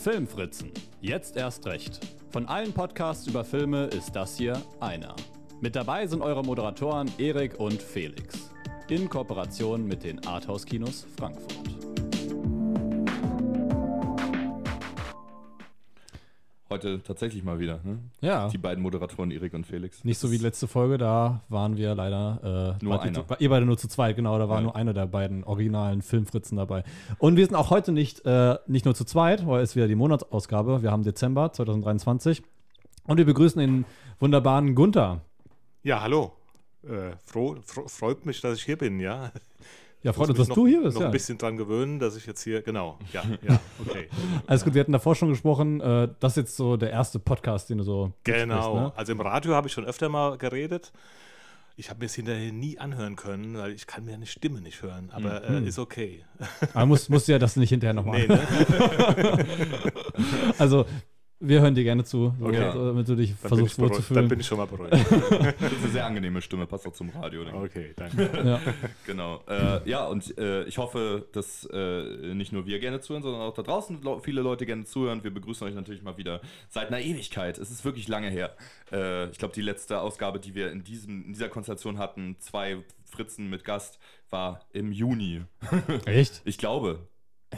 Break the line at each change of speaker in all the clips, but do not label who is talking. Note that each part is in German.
Filmfritzen. Jetzt erst recht. Von allen Podcasts über Filme ist das hier einer. Mit dabei sind eure Moderatoren Erik und Felix. In Kooperation mit den Arthouse-Kinos Frankfurt.
Heute tatsächlich mal wieder. Ne?
Ja.
Die beiden Moderatoren Erik und Felix.
Nicht so wie letzte Folge, da waren wir leider äh,
Nur
ihr
einer.
zu- Ihr beide nur zu zweit, genau, da war
Ja.
nur einer der beiden originalen Filmfritzen dabei. Und wir sind auch heute nicht, äh, nicht nur zu zweit, weil es wieder die Monatsausgabe. Wir haben Dezember 2023. Und wir begrüßen den wunderbaren Gunther.
Ja, hallo. Äh, froh, fro freut mich, dass ich hier bin, ja.
Ja, freut uns, dass du hier bist.
Noch
Ja.
ein bisschen dran gewöhnen, dass ich jetzt hier, genau, ja, ja, okay.
Alles gut, wir hatten davor schon gesprochen, äh, das ist jetzt so der erste Podcast, den du so
genau.
ne?
Also im Radio habe ich schon öfter mal geredet. Ich habe mir es hinterher nie anhören können, weil ich kann mir eine Stimme nicht hören, aber
Mhm.
äh, ist okay.
Aber musst, musst ja das nicht hinterher nochmal
Nee, ne?
Also, wir hören dir gerne zu, so,
Okay.
so, damit du dich
dann,
versuchst
beruhigt, dann
wohlzufühlen.
bin ich schon mal beruhigt.
Das ist eine sehr angenehme Stimme, passt auch zum Radio. denke.
Okay, danke.
Ja.
Genau. Äh, ja, und äh, ich hoffe, dass äh, nicht nur wir gerne zuhören, sondern auch da draußen viele Leute gerne zuhören. Wir begrüßen euch natürlich mal wieder seit einer Ewigkeit. Es ist wirklich lange her. Äh, ich glaube, die letzte Ausgabe, die wir in, diesem, in dieser Konstellation hatten, zwei Fritzen mit Gast, war im Juni.
Echt?
Ich glaube.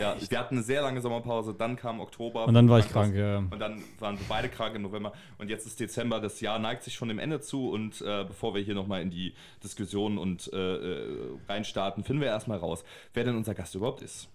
Ja, wir hatten eine sehr lange Sommerpause, dann kam Oktober.
Und dann war ich krank, ja.
Und dann waren wir beide krank im November. Und jetzt ist Dezember, das Jahr neigt sich schon dem Ende zu. Und äh, bevor wir hier nochmal in die Diskussion und äh, äh, reinstarten, finden wir erstmal raus, wer denn unser Gast überhaupt ist.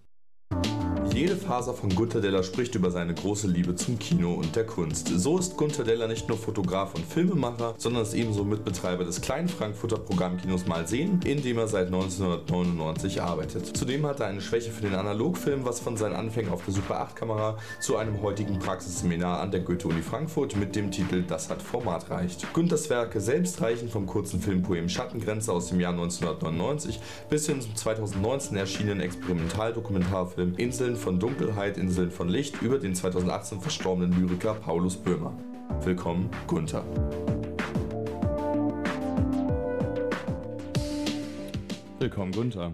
Jede Faser von Gunter Deller spricht über seine große Liebe zum Kino und der Kunst. So ist Gunter Deller nicht nur Fotograf und Filmemacher, sondern ist ebenso Mitbetreiber des kleinen Frankfurter Programmkinos Mal sehen, in dem er seit 1999 arbeitet. Zudem hat er eine Schwäche für den Analogfilm, was von seinen Anfängen auf der Super 8 Kamera zu einem heutigen Praxisseminar an der Goethe-Uni Frankfurt mit dem Titel Das hat Format reicht. Günthers Werke selbst reichen vom kurzen Filmpoem Schattengrenze aus dem Jahr 1999 bis hin zum 2019 erschienenen Experimentaldokumentarfilm Inseln von Dunkelheit, Inseln von Licht über den 2018 verstorbenen Lyriker Paulus Böhmer. Willkommen, Gunther.
Willkommen, Gunther.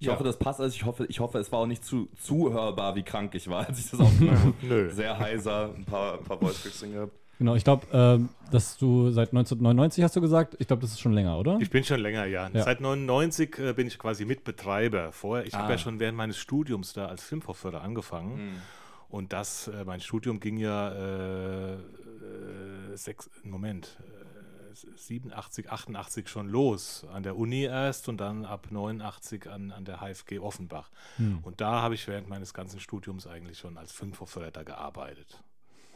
Ich
Ja.
hoffe, das passt. Also ich hoffe, ich hoffe, es war auch nicht zu zuhörbar, wie krank ich war, als ich das aufgenommen habe.
Nö.
Sehr heiser, ein paar, ein paar Voice gehabt.
Genau, ich glaube, ähm, dass du seit 1999 hast du gesagt, ich glaube, das ist schon länger, oder?
Ich bin schon länger, ja.
Ja.
Seit 99 äh, bin ich quasi Mitbetreiber. Vorher, ich habe
Ah.
ja schon während meines Studiums da als Filmvorführer angefangen. Und das, äh, mein Studium ging ja äh, äh, sechs, Moment, äh, 87, 88 schon los. An der Uni erst und dann ab 89 an, an der HFG Offenbach. Und da habe ich während meines ganzen Studiums eigentlich schon als Filmvorführer da gearbeitet.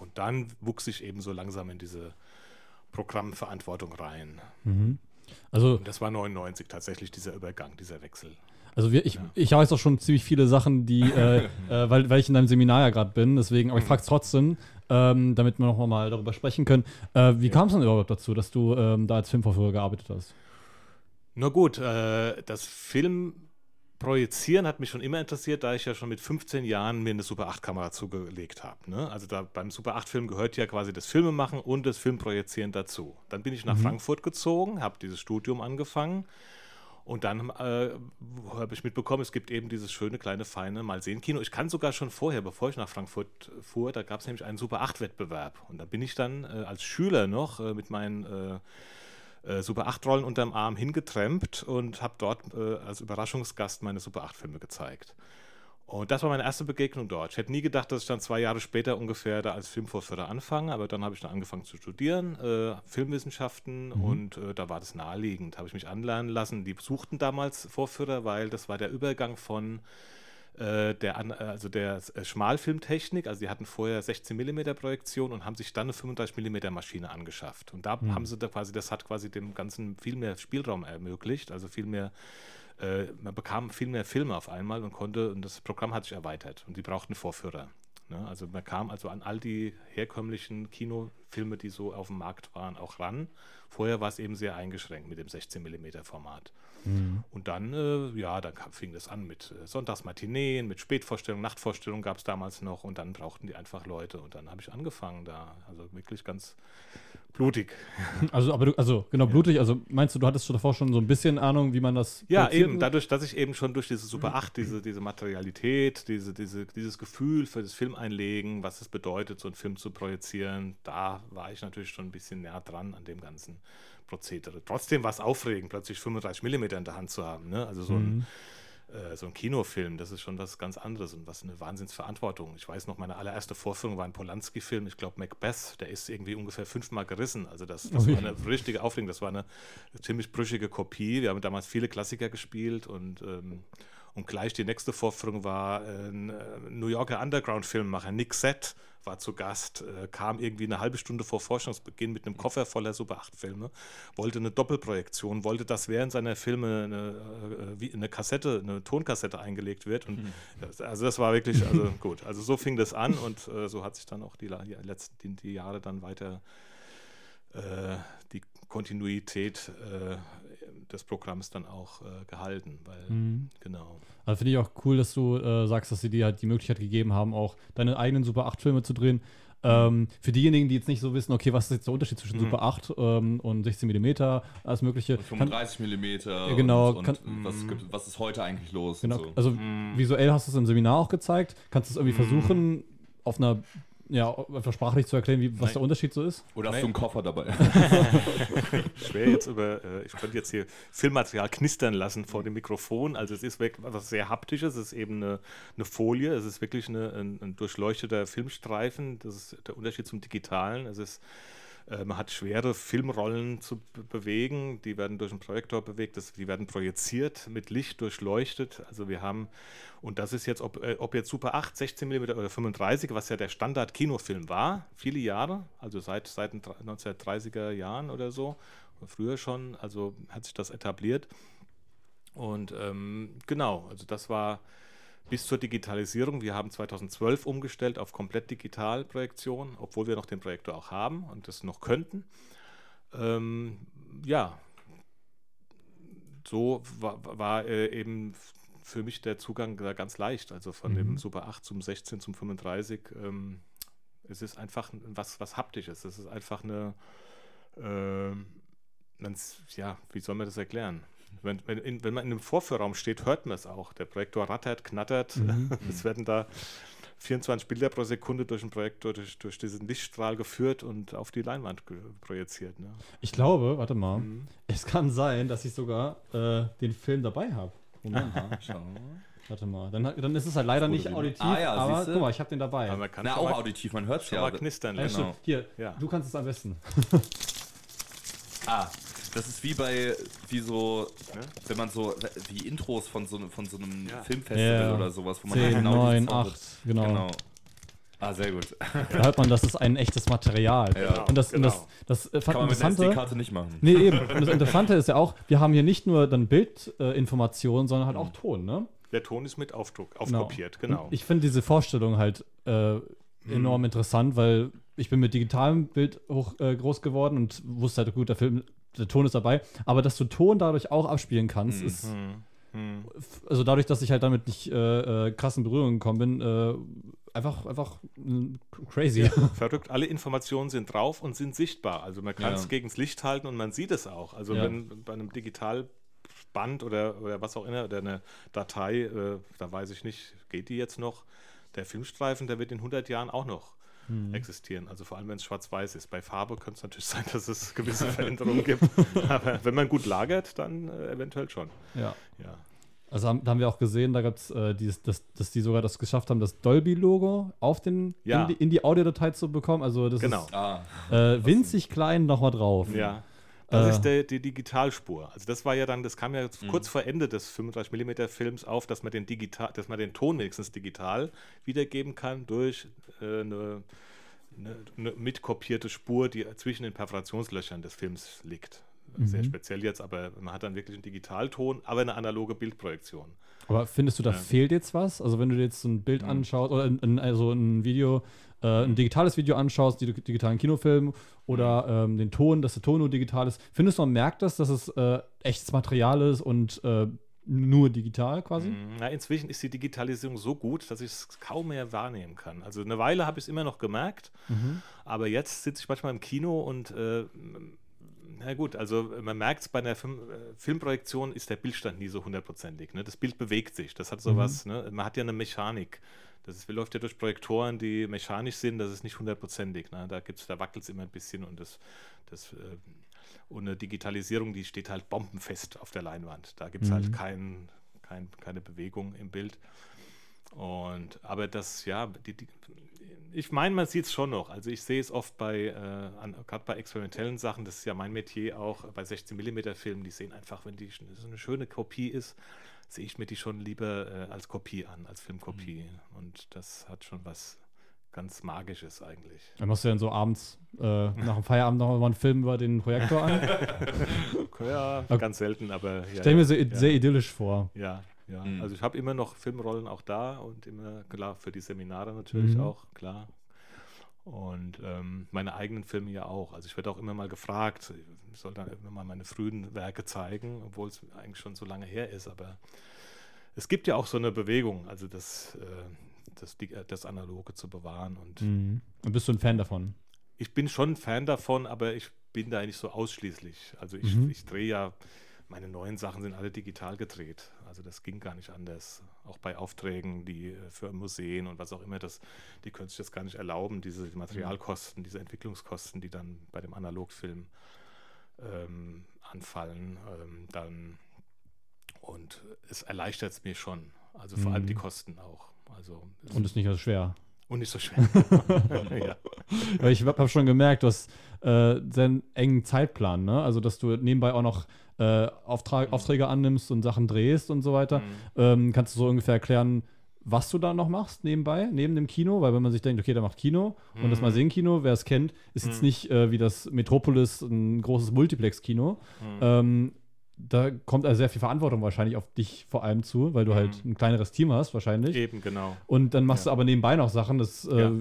Und dann wuchs ich eben so langsam in diese Programmverantwortung rein.
Also,
Und das war 99 tatsächlich dieser Übergang, dieser Wechsel.
also wir, ich, ich weiß auch schon ziemlich viele Sachen, die, äh, äh, weil, weil ich in deinem Seminar ja gerade bin, deswegen, aber ich frage es trotzdem, ähm, damit wir noch mal darüber sprechen können. Äh, wie kam es denn überhaupt dazu, dass du ähm, da als Filmvorführer gearbeitet hast?
Na gut, äh, das Filmprojizieren hat mich schon immer interessiert, da ich ja schon mit 15 Jahren mir eine Super 8-Kamera zugelegt habe. Ne? Also da beim Super 8-Film gehört ja quasi das Filmemachen und das Filmprojizieren dazu. Dann bin ich nach Frankfurt gezogen, habe dieses Studium angefangen und dann äh, habe ich mitbekommen, es gibt eben dieses schöne, kleine, feine Malsehen-Kino. Ich kann sogar schon vorher, bevor ich nach Frankfurt fuhr, da gab es nämlich einen Super 8-Wettbewerb. Und da bin ich dann äh, als Schüler noch äh, mit meinen äh, Super 8 Rollen unterm Arm hingetrampt und habe dort äh, als Überraschungsgast meine Super 8 Filme gezeigt. Und das war meine erste Begegnung dort. Ich hätte nie gedacht, dass ich dann zwei Jahre später ungefähr da als Filmvorführer anfange, aber dann habe ich dann angefangen zu studieren, äh, Filmwissenschaften und äh, da war das naheliegend. Habe ich mich anlernen lassen. Die suchten damals Vorführer, weil das war der Übergang von äh, der, äh, also der äh, Schmalfilmtechnik, also die hatten vorher 16 mm Projektion und haben sich dann eine 35 mm Maschine angeschafft. Und da haben sie da quasi, das hat quasi dem Ganzen viel mehr Spielraum ermöglicht, also viel mehr, man bekam viel mehr Filme auf einmal und konnte, und das Programm hat sich erweitert und die brauchten Vorführer. Ne? Also man kam also an all die herkömmlichen Filme, die so auf dem Markt waren, auch ran. Vorher war es eben sehr eingeschränkt mit dem 16 mm Format.
Mhm.
Und dann, äh, ja, dann kam, fing das an mit äh, Sonntagsmatineen, mit Spätvorstellungen, Nachtvorstellungen gab es damals noch und dann brauchten die einfach Leute und dann habe ich angefangen da, also wirklich ganz blutig.
Also, aber du, also genau, blutig, also meinst du, du hattest schon davor schon so ein bisschen Ahnung, wie man das.
Ja, eben, dadurch, dass ich eben schon durch diese Super 8, diese, diese Materialität, diese, diese, dieses Gefühl für das Filmeinlegen, was es bedeutet, so einen Film zu projizieren, da war ich natürlich schon ein bisschen näher dran an dem ganzen Prozedere. Trotzdem war es aufregend, plötzlich 35 mm in der Hand zu haben. Ne? Also so ein, äh, so ein Kinofilm, das ist schon was ganz anderes und was eine Wahnsinnsverantwortung. Ich weiß noch, meine allererste Vorführung war ein Polanski-Film, ich glaube Macbeth, der ist irgendwie ungefähr fünfmal gerissen. Also das, das
Ui.
war eine richtige Aufregung, das war eine ziemlich brüchige Kopie. Wir haben damals viele Klassiker gespielt und ähm, und gleich die nächste Vorführung war ein äh, New Yorker Underground-Filmmacher, Nick Sett, war zu Gast, äh, kam irgendwie eine halbe Stunde vor Forschungsbeginn mit einem Koffer voller Super 8-Filme, wollte eine Doppelprojektion, wollte, dass während seiner Filme eine, äh, eine Kassette, eine Tonkassette eingelegt wird. Und das, also das war wirklich, also gut. Also so fing das an und äh, so hat sich dann auch die, die letzten die, die Jahre dann weiter äh, die Kontinuität äh, des Programms dann auch äh, gehalten, weil
Mhm.
genau.
Also finde ich auch cool, dass du äh, sagst, dass sie dir halt die Möglichkeit gegeben haben, auch deine eigenen Super 8 Filme zu drehen. Ähm, für diejenigen, die jetzt nicht so wissen, okay, was ist jetzt der Unterschied zwischen
Mhm.
Super 8 ähm, und 16 mm, alles Mögliche.
Und
Kann,
35 Millimeter.
Ja, genau,
Und, und
kann-
was, gibt, was ist heute eigentlich los?
genau,
Und so.
also
Mhm.
visuell hast du es im Seminar auch gezeigt. Kannst du es irgendwie versuchen, auf einer, ja, einfach sprachlich zu erklären, wie, was
Nein.
der Unterschied so ist?
Oder hast du einen Koffer dabei?
schwer jetzt über, äh, ich könnte jetzt hier Filmmaterial knistern lassen vor dem Mikrofon. Also es ist wirklich was sehr haptisches, es ist eben eine, eine Folie, es ist wirklich eine, ein, ein durchleuchteter Filmstreifen. Das ist der Unterschied zum Digitalen. Es ist äh, man hat schwere Filmrollen zu be bewegen, die werden durch einen Projektor bewegt, das, die werden projiziert, mit Licht durchleuchtet. Also wir haben, und das ist jetzt, ob, äh, ob jetzt Super 8, 16 mm oder 35, was ja der Standard-Kinofilm war, viele Jahre, also seit, seit den 1930er Jahren oder so, früher schon, also hat sich das etabliert. Und ähm, genau, also das war bis zur Digitalisierung. Wir haben 2012 umgestellt auf komplett Digitalprojektion, obwohl wir noch den Projektor auch haben und das noch könnten. Ähm, ja, so war, war äh, eben für mich der Zugang da ganz leicht. Also von dem Super 8 zum 16 zum 35. Ähm, es ist einfach was, was Haptisches. Es ist einfach eine, man's- ja, wie soll man das erklären? Wenn, wenn, in, wenn man in einem Vorführraum steht, hört man es auch. Der Projektor rattert, knattert. Es werden da 24 Bilder pro Sekunde durch den Projektor, durch, durch diesen Lichtstrahl geführt und auf die Leinwand projiziert. Ne?
Ich glaube, warte mal,
Mhm.
es kann sein, dass ich sogar äh, den Film dabei habe. Moment mal,
Schau.
warte mal. Dann, dann ist es halt leider nicht auditiv,
Ah ja,
aber
siehste.
guck mal, ich habe den dabei.
Aber man kann
Na, auch
mal,
auditiv, man hört es
schon
ja.
mal knistern
Ja,
genau.
Hier,
Ja.
du kannst es am besten.
Ah, das ist wie bei, wie so,
Ne?
wenn man so, wie Intros von so, von so einem
Ja.
Filmfestival
Ja.
oder sowas, wo man
10,
genau
9,
diesen Sound
8, genau.
Genau. Ah, sehr gut.
Da hört man, das ist ein echtes Material.
Ja.
Und das, und das,
Genau.
das äh,
Kann man mit
Interessante,
SD-Karte nicht machen.
nee, eben. Und das Interessante ist ja auch, wir haben hier nicht nur dann Bildinformationen, sondern halt auch Ton, ne?
Der Ton ist mit Aufdruck,
Genau.
aufkopiert, genau.
Und Ich finde diese Vorstellung halt äh, enorm interessant, weil ich bin mit digitalem Bild hoch, äh, groß geworden und wusste halt, gut, der Film, der Ton ist dabei, aber dass du Ton dadurch auch abspielen kannst, ist,
Hm.
f- also dadurch, dass ich halt damit nicht äh, äh, krass in Berührung gekommen bin, äh, einfach, einfach äh, crazy.
Verrückt, alle Informationen sind drauf und sind sichtbar. Also man kann
Ja.
es gegen das Licht halten und man sieht es auch. Also
Ja.
wenn bei einem Digitalband oder, oder was auch immer, oder eine Datei, äh, da weiß ich nicht, geht die jetzt noch? Der Filmstreifen, der wird in 100 Jahren auch noch
Mhm.
existieren. Also vor allem, wenn es schwarz-weiß ist. Bei Farbe könnte es natürlich sein, dass es gewisse Veränderungen gibt. Aber wenn man gut lagert, dann äh, eventuell schon.
ja.
Ja.
Also haben, da haben wir auch gesehen, da gab es, äh, dieses, das, dass die sogar das geschafft haben, das Dolby-Logo auf den,
Ja.
in, die, die Audiodatei zu bekommen. Also das
Genau.
Ah,
ist äh, winzig klein nochmal drauf.
Ja. Das
Äh.
ist der, die Digitalspur. Also das war ja dann, das kam ja kurz vor Ende des 35 mm Films auf, dass man den digital, dass man den Ton wenigstens digital wiedergeben kann durch äh, eine, eine, eine mitkopierte Spur, die zwischen den Perforationslöchern des Films liegt. sehr speziell jetzt, aber man hat dann wirklich einen Digitalton, aber eine analoge Bildprojektion.
Aber findest du, da fehlt jetzt was? Also wenn du dir jetzt so ein Bild anschaust oder ein, also ein Video, äh, ein digitales Video anschaust, die digitalen Kinofilm oder ähm, den Ton, dass der Ton nur digital ist, findest du, man merkt das, dass es äh, echtes Material ist und äh, nur digital quasi?
Mm, Na, inzwischen ist die Digitalisierung so gut, dass ich es kaum mehr wahrnehmen kann. Also eine Weile habe ich es immer noch gemerkt, aber jetzt sitze ich manchmal im Kino und äh, na gut, also man merkt es bei einer Film, äh, Filmprojektion ist der Bildstand nie so hundertprozentig. Ne? Das Bild bewegt sich, das hat sowas, ne? man hat ja eine Mechanik. Das ist, läuft ja durch Projektoren, die mechanisch sind, das ist nicht hundertprozentig. Ne? Da, gibt's, da wackelt es immer ein bisschen und das, das äh, und eine Digitalisierung, die steht halt bombenfest auf der Leinwand. Da gibt es halt kein, kein, keine Bewegung im Bild. Und aber das, ja, die, die, ich meine, man sieht es schon noch. Also ich sehe es oft bei, äh, gerade bei experimentellen Sachen, das ist ja mein Metier auch, bei 16 mm Filmen, die sehen einfach, wenn die so eine schöne Kopie ist, sehe ich mir die schon lieber äh, als Kopie an, als Filmkopie. Und das hat schon was ganz Magisches eigentlich.
Dann machst du dann so abends äh, nach dem Feierabend noch mal einen Film über den Projektor an.
Ja, ganz selten, aber ja.
Stell mir so
ja.
sehr idyllisch vor.
Ja, ja.
Mhm.
Also ich habe immer noch Filmrollen auch da und immer, klar, für die Seminare natürlich
Mhm.
auch, klar. Und ähm, meine eigenen Filme ja auch. Also ich werde auch immer mal gefragt, ich soll dann immer mal meine frühen Werke zeigen, obwohl es eigentlich schon so lange her ist. Aber es gibt ja auch so eine Bewegung, also das, äh, das, äh, das Analoge zu bewahren. Und
Mhm. Und bist du ein Fan davon?
ich bin schon Fan davon, aber ich bin da nicht so ausschließlich. Also ich,
Mhm.
ich drehe ja, meine neuen Sachen sind alle digital gedreht. Also das ging gar nicht anders. Auch bei Aufträgen, die äh, für Museen und was auch immer, das, die können sich das gar nicht erlauben, diese Materialkosten, diese Entwicklungskosten, die dann bei dem Analogfilm ähm, anfallen. Ähm, dann und es erleichtert es mir schon. Also vor allem
Mhm.
die Kosten auch. Also es-
Und ist nicht so schwer.
und nicht so schwer. ja.
Ich habe schon gemerkt, du hast äh, sehr einen engen Zeitplan, ne? Also, dass du nebenbei auch noch äh, Auftrag, Aufträge annimmst und Sachen drehst und so weiter.
Mhm.
Ähm, kannst du so ungefähr erklären, was du da noch machst nebenbei, neben dem Kino? Weil wenn man sich denkt, okay, der macht Kino und das
Mhm.
Mal-Sehen-Kino, wer es kennt, ist jetzt nicht äh, wie das Metropolis ein großes Multiplex-Kino.
Mhm.
Ähm, da kommt also sehr viel Verantwortung wahrscheinlich auf dich vor allem zu, weil du halt ein kleineres Team hast wahrscheinlich.
Eben, genau.
Und dann machst
Ja.
du aber nebenbei noch Sachen. Das, äh,
Ja.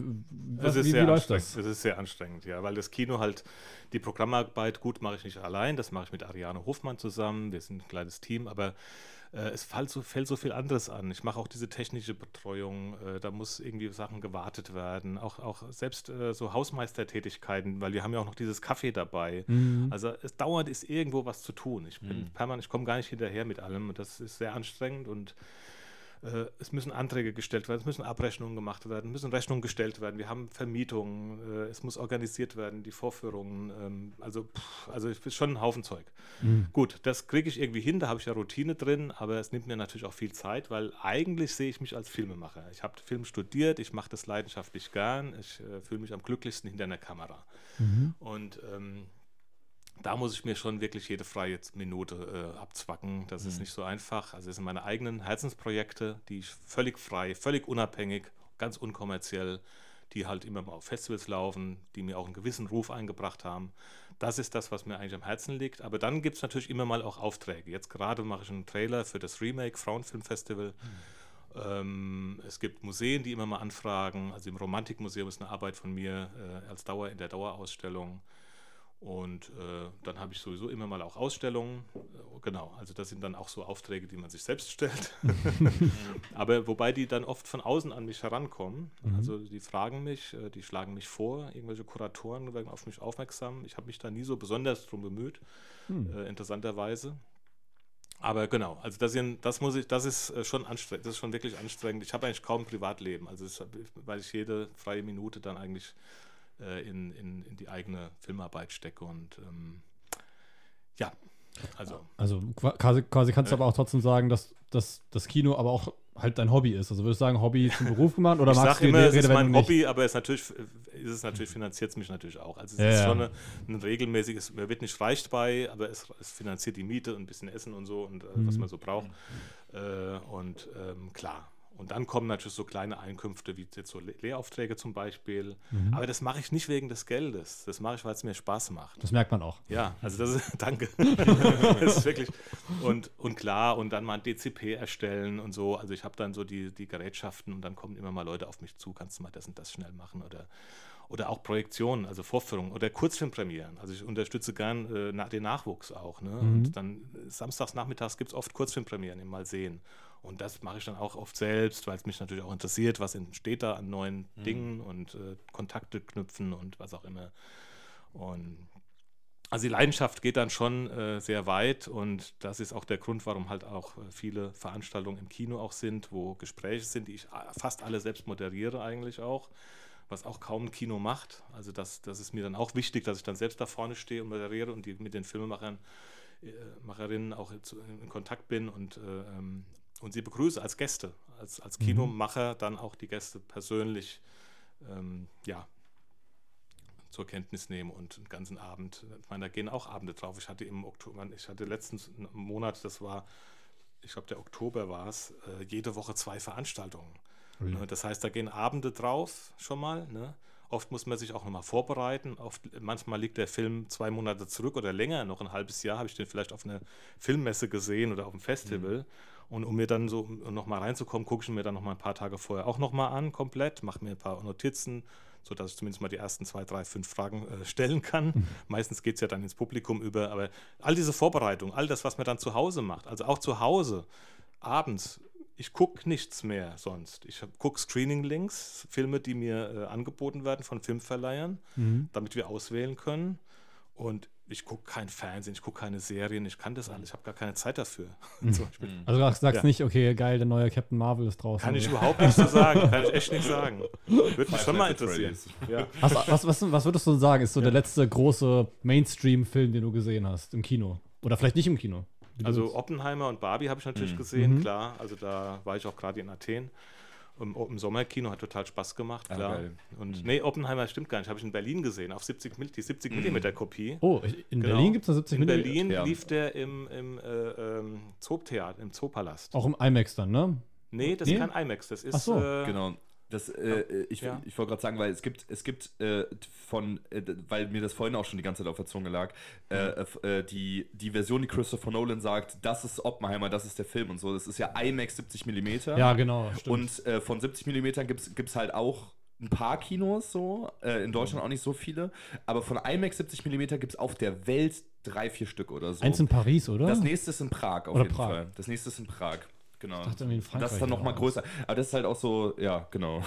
Es ist
wie, wie
sehr
läuft
anstrengend.
das?
Es ist sehr anstrengend, ja, weil das Kino halt, die Programmarbeit, gut, mache ich nicht allein, das mache ich mit Ariane Hofmann zusammen, wir sind ein kleines Team, aber äh, es fällt so, fällt so viel anderes an. Ich mache auch diese technische Betreuung, äh, da muss irgendwie Sachen gewartet werden, auch, auch selbst äh, so Hausmeistertätigkeiten, weil wir haben ja auch noch dieses Kaffee dabei.
Mhm.
Also es dauernd ist irgendwo was zu tun. Ich bin permanent, ich komme gar nicht hinterher mit allem und das ist sehr anstrengend und äh, es müssen Anträge gestellt werden, es müssen Abrechnungen gemacht werden, müssen Rechnungen gestellt werden. Wir haben Vermietungen, äh, es muss organisiert werden, die Vorführungen. Ähm, also, pff, also es ist schon ein Haufen Zeug. Gut, das kriege ich irgendwie hin, da habe ich ja Routine drin, aber es nimmt mir natürlich auch viel Zeit, weil eigentlich sehe ich mich als Filmemacher. Ich habe Film studiert, ich mache das leidenschaftlich gern, ich äh, fühle mich am glücklichsten hinter einer Kamera. Und ähm, da muss ich mir schon wirklich jede freie Minute äh, abzwacken. Das ist nicht so einfach. Also es sind meine eigenen Herzensprojekte, die ich völlig frei, völlig unabhängig, ganz unkommerziell, die halt immer mal auf Festivals laufen, die mir auch einen gewissen Ruf eingebracht haben. Das ist das, was mir eigentlich am Herzen liegt. Aber dann gibt es natürlich immer mal auch Aufträge. Jetzt gerade mache ich einen Trailer für das Remake Frauenfilmfestival. Ähm, es gibt Museen, die immer mal anfragen. Also im Romantikmuseum ist eine Arbeit von mir äh, als Dauer in der Dauerausstellung. Und äh, dann habe ich sowieso immer mal auch Ausstellungen. Genau, also das sind dann auch so Aufträge, die man sich selbst stellt. Aber wobei die dann oft von außen an mich herankommen. Also die fragen mich, äh, die schlagen mich vor, irgendwelche Kuratoren werden auf mich aufmerksam. Ich habe mich da nie so besonders drum bemüht, äh, interessanterweise. Aber genau, also das, sind, das muss ich, das ist äh, schon anstrengend, das ist schon wirklich anstrengend. Ich habe eigentlich kaum Privatleben, also es, weil ich jede freie Minute dann eigentlich äh, in, in, in die eigene Filmarbeit stecke und ähm, ja, also
Also qua- quasi, quasi kannst du
Äh.
aber auch trotzdem sagen, dass, dass das Kino aber auch halt dein Hobby ist. Also würdest du sagen, Hobby zum Beruf gemacht oder
ich
magst du
immer, es ist mein
nicht?
Hobby, aber es natürlich, ist es natürlich finanziert es mich natürlich auch. Also es
Ja,
ist schon eine, ein regelmäßiges, man wird nicht reich bei, aber es, es finanziert die Miete und ein bisschen Essen und so und äh, was
Mhm.
man so braucht. Äh, und ähm, klar. Und dann kommen natürlich so kleine Einkünfte wie jetzt so Le- Lehraufträge zum Beispiel.
Mhm.
Aber das mache ich nicht wegen des Geldes. Das mache ich, weil es mir Spaß macht.
Das merkt man auch.
Ja, also das ist, danke. das ist wirklich, und, und klar, und dann mal ein DCP erstellen und so. Also ich habe dann so die, die Gerätschaften und dann kommen immer mal Leute auf mich zu, kannst du mal das und das schnell machen oder, oder auch Projektionen, also Vorführungen oder Kurzfilmpremieren. Also ich unterstütze gern äh, den Nachwuchs auch. Ne? Und dann äh, samstags nachmittags gibt es oft Kurzfilmpremieren im Mal sehen. Und das mache ich dann auch oft selbst, weil es mich natürlich auch interessiert, was entsteht da an neuen Dingen und äh, Kontakte knüpfen und was auch immer. Und also die Leidenschaft geht dann schon äh, sehr weit und das ist auch der Grund, warum halt auch äh, viele Veranstaltungen im Kino auch sind, wo Gespräche sind, die ich äh, fast alle selbst moderiere eigentlich auch, was auch kaum ein Kino macht. Also das, das ist mir dann auch wichtig, dass ich dann selbst da vorne stehe und moderiere und die mit den Filmemachern, äh, Macherinnen auch in Kontakt bin und, äh, ähm, und sie begrüße als Gäste, als, als Kinomacher dann auch die Gäste persönlich ähm, ja, zur Kenntnis nehme und einen ganzen Abend, ich meine, da gehen auch Abende drauf. Ich hatte im Oktober, ich hatte letztens einen Monat, das war, ich glaube, der Oktober war es, äh, jede Woche zwei Veranstaltungen. Ne, Das heißt, da gehen Abende drauf schon mal. Ne? Oft muss man sich auch nochmal vorbereiten. Oft, manchmal liegt der Film zwei Monate zurück oder länger, noch ein halbes Jahr habe ich den vielleicht auf einer Filmmesse gesehen oder auf einem Festival. Und um mir dann so nochmal reinzukommen, gucke ich mir dann nochmal ein paar Tage vorher auch nochmal an, komplett, mache mir ein paar Notizen, sodass ich zumindest mal die ersten zwei, drei, fünf Fragen äh, stellen kann. Meistens geht es ja dann ins Publikum über, aber all diese Vorbereitung, all das, was man dann zu Hause macht, also auch zu Hause, abends, ich gucke nichts mehr sonst. Ich gucke Screening-Links, Filme, die mir äh, angeboten werden von Filmverleihern, damit wir auswählen können. Und ich gucke kein Fernsehen, ich gucke keine Serien, ich kann das alles, ich habe gar keine Zeit dafür. Zum Beispiel.
Also du sagst
Ja.
nicht, okay, geil, der neue Captain Marvel ist draußen.
Kann ich überhaupt nicht so sagen, kann ich echt nicht sagen. Würde mich schon mal interessieren. Ja.
was, was, was, was würdest du sagen, ist so der letzte große Mainstream-Film, den du gesehen hast im Kino? Oder vielleicht nicht im Kino?
Also. Oppenheimer und Barbie habe ich
Mhm.
natürlich gesehen, klar. Also da war ich auch gerade in Athen. Im, im Sommerkino hat total Spaß gemacht,
Ah,
klar.
geil.
Und nee, Oppenheimer stimmt gar nicht. Habe ich in Berlin gesehen, auf 70 Mil- die 70 mm Kopie.
oh, in
Genau.
Berlin gibt es eine 70
In
Millimeter-
Berlin
Ja.
lief der im, im äh, ähm, Zoopalast.
Auch im IMAX dann, ne?
Nee, das
Nee?
ist kein IMAX, das ist
Ach so.
äh,
Genau. Das, äh, ich
Ja.
ich wollte gerade sagen, weil es gibt, es gibt äh, von, äh, weil mir das vorhin auch schon die ganze Zeit auf der Zunge lag, äh, f- äh, die, die Version, die Christopher Nolan sagt, das ist Oppenheimer, das ist der Film und so. Das ist ja IMAX 70 mm.
Ja, genau, stimmt.
Und äh, von 70 mm gibt es halt auch ein paar Kinos so, äh, in Deutschland auch nicht so viele, aber von IMAX 70 mm gibt es auf der Welt drei, vier Stück oder so.
Eins in Paris, oder?
Das nächste ist in Prag auf
Oder
jeden
Prag.
Fall. Das nächste ist in Prag. Genau.
dachte irgendwie in
Und das
Frankreich
ist dann nochmal größer. Aber das ist halt auch so, ja, genau.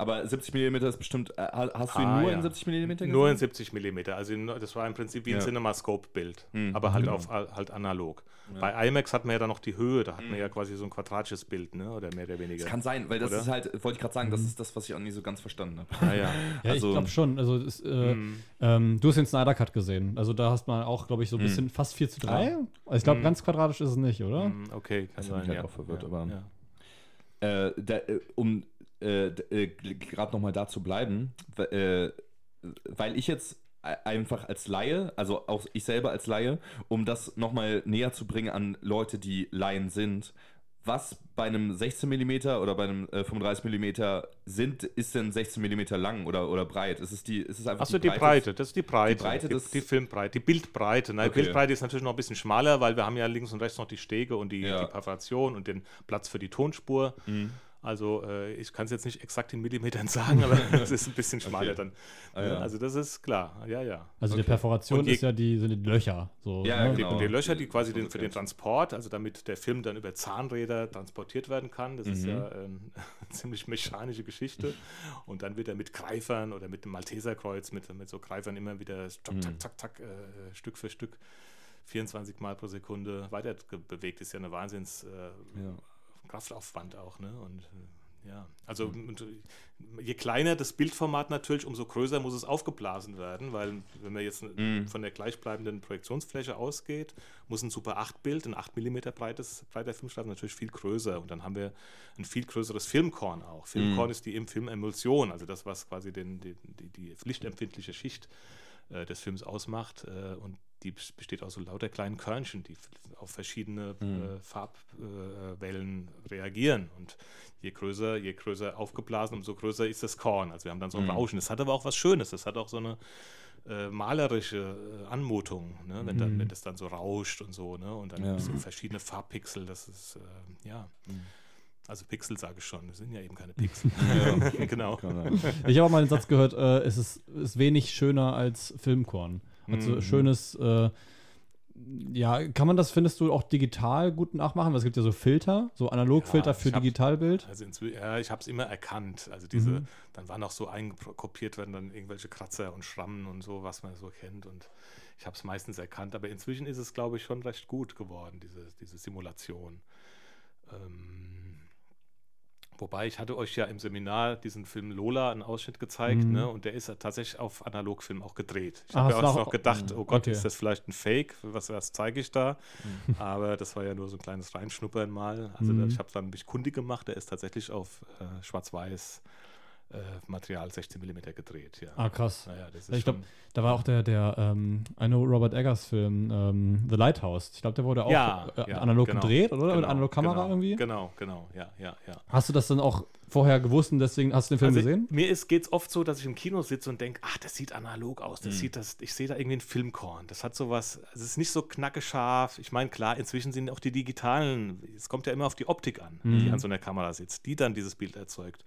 Aber 70 mm ist bestimmt. Äh, ha- hast du ihn
Ah,
nur
ja.
in 70 mm gesehen?
Nur in 70 mm. Also in, das war im Prinzip wie ein
Ja.
CinemaScope-Bild,
Mhm,
aber halt
genau.
auf halt analog. Bei IMAX hat man ja dann noch die Höhe, da hat man ja quasi so ein quadratisches Bild, ne? Oder mehr oder weniger.
Das kann sein, weil das
Oder?
ist halt, wollte ich gerade sagen, das ist das, was ich auch nie so ganz verstanden habe.
Ah, ja.
ja,
also-
ich glaube schon. Also es, äh,
Mhm.
ähm, du hast den Snyder Cut gesehen. Also da hast man auch, glaube ich, so ein bisschen fast 4 zu 3. Also ich glaube,
Mhm.
ganz quadratisch ist es nicht, oder?
Okay, kann
Das
sein,
mich halt
ja.
auch verwirrt,
ja,
aber-
ja.
Äh, da, äh, um äh, äh, gerade nochmal da zu bleiben, äh, weil ich jetzt e- einfach als Laie, also auch ich selber als Laie, um das nochmal näher zu bringen an Leute, die Laien sind, was bei einem 16 mm oder bei einem äh, 35 mm sind, ist denn 16 mm lang oder, oder breit? Ist es, die, ist es einfach
Achso, die Breite, das ist die Breite.
Die Breite
die, die Filmbreite, die Bildbreite. Ne? Die
Okay.
Bildbreite ist natürlich noch ein bisschen schmaler, weil wir haben ja links und rechts noch die Stege und die,
Ja.
die Perforation und den Platz für die Tonspur.
Mhm.
Also äh, ich kann es jetzt nicht exakt in Millimetern sagen, aber es ist ein bisschen schmaler
Okay.
dann.
Ah,
Ne?
ja.
Also das ist klar, ja, ja.
Also die
Okay.
Perforation
Und je-
ist ja die, sind die Löcher. So,
Ja,
ne?
Die,
genau.
und die Löcher, die quasi den, für den. Transport, also damit der Film dann über Zahnräder transportiert werden kann, das ist
Mhm.
ja ähm, eine ziemlich mechanische Geschichte. Und dann wird er mit Greifern oder mit dem Malteserkreuz, mit, mit so Greifern immer wieder zack,
Mhm.
zack, zack, zack, äh, Stück für Stück 24 Mal pro Sekunde weiter bewegt. Ist ja eine Wahnsinns äh,
Ja.
Kraftaufwand auch, ne? Und äh, ja, also und, äh, je kleiner das Bildformat natürlich, umso größer muss es aufgeblasen werden, weil wenn man jetzt
Mhm.
von der gleichbleibenden Projektionsfläche ausgeht, muss ein Super 8 Bild, ein 8 mm breites, breiter Filmstreifen natürlich viel größer und dann haben wir ein viel größeres Filmkorn auch. Filmkorn
Mhm.
ist die im Film Emulsion, also das, was quasi den, die, die, die lichtempfindliche Schicht äh, des Films ausmacht. Äh, und die besteht aus so lauter kleinen Körnchen, die auf verschiedene äh, Farbwellen äh, reagieren. Und je größer, je größer aufgeblasen, umso größer ist das Korn. Also wir haben dann so ein Rauschen. Das hat aber auch was Schönes. Das hat auch so eine äh, malerische äh, Anmutung, ne? wenn, dann, wenn das dann so rauscht und so, ne? Und dann
Ja.
so verschiedene Farbpixel, das ist äh, ja. Also Pixel sage ich schon, das sind ja eben keine Pixel. genau.
Ich habe auch mal einen Satz gehört, äh, es ist, ist wenig schöner als Filmkorn. Also
Mhm.
schönes, äh, ja, kann man das, findest du, auch digital gut nachmachen? Weil es gibt ja so Filter, so Analogfilter
Ja,
für
hab-
Digitalbild.
Also ja, ich habe es immer erkannt. Also diese,
Mhm.
dann waren auch so einkopiert werden dann irgendwelche Kratzer und Schrammen und so, was man so kennt. Und ich habe es meistens erkannt. Aber inzwischen ist es, glaube ich, schon recht gut geworden, diese, diese Simulation. Ähm, wobei ich hatte euch ja im Seminar diesen Film Lola einen Ausschnitt gezeigt,
Mhm.
ne? Und der ist ja tatsächlich auf Analogfilm auch gedreht. Ich
Ah,
habe ja auch noch gedacht, oh Gott,
Okay.
ist das vielleicht ein Fake? Was, was zeige ich da? Aber das war ja nur so ein kleines Reinschnuppern mal. Also da,
Mhm.
ich habe dann mich kundig gemacht, der ist tatsächlich auf äh, schwarz-weiß äh, Material 16 mm gedreht. Ja.
Ah, krass.
Naja,
Ich glaube, da war auch der, der ähm, eine Robert Eggers Film, ähm, The Lighthouse. Ich glaube, der wurde auch
ja,
äh,
ja,
analog
genau,
gedreht, oder? Mit
genau,
Analogkamera
genau,
irgendwie?
Genau, genau, ja, ja, ja.
Hast du das dann auch vorher gewusst und deswegen hast du den Film
Also,
gesehen?
Mir geht es oft so, dass ich im Kino sitze und denke, ach, das sieht analog aus.
Mhm.
Das sieht das, ich sehe da irgendwie ein Filmkorn. Das hat sowas, es ist nicht so knackescharf. Ich meine, klar, inzwischen sind auch die digitalen, es kommt ja immer auf die Optik an,
Mhm.
die an so einer Kamera sitzt, die dann dieses Bild erzeugt.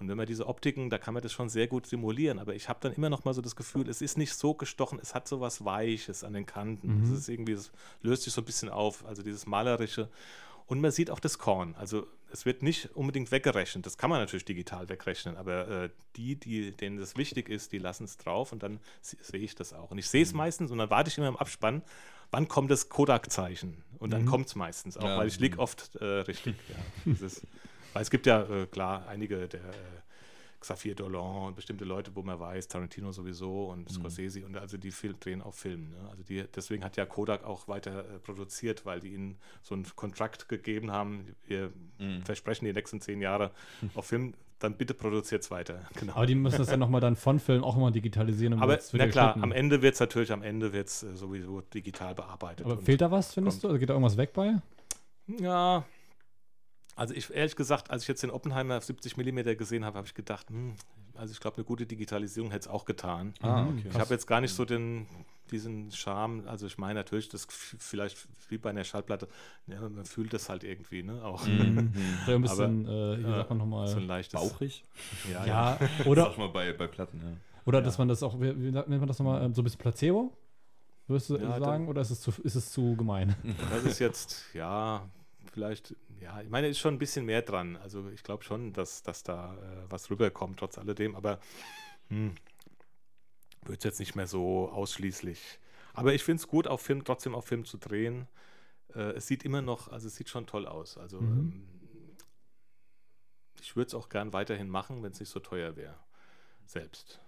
Und wenn man diese Optiken, da kann man das schon sehr gut simulieren. Aber ich habe dann immer noch mal so das Gefühl, es ist nicht so gestochen, es hat so was Weiches an den Kanten. Es ist irgendwie, es löst sich so ein bisschen auf, also dieses Malerische. Und man sieht auch das Korn. Also es wird nicht unbedingt weggerechnet. Das kann man natürlich digital wegrechnen, aber äh, die, die, denen das wichtig ist, die lassen es drauf und dann se- sehe ich das auch. Und ich sehe es meistens und dann warte ich immer im Abspann, wann kommt das Kodak-Zeichen? Und dann kommt es meistens, auch
Ja.
weil ich liege oft äh, richtig. Ja, weil es gibt ja äh, klar einige der äh, Xavier Dolan und bestimmte Leute, wo man weiß, Tarantino sowieso und Scorsese und also die viel, drehen auf Film. Ne? Also die, deswegen hat ja Kodak auch weiter äh, produziert, weil die ihnen so einen Kontrakt gegeben haben. Wir versprechen die nächsten zehn Jahre auf Film, dann bitte produziert es weiter. Genau.
Aber die müssen das ja nochmal dann von Film auch immer digitalisieren. und
Aber na klar, am Ende wird es natürlich, am Ende wird es äh, sowieso digital bearbeitet.
Aber fehlt da was, findest
kommt-
du? Also geht da irgendwas weg bei?
Ja, also ich ehrlich gesagt, als ich jetzt den Oppenheimer auf 70 mm gesehen habe, habe ich gedacht, hm, also ich glaube, eine gute Digitalisierung hätte es auch getan.
Ah, okay.
Ich habe jetzt gar nicht so den, diesen Charme, also ich meine natürlich, das vielleicht wie bei einer Schallplatte, ja, man fühlt das halt irgendwie, ne, auch.
Mhm.
So ein bisschen, äh, wie
Ja,
sagt man nochmal?
So ein leichtes.
Bauchig?
Ja, ja.
ja,
Oder?
oder,
Sag mal bei, bei Platten, ja.
oder dass man das auch, wie, wie nennt man das nochmal, ähm, so ein bisschen Placebo? Würdest du
Ja,
sagen? Oder ist es zu, ist es zu gemein?
Das ist jetzt, ja, vielleicht, ja, ich meine, ist schon ein bisschen mehr dran. Also ich glaube schon, dass, dass da äh, was rüberkommt, trotz alledem, aber hm, wird es jetzt nicht mehr so ausschließlich. Aber ich finde es gut, auf Film, trotzdem auf Film zu drehen. Äh, es sieht immer noch, also es sieht schon toll aus. Also
Mhm.
ähm, ich würde es auch gern weiterhin machen, wenn es nicht so teuer wäre. Selbst.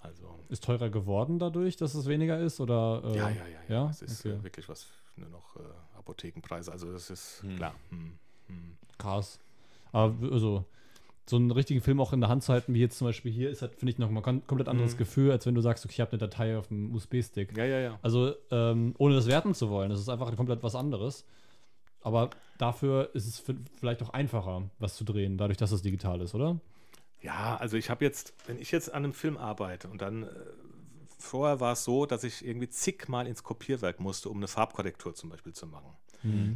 Also.
Ist teurer geworden dadurch, dass es weniger ist? Oder, äh,
Ja, ja, ja, ja.
ja?
Es ist
Okay.
äh, wirklich was, nur noch äh, Apothekenpreise. Also das ist
Hm.
klar. Hm, hm.
Krass. Aber also, so einen richtigen Film auch in der Hand zu halten, wie jetzt zum Beispiel hier, ist halt, finde ich, noch mal ein komplett anderes
Mhm.
Gefühl, als wenn du sagst, okay, ich habe eine Datei auf dem USB-Stick.
Ja, ja, ja.
Also, ähm, ohne das werten zu wollen, das ist einfach komplett was anderes. Aber dafür ist es vielleicht auch einfacher, was zu drehen, dadurch, dass es digital ist, oder?
Ja, also ich habe jetzt, wenn ich jetzt an einem Film arbeite und dann, äh, vorher war es so, dass ich irgendwie zigmal ins Kopierwerk musste, um eine Farbkorrektur zum Beispiel zu machen.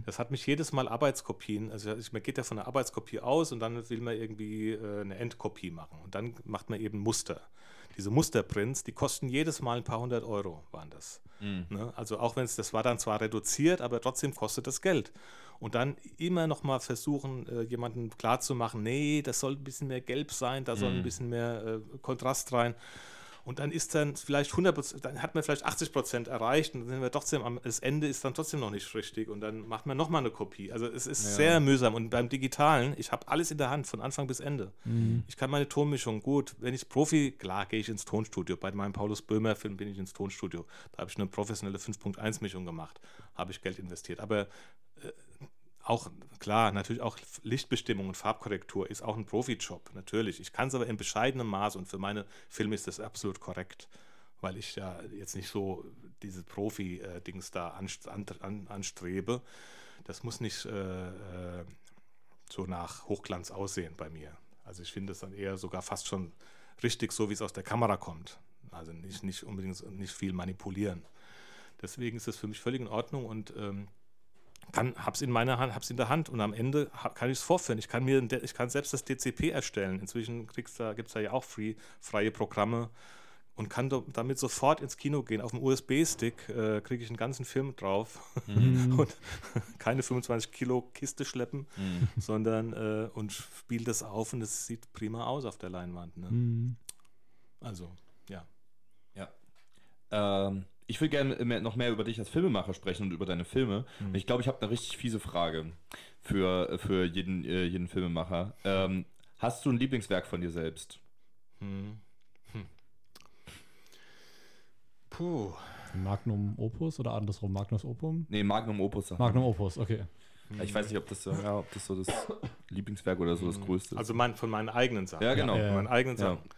Das hat mich jedes Mal Arbeitskopien, also ich, man geht ja von einer Arbeitskopie aus und dann will man irgendwie äh, eine Endkopie machen und dann macht man eben Muster. Diese Musterprints, die kosten jedes Mal ein paar hundert Euro, waren das. Ne? Also auch wenn es, das war dann zwar reduziert, aber trotzdem kostet das Geld. Und dann immer noch mal versuchen, äh, jemandem klarzumachen, nee, das soll ein bisschen mehr gelb sein, da soll ein bisschen mehr äh, Kontrast rein. Und dann ist dann vielleicht 100% dann hat man vielleicht 80 Prozent erreicht und dann sind wir trotzdem am, das Ende ist dann trotzdem noch nicht richtig und dann macht man nochmal eine Kopie. Also es ist sehr mühsam und beim Digitalen, ich habe alles in der Hand von Anfang bis Ende. Ich kann meine Tonmischung gut. Wenn ich Profi, klar gehe ich ins Tonstudio. Bei meinem Paulus Böhmer Film bin ich ins Tonstudio. Da habe ich eine professionelle 5.1 Mischung gemacht, habe ich Geld investiert. Aber auch klar, natürlich auch Lichtbestimmung und Farbkorrektur ist auch ein Profi-Job, natürlich. Ich kann es aber in bescheidenem Maß und für meine Filme ist das absolut korrekt. weil ich ja jetzt nicht so diese Profi-Dings da anst an, an, anstrebe. Das muss nicht äh, äh, so nach Hochglanz aussehen bei mir. Also ich finde es dann eher sogar fast schon richtig, so wie es aus der Kamera kommt. Also nicht, nicht unbedingt nicht viel manipulieren. Deswegen ist das für mich völlig in Ordnung und ähm, kann, hab's in meiner Hand, hab's in der Hand und am Ende hab, kann ich es vorführen. Ich kann mir, ich kann selbst das DCP erstellen. Inzwischen da, gibt es da ja auch free, freie Programme und kann do, damit sofort ins Kino gehen. Auf dem USB-Stick äh, kriege ich einen ganzen Film drauf mhm. und keine 25 Kilo Kiste schleppen, mhm. sondern äh, und spiele das auf und es sieht prima aus auf der Leinwand. Ne? Mhm. Also, ja.
Ja. Ähm, ich will gerne noch mehr über dich als Filmemacher sprechen und über deine Filme. Mhm. Ich glaube, ich habe eine richtig fiese Frage für, für jeden, äh, jeden Filmemacher. Ähm, hast du ein Lieblingswerk von dir selbst? Hm. Hm.
Puh. Magnum Opus oder andersrum? Magnus Opum?
Nee, Magnum Opus.
Magnum Opus, okay.
Ich weiß nicht, ob das, ja, ob das so das Lieblingswerk oder so das hm. größte ist.
Also mein, von meinen eigenen Sachen.
Ja, genau. Ja,
von meinen eigenen Sachen. Ja.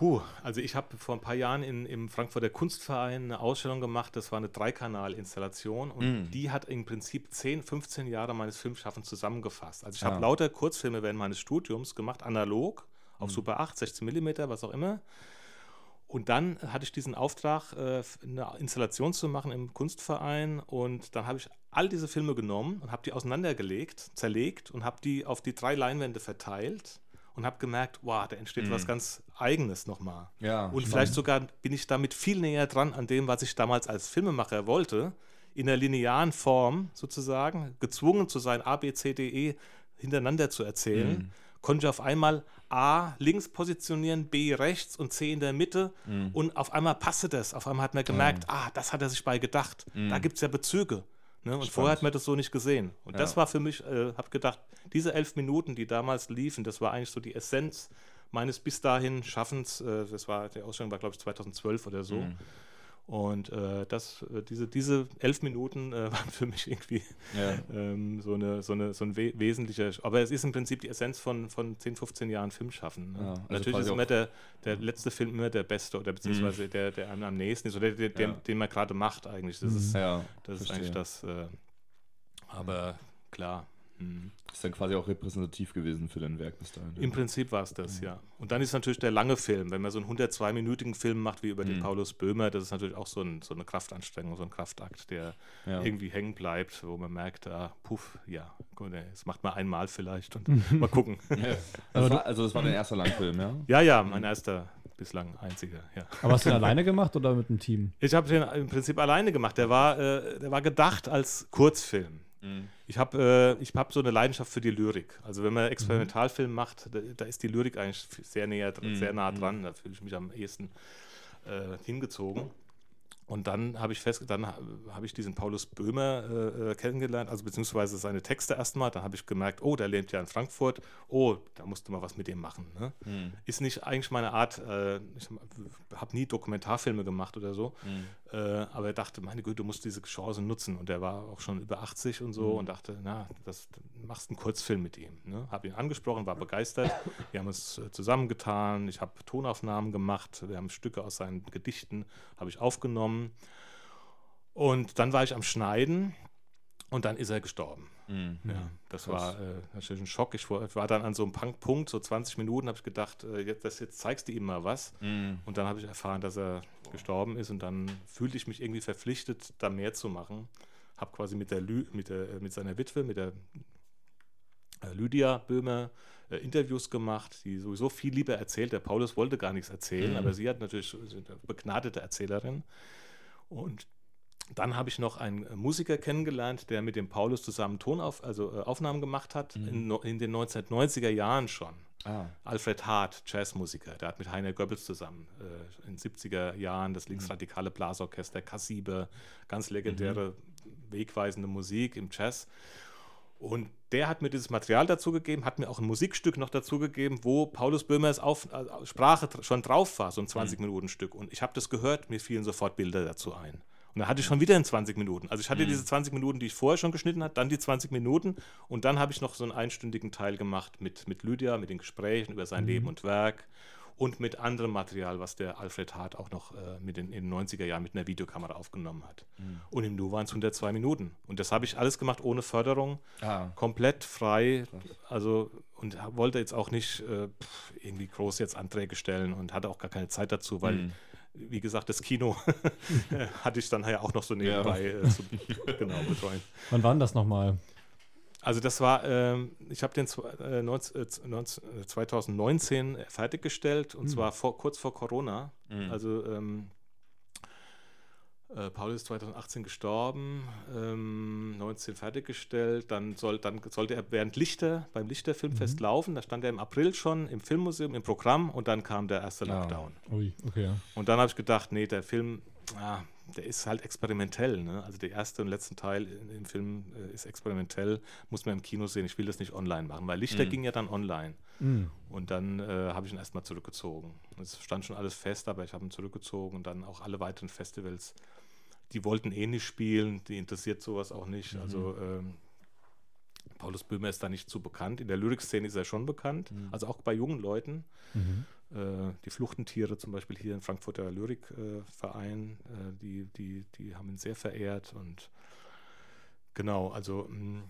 Puh, also ich habe vor ein paar Jahren in, im Frankfurter Kunstverein eine Ausstellung gemacht, das war eine Dreikanal-Installation und mm. die hat im Prinzip 10, 15 Jahre meines Filmschaffens zusammengefasst. Also ich ja. habe lauter Kurzfilme während meines Studiums gemacht, analog, auf mm. Super 8, 16 mm, was auch immer. Und dann hatte ich diesen Auftrag, äh, eine Installation zu machen im Kunstverein und dann habe ich all diese Filme genommen und habe die auseinandergelegt, zerlegt und habe die auf die drei Leinwände verteilt und habe gemerkt, wow, da entsteht mhm. was ganz Eigenes nochmal.
Ja,
und vielleicht sogar bin ich damit viel näher dran an dem, was ich damals als Filmemacher wollte, in der linearen Form sozusagen, gezwungen zu sein, A, B, C, D, E hintereinander zu erzählen. Mhm. Konnte ich auf einmal A links positionieren, B rechts und C in der Mitte mhm. und auf einmal passte das. Auf einmal hat man gemerkt, ah, das hat er sich bei gedacht. Da mhm. gibt es ja Bezüge. Ne? Und Spannend. vorher hat man das so nicht gesehen. Und ja. das war für mich, äh, habe gedacht, diese elf Minuten, die damals liefen, das war eigentlich so die Essenz meines bis dahin Schaffens. Äh, das war, die Ausstellung war, glaube ich, 2012 oder so. Mhm. Und äh, das, äh, diese, diese elf Minuten äh, waren für mich irgendwie ja. ähm, so, eine, so, eine, so ein we wesentlicher. Aber es ist im Prinzip die Essenz von, von 10, 15 Jahren Filmschaffen. Ne? Ja, also Natürlich ist immer der, der letzte Film immer der beste oder beziehungsweise mhm. der, der einem am nächsten ist oder der, der, ja. den man gerade macht eigentlich. Das ist, das ist eigentlich das. Äh, aber klar.
Mhm. Ist dann quasi auch repräsentativ gewesen für dein Werk bis dahin.
Im Prinzip war es das, ja. Und dann ist natürlich der lange Film. Wenn man so einen 102-minütigen Film macht wie über den mhm. Paulus Böhmer, das ist natürlich auch so, ein, so, eine Kraftanstrengung, so ein Kraftakt, der ja. irgendwie hängen bleibt, wo man merkt, ah, puff, ja, gut, das macht man einmal vielleicht und mal gucken.
Ja. Also, war, also das war dein erster Langfilm, ja?
Ja, ja, mein erster bislang einziger, ja.
Aber hast du den alleine gemacht oder mit einem Team?
Ich habe den im Prinzip alleine gemacht. Der war, äh, der war gedacht als Kurzfilm. Mhm. Ich habe äh, hab so eine Leidenschaft für die Lyrik. Also wenn man mhm. Experimentalfilm macht, da, da, ist die Lyrik eigentlich sehr, näher, mhm. sehr nah dran. Mhm. Da fühle ich mich am ehesten äh, hingezogen. Und dann habe ich fest, dann habe ich diesen Paulus Böhmer äh, äh, kennengelernt, also beziehungsweise seine Texte erstmal. Dann habe ich gemerkt, oh, der lebt ja in Frankfurt. Oh, da musst du mal was mit dem machen. Ne? Mhm. Ist nicht eigentlich meine Art. Äh, ich habe nie Dokumentarfilme gemacht oder so. Mhm. Äh, aber er dachte, meine Güte, du musst diese Chance nutzen. Und er war auch schon über 80 und so mhm. und dachte, na, das machst einen Kurzfilm mit ihm. Ne? Habe ihn angesprochen, war begeistert. Wir haben uns äh, zusammengetan. Ich habe Tonaufnahmen gemacht. Wir haben Stücke aus seinen Gedichten habe ich aufgenommen und dann war ich am Schneiden und dann ist er gestorben. Mhm. Ja, das Krass. war äh, natürlich ein Schock. Ich war dann an so einem Punkt, so 20 Minuten, habe ich gedacht, äh, jetzt, das, jetzt zeigst du ihm mal was. Mhm. Und dann habe ich erfahren, dass er gestorben ist und dann fühlte ich mich irgendwie verpflichtet, da mehr zu machen. Habe quasi mit, der Lü mit, der, mit seiner Witwe, mit der äh, Lydia Böhmer, äh, Interviews gemacht, die sowieso viel lieber erzählt. Der Paulus wollte gar nichts erzählen, mhm. aber sie hat natürlich eine begnadete Erzählerin. Und dann habe ich noch einen äh, Musiker kennengelernt, der mit dem Paulus zusammen Tonauf, also äh, Aufnahmen gemacht hat, mhm. in, in, den 1990er Jahren schon. Ah. Alfred Hart, Jazzmusiker, der hat mit Heiner Goebbels zusammen äh, in den 70er Jahren das linksradikale Blasorchester Kassibe, ganz legendäre, mhm. wegweisende Musik im Jazz. Und der hat mir dieses Material dazugegeben, hat mir auch ein Musikstück noch dazugegeben, wo Paulus Böhmers Auf, äh, Sprache schon drauf war, so ein 20-Minuten-Stück. Mhm. Und ich habe das gehört, mir fielen sofort Bilder dazu ein. Und dann hatte ich schon wieder in 20 Minuten. Also ich hatte mhm. diese 20 Minuten, die ich vorher schon geschnitten habe, dann die 20 Minuten und dann habe ich noch so einen einstündigen Teil gemacht mit, mit Lydia, mit den Gesprächen über sein mhm. Leben und Werk und mit anderem Material, was der Alfred Hart auch noch äh, mit den, in den 90er Jahren mit einer Videokamera aufgenommen hat. Und im Nu waren es 102 Minuten. Und das habe ich alles gemacht ohne Förderung,
Ah.
komplett frei. Also und wollte jetzt auch nicht äh, irgendwie groß jetzt Anträge stellen und hatte auch gar keine Zeit dazu, weil
Mhm.
Wie gesagt, das Kino hatte ich dann ja auch noch so nebenbei äh, zu, genau, betreuen.
Wann war denn das nochmal?
Also das war, ähm, ich habe den äh, 19, äh, 19, äh, 2019 fertiggestellt und zwar vor, kurz vor Corona. Also ähm, äh, Paul ist 2018 gestorben, ähm, 19 fertiggestellt, dann, soll, dann sollte er während Lichter, beim Lichter Filmfest laufen, da stand er im April schon im Filmmuseum, im Programm und dann kam der erste
Ah.
Lockdown.
Ui, okay. ja.
Und dann habe ich gedacht, nee, der Film, ah, der ist halt experimentell. Ne? Also der erste und letzte Teil in- im Film äh, ist experimentell, muss man im Kino sehen. Ich will das nicht online machen, weil Lichter ging ja dann online.
Mhm.
Und dann äh, habe ich ihn erstmal zurückgezogen. Es stand schon alles fest, aber ich habe ihn zurückgezogen und dann auch alle weiteren Festivals. Die wollten eh nicht spielen, die interessiert sowas auch nicht. Also ähm, Paulus Böhmer ist da nicht so bekannt. In der Lyrikszene ist er schon bekannt, also auch bei jungen Leuten.
Mhm.
Äh, die Fluchtentiere zum Beispiel hier im Frankfurter Lyrikverein, äh, die, die, die haben ihn sehr verehrt und genau, also mh,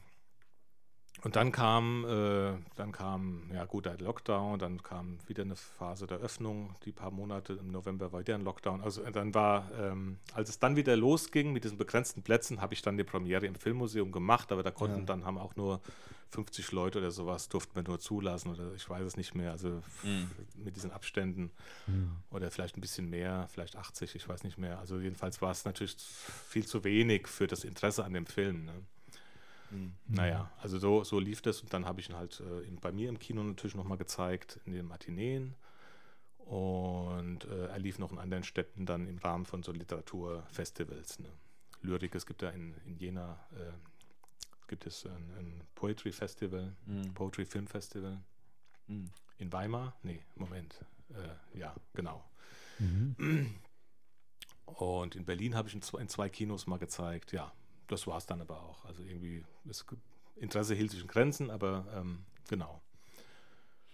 und dann kam, äh, dann kam, ja gut, der Lockdown, dann kam wieder eine Phase der Öffnung, die paar Monate im November war wieder ein Lockdown. Also äh, dann war, ähm, als es dann wieder losging mit diesen begrenzten Plätzen, habe ich dann die Premiere im Filmmuseum gemacht, aber da konnten dann haben auch nur 50 Leute oder sowas durften wir nur zulassen oder ich weiß es nicht mehr. Also f- mit diesen Abständen oder vielleicht ein bisschen mehr, vielleicht 80, ich weiß nicht mehr. Also jedenfalls war es natürlich viel zu wenig für das Interesse an dem Film. Ne? Naja, also so, so lief das und dann habe ich ihn halt äh, in, bei mir im Kino natürlich nochmal gezeigt, in den Matineen. Und äh, er lief noch in anderen Städten dann im Rahmen von so Literaturfestivals. Ne? Lyrik, es gibt da in, in Jena äh, gibt es ein, ein Poetry Festival, Poetry Film Festival. In Weimar? Nee, Moment. Äh, ja, genau. Und in Berlin habe ich in zwei, in zwei Kinos mal gezeigt. Ja, das war es dann aber auch. Also irgendwie, das Interesse hielt sich in Grenzen, aber ähm, genau.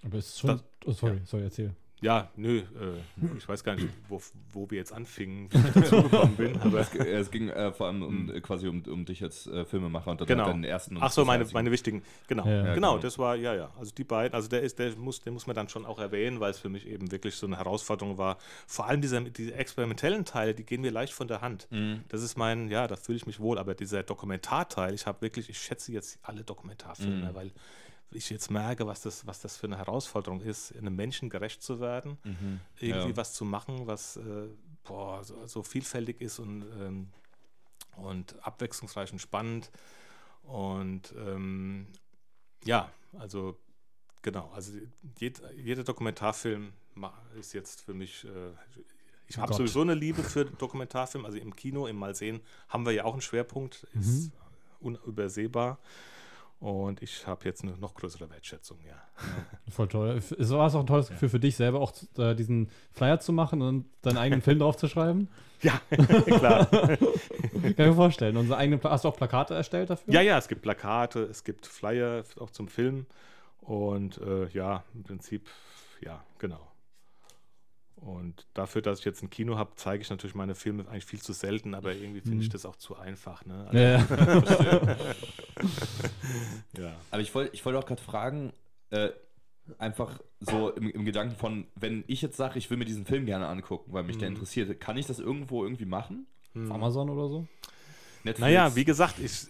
Aber es ist schon.
Das-
oh, sorry, sorry, erzähl.
Ja, nö, äh, ich weiß gar nicht, wo, wo wir jetzt anfingen, wie ich dazu gekommen bin. Aber
Es, g- es ging äh, vor allem um, äh, quasi um, um dich als äh, Filmemacher und dann
Genau.
deinen ersten und
Ach so, meine,
einzigen-
meine wichtigen. Genau,
Ja, ja.
genau,
genau.
das war, ja, ja. Also die beiden, also der ist, der muss, den muss man dann schon auch erwähnen, weil es für mich eben wirklich so eine Herausforderung war. Vor allem diese, diese experimentellen Teile, die gehen mir leicht von der Hand.
Mhm.
Das ist mein, ja, da fühle ich mich wohl. Aber dieser Dokumentarteil, ich habe wirklich, ich schätze jetzt alle Dokumentarfilme,
Mhm.
weil ich jetzt merke, was das, was das für eine Herausforderung ist, einem Menschen gerecht zu werden,
Mhm.
irgendwie
Ja.
was zu machen, was äh, boah, so, so vielfältig ist und, ähm, und abwechslungsreich und spannend. Und ähm, ja, also genau, also jed, jeder Dokumentarfilm ist jetzt für mich, äh, ich habe
Gott.
sowieso eine Liebe für Dokumentarfilm, also im Kino, im Mal sehen, haben wir ja auch einen Schwerpunkt, ist unübersehbar. Und ich habe jetzt eine noch größere Wertschätzung, ja.
Voll toll. Es war es auch ein tolles Gefühl für dich selber, auch äh, diesen Flyer zu machen und deinen eigenen Film draufzuschreiben?
Ja, klar.
Kann ich mir vorstellen. Unsere eigenen Pla hast du auch Plakate erstellt dafür?
Ja, ja, es gibt Plakate, es gibt Flyer auch zum Film. Und äh, ja, im Prinzip, ja, genau. Und dafür, dass ich jetzt ein Kino habe, zeige ich natürlich meine Filme eigentlich viel zu selten, aber irgendwie finde ich das auch zu einfach. Ne? Also,
Ja, ja.
ja.
Aber ich wollte ich wollte auch gerade fragen, äh, einfach so im, im Gedanken von, wenn ich jetzt sage, ich will mir diesen Film gerne angucken, weil mich der
Mhm.
interessiert, kann ich das irgendwo irgendwie machen?
Auf Amazon oder so?
Netflix?
Naja, wie gesagt, ich,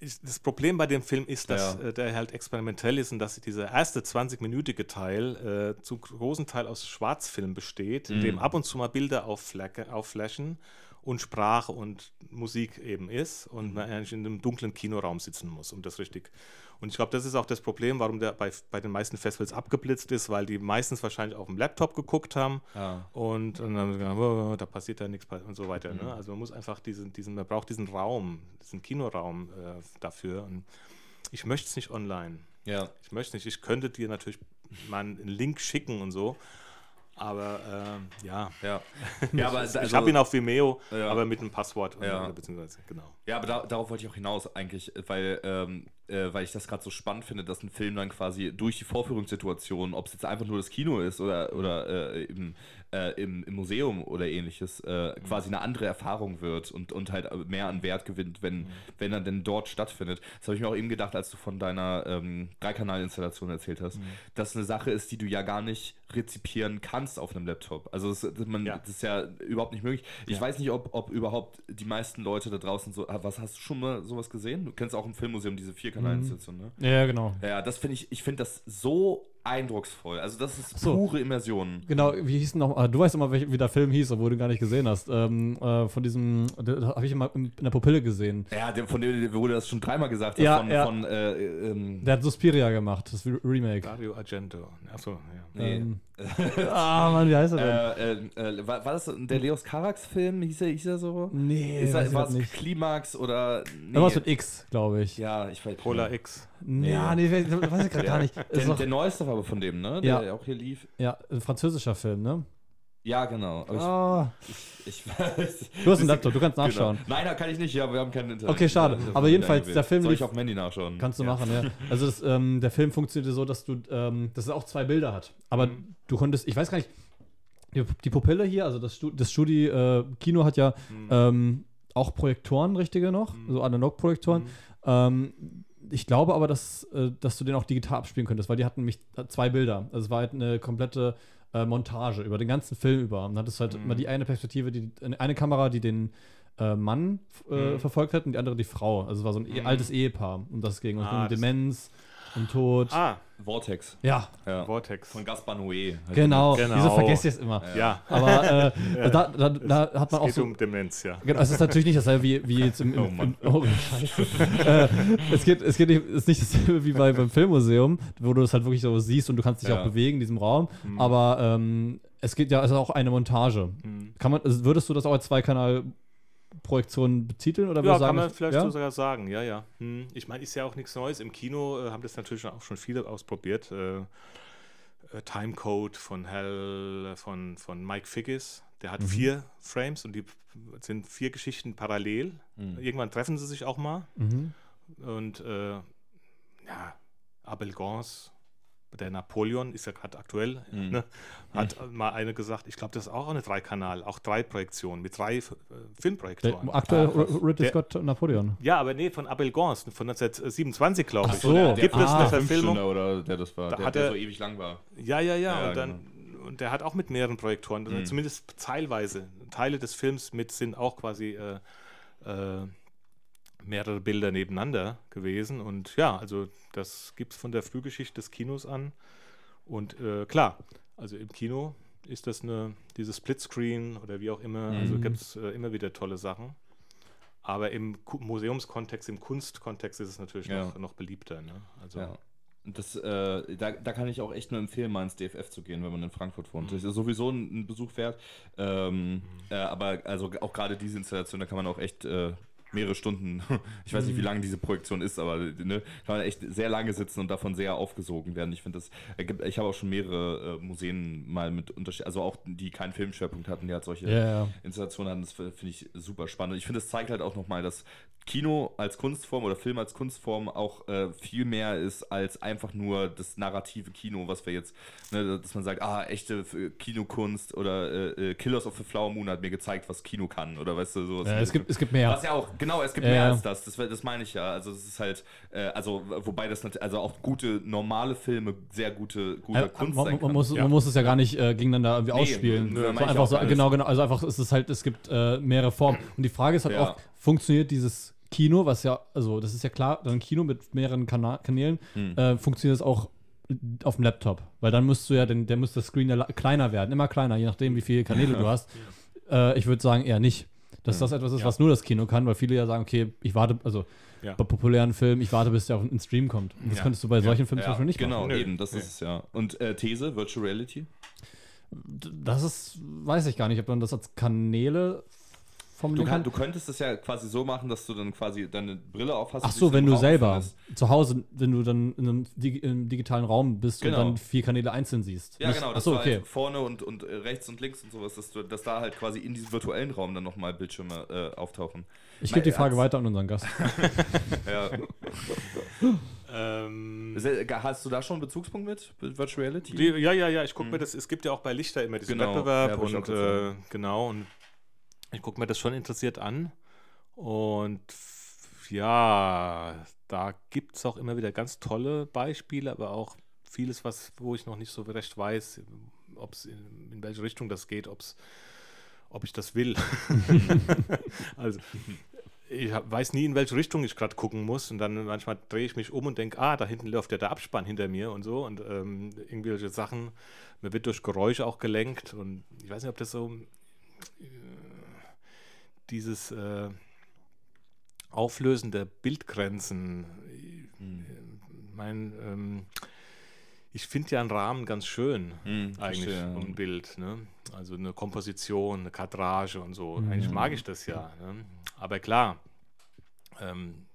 ich, das Problem bei dem Film ist, dass
Ja.
äh, der halt experimentell ist und dass dieser erste 20-minütige Teil äh, zum großen Teil aus Schwarzfilm besteht, in
Mhm.
dem ab und zu mal Bilder aufflashen und Sprache und Musik eben ist
Mhm.
und man eigentlich in einem dunklen Kinoraum sitzen muss, um das richtig. Und ich glaube, das ist auch das Problem, warum der bei, bei den meisten Festivals abgeblitzt ist, weil die meistens wahrscheinlich auf dem Laptop geguckt haben
Ah.
und, und dann haben sie gesagt, "Oh, da passiert ja nichts und so weiter.
Mhm.
Ne? Also man muss einfach diesen, diesen, man braucht diesen Raum, diesen Kinoraum äh, dafür. Und ich möchte es nicht online.
Ja.
Ich möchte nicht. Ich könnte dir natürlich mal einen Link schicken und so. Aber ähm, ja,
Ja. ja, aber
ich
also-
habe ihn auf Vimeo,
Ja.
aber mit einem Passwort.
Ja.
Oder, beziehungsweise, genau.
Ja, aber da, darauf wollte ich auch hinaus eigentlich, weil ähm, äh, weil ich das gerade so spannend finde, dass ein Film dann quasi durch die Vorführungssituation, ob es jetzt einfach nur das Kino ist oder, oder äh, im, äh, im, im Museum oder ähnliches, äh, quasi eine andere Erfahrung wird und, und halt mehr an Wert gewinnt, wenn, wenn er denn dort stattfindet. Das habe ich mir auch eben gedacht, als du von deiner ähm, Dreikanal-Installation erzählt hast, dass eine Sache ist, die du ja gar nicht rezipieren kannst auf einem Laptop. Also das, man,
Ja.
das ist ja überhaupt nicht möglich. Ich weiß nicht, ob, ob überhaupt die meisten Leute da draußen so. Ah, Was hast du schon mal sowas gesehen? Du kennst auch im Filmmuseum diese Vierkanal-Installation, ne?
Ja, genau.
Ja, das finde ich, ich finde das so eindrucksvoll. Also das ist
so.
pure Immersion.
Genau, wie hieß denn noch, ah, du weißt immer, wie der Film hieß, obwohl du gar nicht gesehen hast. Ähm, äh, von diesem, das habe ich immer in, in der Pupille gesehen.
Ja, der, von dem wo du das schon dreimal gesagt hast,
Ja,
von,
ja.
von äh, ähm,
Der hat Suspiria gemacht, das Re- Remake.
Dario Argento. Achso, ja.
nee.
Ähm, ah, Mann, wie heißt er denn?
äh, äh, äh, war, war das der Leos Carax-Film? Hieß er, hieß er so?
nee,
Ist er,
ich
war es
nicht.
Klimax oder. Nee.
Irgendwas mit X, glaube ich.
Ja, ich weiß
Polar X.
Ja, nee, weiß weiß ich gerade gar nicht. Ist
Der,
doch,
der neueste war aber von dem, ne?
Ja.
Der auch hier lief.
ja, ein französischer Film, ne?
Ja, genau. Aber ich,
Ah,
Ich weiß.
du hast einen Laptop, du kannst
Genau.
nachschauen.
Nein, da kann ich nicht, ja, wir haben keinen Internet.
Okay, schade. Aber jedenfalls, der Film
Soll ich auf dem Handy nachschauen?
Kannst du machen, ja. Also das, ähm, der Film funktionierte so, dass du, ähm, dass er auch zwei Bilder hat. Aber du konntest, ich weiß gar nicht, die, die Pupille hier, also das, das Studi äh, Kino hat ja ähm, auch Projektoren, richtige noch, so Analog-Projektoren. Ähm, ich glaube aber, dass, äh, dass du den auch digital abspielen könntest, weil die hatten nämlich zwei Bilder. Also es war halt eine komplette äh, Montage über den ganzen Film über. Und dann hattest du halt immer die eine Perspektive, die eine Kamera, die den äh, Mann äh, verfolgt hat und die andere die Frau. Also es war so ein e altes Ehepaar, um das ging. Und
Ah,
um
das-
Demenz und Tod.
Ah,
Vortex.
Ja,
Ja.
Vortex.
Von Gaspar Noé.
genau.
Genau.
Wieso vergesst ihr es immer?
Ja,
Aber äh, da, da, da hat man
es
auch
geht
so.
um Demenz, ja.
Genau, es ist natürlich nicht dasselbe wie, wie jetzt im, im,
Oh Mann.
im oh, Scheiße. äh, es geht, es geht nicht, es ist nicht dasselbe wie bei, beim Filmmuseum, wo du das halt wirklich so siehst und du kannst dich
Ja.
auch bewegen in diesem Raum.
Mhm.
Aber ähm, es geht ja, es ist auch eine Montage. Kann man, also würdest du das auch als Zweikanal-Projektion betiteln oder
Ja, kann man vielleicht
ja?
so sogar sagen, ja, ja. Hm. Ich meine, ist ja auch nichts Neues. Im Kino äh, haben das natürlich auch schon viele ausprobiert. Äh, äh, Timecode von Hell, von, von Mike Figgis. Der
Mhm.
hat vier Frames und die sind vier Geschichten parallel. Irgendwann treffen sie sich auch mal.
Mhm.
Und äh, ja, Abel Gance, der Napoleon, ist ja gerade aktuell,
Mhm.
ne, hat mal eine gesagt, ich glaube, das ist auch eine Dreikanal, auch drei Projektionen mit drei äh,
Der,
Filmprojektoren.
aktuell
Ah.
Ridley
Der-
Scott Napoleon.
Ja, aber nee, von Abel Gance, von 1927, glaube ich.
Ach so.
der,
Gibt es
Ah.
eine Verfilmung?
oder der das war,
Da
der,
hat
der
er-
so ewig lang war.
Ja, ja, ja.
Ja,
und, dann, und der hat auch mit mehreren Projektoren,
Mhm.
zumindest teilweise, Teile des Films mit sind auch quasi äh, äh, mehrere Bilder nebeneinander gewesen. Und ja, also das gibt es von der Frühgeschichte des Kinos an. Und äh, klar, also im Kino ist das eine, dieses Splitscreen oder wie auch immer, also
Mhm.
gibt es äh, immer wieder tolle Sachen. Aber im Ku- Museumskontext, im Kunstkontext ist es natürlich
Ja.
noch, noch beliebter. Ne? Also,
Ja. Das, äh, da, da kann ich auch echt nur empfehlen, mal ins DFF zu gehen, wenn man in Frankfurt wohnt. Das ist sowieso ein, ein Besuch wert. Ähm, äh, aber also auch gerade diese Installation, da kann man auch echt äh, mehrere Stunden, ich weiß nicht, wie lange diese Projektion ist, aber ne, kann man echt sehr lange sitzen und davon sehr aufgesogen werden. Ich finde das, äh, ich habe auch schon mehrere äh, Museen mal mit Unterschied, also auch die keinen Filmschwerpunkt hatten, die halt solche
Ja, ja.
Installationen hatten, das finde ich super spannend. Ich finde, es zeigt halt auch nochmal, dass Kino als Kunstform oder Film als Kunstform auch äh, viel mehr ist als einfach nur das narrative Kino, was wir jetzt, ne, dass man sagt, ah, echte Kinokunst oder äh, äh, Killers of the Flower Moon hat mir gezeigt, was Kino kann oder weißt du, sowas.
Ja, es, gibt, es gibt mehr.
Was ja auch, genau, es gibt
Ja,
mehr als das. Das, das meine ich ja. Also es ist halt, äh, also wobei das also auch gute normale Filme sehr gute, guter
Äh,
Kunst
man,
sein
man, muss,
Ja.
man muss es ja gar nicht äh, gegeneinander irgendwie
Nee,
ausspielen.
nö,
So einfach so,
alles.
genau, genau. Also einfach ist es halt, es gibt äh, mehrere Formen. Und die Frage ist halt
Ja.
auch, funktioniert dieses Kino, was ja, also das ist ja klar, dann ein Kino mit mehreren Kana Kanälen,
Hm.
äh, funktioniert es auch auf dem Laptop. Weil dann musst du ja, den, der muss das Screen ja kleiner werden, immer kleiner, je nachdem, wie viele Kanäle du hast. Äh, ich würde sagen, eher nicht. Dass das etwas ist, was nur das Kino kann, weil viele ja sagen, okay, ich warte, also
Ja.
bei populären Filmen, ich warte, bis der auf einen Stream kommt. Und das
Ja.
könntest du bei solchen Filmen zum
ja,
Beispiel nicht
genau,
machen.
Nö.
eben, das
Nee.
ist es ja. Und äh, These, Virtual Reality?
Das ist, weiß ich gar nicht, ob man das als Kanäle vom
Du, kann, du könntest es ja quasi so machen, dass du dann quasi deine Brille aufhast.
Ach
und
so, wenn du
Raum
selber
befindest.
zu Hause, wenn du dann in einem Digi im digitalen Raum bist
Genau.
und dann vier Kanäle einzeln siehst.
Ja,
Nicht-
genau.
Ach
Das
so,
war
okay.
halt vorne und, und rechts und links und sowas, dass, du, dass da halt quasi in diesem virtuellen Raum dann nochmal Bildschirme äh, auftauchen.
Ich gebe die Frage weiter an unseren Gast.
Ja.
Ähm,
Hast du da schon einen Bezugspunkt mit? Virtual Reality?
die, ja, ja, ja, ich gucke mir das, es gibt ja auch bei Lichter immer diesen
Genau,
Wettbewerb
ja,
und äh, genau, und ich gucke mir das schon interessiert an. Und ja, da gibt es auch immer wieder ganz tolle Beispiele, aber auch vieles, was, wo ich noch nicht so recht weiß, ob es in, in welche Richtung das geht, ob's, ob ich das will. also ich weiß nie, in welche Richtung ich gerade gucken muss. Und dann manchmal drehe ich mich um und denke, ah, da hinten läuft ja der Abspann hinter mir und so. Und ähm, irgendwelche Sachen. Mir wird durch Geräusche auch gelenkt. Und ich weiß nicht, ob das so äh, dieses äh, Auflösen der Bildgrenzen. Ich mein, ähm, ich finde ja einen Rahmen ganz schön,
Hm,
eigentlich, um ein Bild. Ne? Also eine Komposition, eine Kadrage und so. Eigentlich mag ich das ja. Ne? Aber klar, ähm,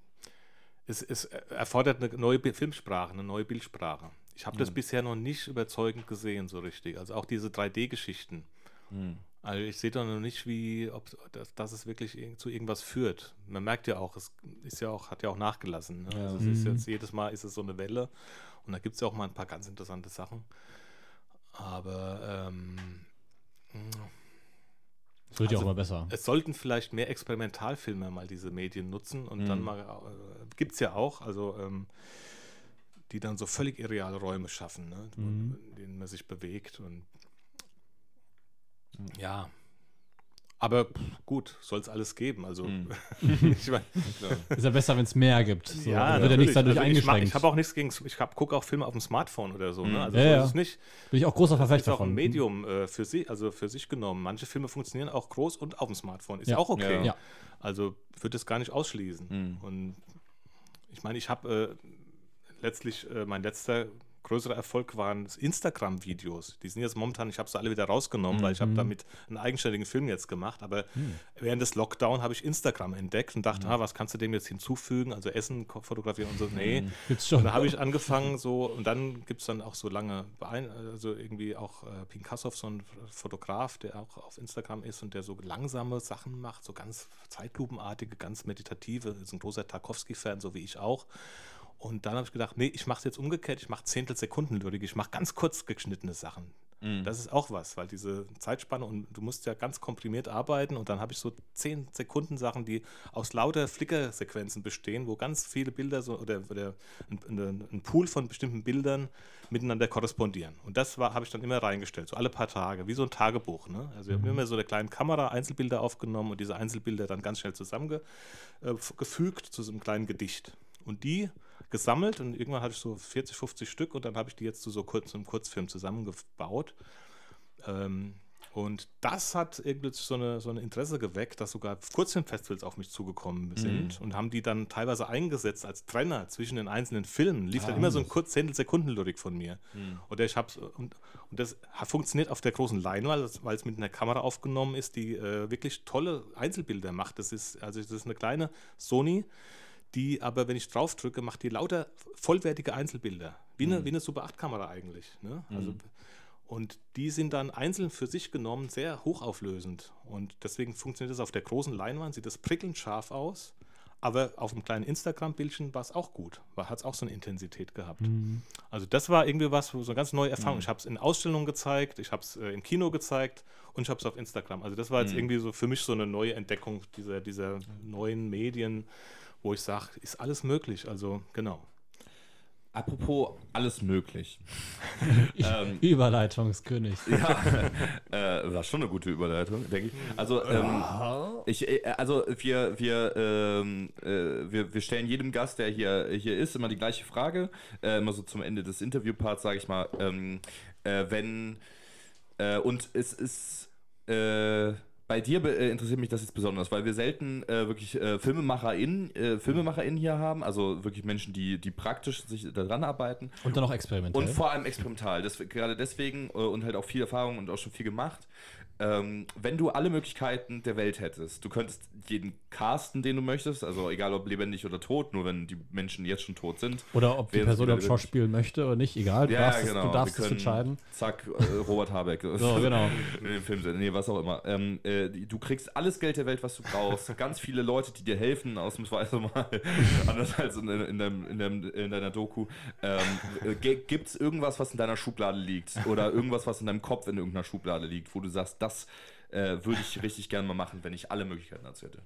es, es erfordert eine neue Filmsprache, eine neue Bildsprache. Ich habe das bisher noch nicht überzeugend gesehen, so richtig. Also auch diese 3D-Geschichten. Also ich sehe doch noch nicht, wie, ob dass, dass es wirklich zu irgendwas führt. Man merkt ja auch, es ist ja auch, hat ja auch nachgelassen. Ne? Also es ist jetzt jedes Mal ist es so eine Welle und da gibt es ja auch mal ein paar ganz interessante Sachen. Aber ähm,
Das wird ja auch
Also,
immer besser.
es sollten vielleicht mehr Experimentalfilme mal diese Medien nutzen und dann mal, äh, gibt es ja auch, also ähm, die dann so völlig irreale Räume schaffen, ne, wo- in denen man sich bewegt und ja. Aber gut, soll es alles geben. Also ich mein,
Ist ja besser, wenn es mehr gibt. So,
ja,
dann wird ja nichts dadurch
also ich, mach-
eingeschränkt.
ich habe auch nichts gegen, ich gucke auch Filme auf dem Smartphone oder so. Ne? Also
Ja,
so
ja.
ist nicht.
Bin ich auch großer
Das ist
Verfechter
auch ein. Medium äh, für sie, also für sich genommen. Manche Filme funktionieren auch groß und auf dem Smartphone. Ist
Ja.
ja auch okay.
Ja.
Ja.
Also würde es gar nicht ausschließen. Und ich meine, ich habe äh, letztlich äh, mein letzter größerer Erfolg waren Instagram-Videos. Die sind jetzt momentan, ich habe sie alle wieder rausgenommen, weil ich habe damit einen eigenständigen Film jetzt gemacht. Aber während des Lockdown habe ich Instagram entdeckt und dachte, ah, was kannst du dem jetzt hinzufügen? Also Essen fotografieren und so. Nee.
Gibt's
Und da habe ich angefangen so, und dann gibt es dann auch so lange, also irgendwie auch äh, Pinkassow, so ein Fotograf, der auch auf Instagram ist und der so langsame Sachen macht, so ganz zeitlupenartige, ganz meditative, ist ein großer Tarkovsky-Fan, so wie ich auch. Und dann habe ich gedacht, nee, ich mache es jetzt umgekehrt, ich mache Zehntel-Sekunden-Lyrik, ich mache ganz kurz geschnittene Sachen. Das ist auch was, weil diese Zeitspanne und du musst ja ganz komprimiert arbeiten und dann habe ich so 10 Sekunden Sachen, die aus lauter Flickersequenzen bestehen, wo ganz viele Bilder so oder, oder ein, ein, Pool von bestimmten Bildern miteinander korrespondieren. Und das habe ich dann immer reingestellt, so alle paar Tage, wie so ein Tagebuch. Ne? Also ich habe immer so eine kleine Kamera Einzelbilder aufgenommen und diese Einzelbilder dann ganz schnell zusammengefügt zu so einem kleinen Gedicht. Und die gesammelt und irgendwann hatte ich so 40, 50 Stück und dann habe ich die jetzt zu so kurz, einem Kurzfilm zusammengebaut. Ähm, und das hat irgendwie so eine, so ein Interesse geweckt, dass sogar Kurzfilmfestivals auf mich zugekommen sind und haben die dann teilweise eingesetzt als Trenner zwischen den einzelnen Filmen. Lief dann immer so ein kurz Sekunden-Lyrik von mir. Oder ich hab's, und, und das hat funktioniert auf der großen Leinwand, weil es mit einer Kamera aufgenommen ist, die äh, wirklich tolle Einzelbilder macht. Das ist, also das ist eine kleine Sony, die aber, wenn ich drauf drücke, macht die lauter vollwertige Einzelbilder. Wie eine, wie eine Super 8-Kamera eigentlich. Ne? Also, und die sind dann einzeln für sich genommen sehr hochauflösend. Und deswegen funktioniert das auf der großen Leinwand, sieht das prickelnd scharf aus. Aber auf dem kleinen Instagram-Bildchen war es auch gut. Hat es auch so eine Intensität gehabt. Also das war irgendwie was, so eine ganz neue Erfahrung. Ich habe es in Ausstellungen gezeigt, ich habe es äh, im Kino gezeigt und ich habe es auf Instagram. Also das war jetzt irgendwie so für mich so eine neue Entdeckung dieser, dieser neuen Medien, wo ich sage, ist alles möglich. Also genau.
Apropos alles möglich.
Überleitungskönig.
Ja, äh, war schon eine gute Überleitung, denke ich. Also, ähm, ich, äh, also wir, wir, ähm, äh, wir, wir stellen jedem Gast, der hier, hier ist, immer die gleiche Frage. Äh, immer so zum Ende des Interviewparts, sage ich mal. Ähm, äh, wenn, äh, und es ist, äh, bei dir äh, interessiert mich das jetzt besonders, weil wir selten äh, wirklich äh, FilmemacherInnen, äh, FilmemacherInnen hier haben, also wirklich Menschen, die, die praktisch sich daran arbeiten.
Und dann noch experimentell.
Und vor allem experimental. Das, gerade deswegen äh, und halt auch viel Erfahrung und auch schon viel gemacht.
Ähm, wenn du alle Möglichkeiten der Welt hättest, du könntest jeden casten, den du möchtest, also egal ob lebendig oder tot, nur wenn die Menschen jetzt schon tot sind.
Oder ob die Person
wieder
schauspielen möchte oder nicht, egal. Du
Ja,
darfst, es,
genau.
du darfst es entscheiden.
Zack, äh, Robert Habeck.
So, genau.
In dem Film. Nee, was auch immer. Ähm, äh, du kriegst alles Geld der Welt, was du brauchst. Ganz viele Leute, die dir helfen, ausnahmsweise mal. Anders als in, in, deinem, in, deinem, in deiner Doku. Ähm, Gibt es irgendwas, was in deiner Schublade liegt? Oder irgendwas, was in deinem Kopf in irgendeiner Schublade liegt, wo du sagst, das äh, würde ich richtig gerne mal machen, wenn ich alle Möglichkeiten dazu hätte?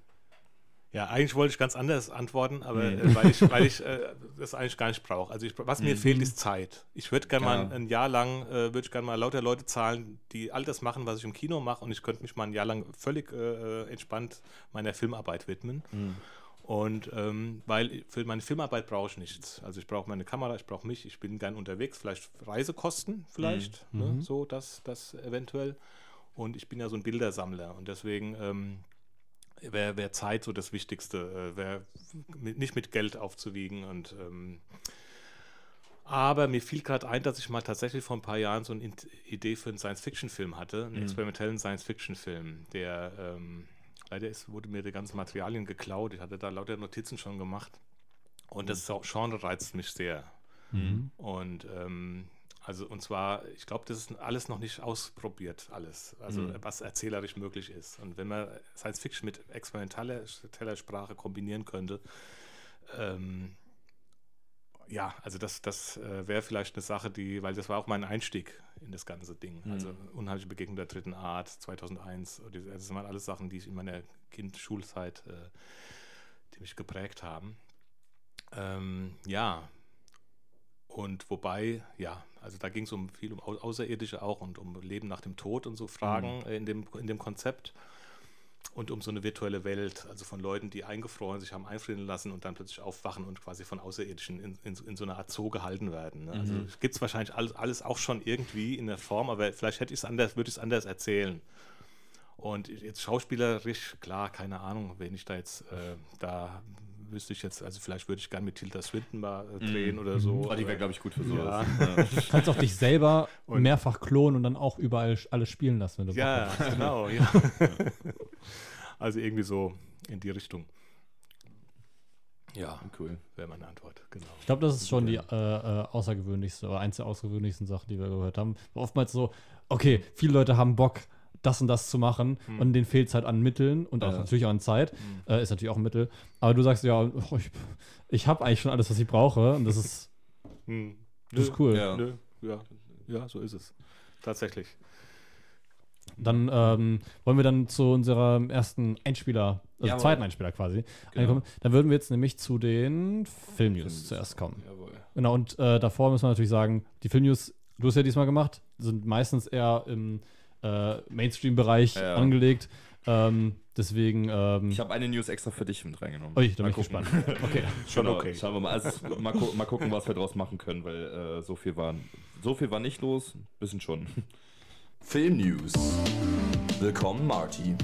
Ja, eigentlich wollte ich ganz anders antworten, aber
Mhm.
äh, weil ich, weil ich äh, das eigentlich gar nicht brauche. Also ich, was mir fehlt, ist Zeit. Ich würde gerne mal
Ja.
ein Jahr lang, äh, würde ich gerne mal lauter Leute zahlen, die all das machen, was ich im Kino mache und ich könnte mich mal ein Jahr lang völlig äh, entspannt meiner Filmarbeit widmen. Und ähm, weil für meine Filmarbeit brauche ich nichts. Also ich brauche meine Kamera, ich brauche mich, ich bin gern unterwegs, vielleicht Reisekosten vielleicht, ne? so das, das eventuell. Und ich bin ja so ein Bildersammler und deswegen ähm, wäre wär Zeit so das Wichtigste, äh, wäre mit, nicht mit Geld aufzuwiegen und ähm, aber mir fiel gerade ein, dass ich mal tatsächlich vor ein paar Jahren so eine Idee für einen Science-Fiction-Film hatte, einen experimentellen Science-Fiction-Film, der ähm, leider ist, wurde mir die ganzen Materialien geklaut. Ich hatte da lauter Notizen schon gemacht. Und das Genre reizt mich sehr. Und ähm, also und zwar, ich glaube, das ist alles noch nicht ausprobiert, alles, also was erzählerisch möglich ist. Und wenn man Science Fiction mit experimentaler experimenteller Sprache kombinieren könnte, ähm, ja, also das, das äh, wäre vielleicht eine Sache, die, weil das war auch mein Einstieg in das ganze Ding. Also unheimliche Begegnung der dritten Art, 2001, und die- das waren alles Sachen, die ich in meiner Kind-Schulzeit, äh, die mich geprägt haben. Ähm, ja, und wobei, ja, also da ging es um viel um Au- Außerirdische auch und um Leben nach dem Tod und so Fragen äh, in, dem, in dem Konzept. Und um so eine virtuelle Welt, also von Leuten, die eingefroren sich haben einfrieren lassen und dann plötzlich aufwachen und quasi von Außerirdischen in, in, in so einer Art Zoo gehalten werden. Ne? Also gibt es wahrscheinlich alles, alles auch schon irgendwie in der Form, aber vielleicht hätte ich es anders, würde ich es anders erzählen. Und jetzt schauspielerisch, klar, keine Ahnung, wenn ich da jetzt, äh, da wüsste ich jetzt, also vielleicht würde ich gerne mit Tilda Swinton mal äh, drehen oder so.
Oh, die wäre, glaube ich, gut für
Ja.
sowas.
Du kannst auch dich selber
Und-
mehrfach klonen und dann auch überall alles spielen lassen, wenn du
Ja, genau, ja. also irgendwie so in die Richtung. Ja,
Cool.
wäre meine Antwort, genau.
Ich glaube, das ist schon die äh, äh, außergewöhnlichste oder eins der außergewöhnlichsten Sachen, die wir gehört haben. Oftmals so, okay, viele Leute haben Bock, das und das zu machen und denen fehlt es halt an Mitteln und auch
Ja.
natürlich auch an Zeit. Äh, ist natürlich auch ein Mittel. Aber du sagst ja, oh, ich, ich habe eigentlich schon alles, was ich brauche und das ist,
Hm.
das ist cool.
Ja.
Ja, ja, so ist es. Tatsächlich.
Dann ähm, wollen wir dann zu unserem ersten Einspieler, also
Jawohl.
zweiten Einspieler quasi,
Genau.
ankommen. Dann würden wir jetzt nämlich zu den Filmnews zuerst kommen.
Jawohl.
Genau, und äh, davor müssen wir natürlich sagen, die Filmnews, du hast ja diesmal gemacht, sind meistens eher im äh, Mainstream-Bereich
Ja.
angelegt. Ähm, deswegen, ähm,
Ich habe eine News extra für dich mit reingenommen.
ui, da
Mal
bin ich gespannt. Okay.
Schon
Genau,
okay.
Schauen wir mal. Also, mal, gu mal gucken, was wir draus machen können, weil äh, so viel war so viel war nicht los, bisschen schon.
Film News. Willkommen Marty.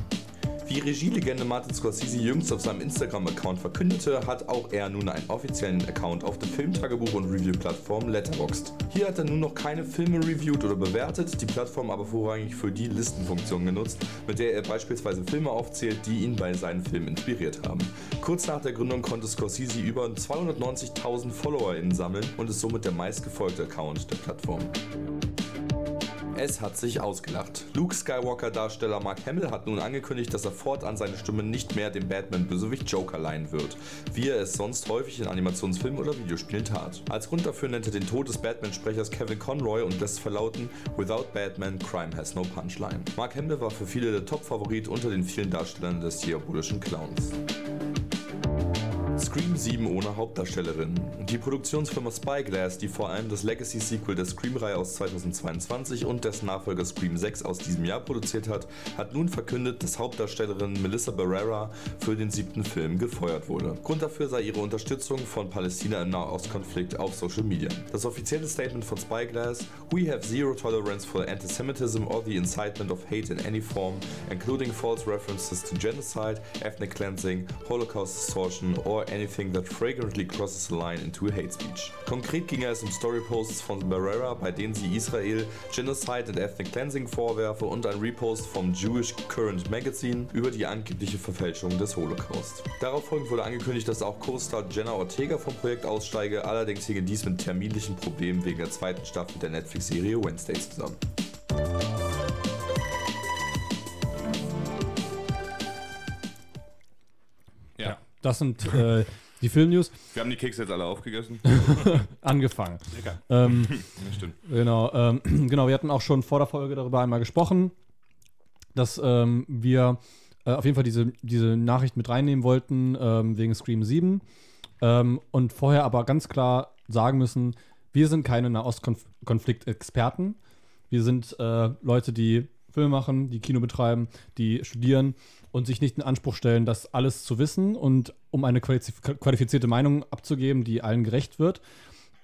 Wie Regielegende Martin Scorsese jüngst auf seinem Instagram-Account verkündete, hat auch er nun einen offiziellen Account auf der Filmtagebuch- und Review-Plattform Letterboxd. Hier hat er nun noch keine Filme reviewed oder bewertet, die Plattform aber vorrangig für die Listenfunktion genutzt, mit der er beispielsweise Filme aufzählt, die ihn bei seinen Filmen inspiriert haben. Kurz nach der Gründung konnte Scorsese über 290.000 FollowerInnen sammeln und ist somit der meistgefolgte Account der Plattform. Es hat sich ausgelacht. Luke Skywalker-Darsteller Mark Hamill hat nun angekündigt, dass er fortan seine Stimme nicht mehr dem Batman-Bösewicht Joker leihen wird, wie er es sonst häufig in Animationsfilmen oder Videospielen tat. Als Grund dafür nennt er den Tod des Batman-Sprechers Kevin Conroy und lässt verlauten, Without Batman, crime has no punchline. Mark Hamill war für viele der Top-Favorit unter den vielen Darstellern des diabolischen Clowns. Scream 7 ohne Hauptdarstellerin. Die Produktionsfirma Spyglass, die vor allem das Legacy-Sequel der Scream-Reihe aus 2022 und dessen Nachfolger Scream 6 aus diesem Jahr produziert hat, hat nun verkündet, dass Hauptdarstellerin Melissa Barrera für den siebten Film gefeuert wurde. Grund dafür sei ihre Unterstützung von Palästina im Nahostkonflikt auf Social Media. Das offizielle Statement von Spyglass: We have zero tolerance for antisemitism or the incitement of hate in any form, including false references to genocide, ethnic cleansing, Holocaust distortion or any
anything that fragrantly crosses the line into hate speech. Konkret ging es um Storyposts von Barrera, bei denen sie Israel Genocide and Ethnic Cleansing vorwerfe und ein Repost vom Jewish Current Magazine über die angebliche Verfälschung des Holocaust. Darauf folgend wurde angekündigt, dass auch Co-Star Jenna Ortega vom Projekt aussteige, allerdings hinge dies mit terminlichen Problemen wegen der zweiten Staffel der Netflix-Serie Wednesday zusammen.
Das sind äh, die Filmnews.
Wir haben die Kekse jetzt alle aufgegessen.
Angefangen.
Lecker.
Ähm,
Das stimmt.
Genau, ähm, genau, wir hatten auch schon vor der Folge darüber einmal gesprochen, dass ähm, wir äh, auf jeden Fall diese, diese Nachricht mit reinnehmen wollten, ähm, wegen Scream 7. Ähm, und vorher aber ganz klar sagen müssen, wir sind keine Nahostkonflikt-Experten. Wir sind äh, Leute, die Filme machen, die Kino betreiben, die studieren und sich nicht in Anspruch stellen, das alles zu wissen und um eine qualif qualifizierte Meinung abzugeben, die allen gerecht wird.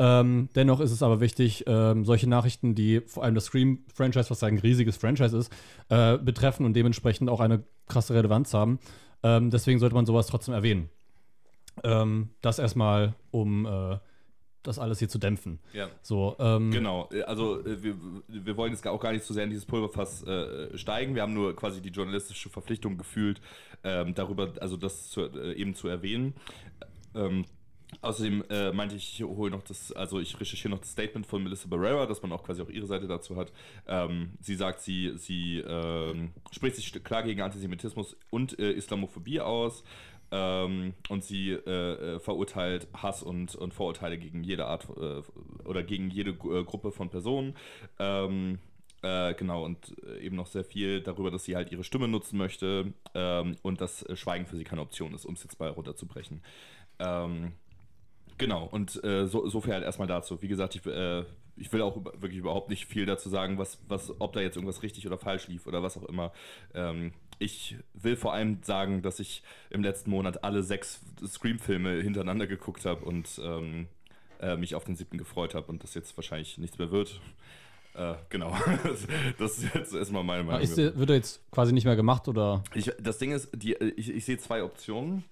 Ähm, dennoch ist es aber wichtig, ähm, solche Nachrichten, die vor allem das Scream-Franchise, was ein riesiges Franchise ist, äh, betreffen und dementsprechend auch eine krasse Relevanz haben. Ähm, deswegen sollte man sowas trotzdem erwähnen. Ähm, das erstmal, um äh, das alles hier zu dämpfen.
Ja.
So, ähm,
Genau, äh, also äh, wir, wir wollen jetzt auch gar nicht so sehr in dieses Pulverfass äh, steigen. Wir haben nur quasi die journalistische Verpflichtung gefühlt, ähm, darüber, also das zu, äh, eben zu erwähnen. Ähm, außerdem äh, meinte ich, ich hole noch das, also ich recherchiere noch das Statement von Melissa Barrera, dass man auch quasi auch ihre Seite dazu hat. Ähm, sie sagt, sie, sie ähm, spricht sich klar gegen Antisemitismus und äh, Islamophobie aus. Ähm, und sie äh, äh, verurteilt Hass und, und Vorurteile gegen jede Art äh, oder gegen jede äh, Gruppe von Personen. Ähm, äh, genau, und äh, eben noch sehr viel darüber, dass sie halt ihre Stimme nutzen möchte ähm, und dass Schweigen für sie keine Option ist, um es jetzt mal runterzubrechen. Ähm, genau, und so, so viel halt erstmal dazu. Wie gesagt, ich, ich will auch über, wirklich überhaupt nicht viel dazu sagen, was, was, ob da jetzt irgendwas richtig oder falsch lief oder was auch immer. Ich will vor allem sagen, dass ich im letzten Monat alle sechs Scream-Filme hintereinander geguckt habe und ähm, äh, mich auf den siebten gefreut habe und das jetzt wahrscheinlich nichts mehr wird. Äh, genau. das ist jetzt erstmal meine Meinung.
ist, der- wird er jetzt quasi nicht mehr gemacht oder?
Ich, das Ding ist, die, ich, ich sehe zwei Optionen.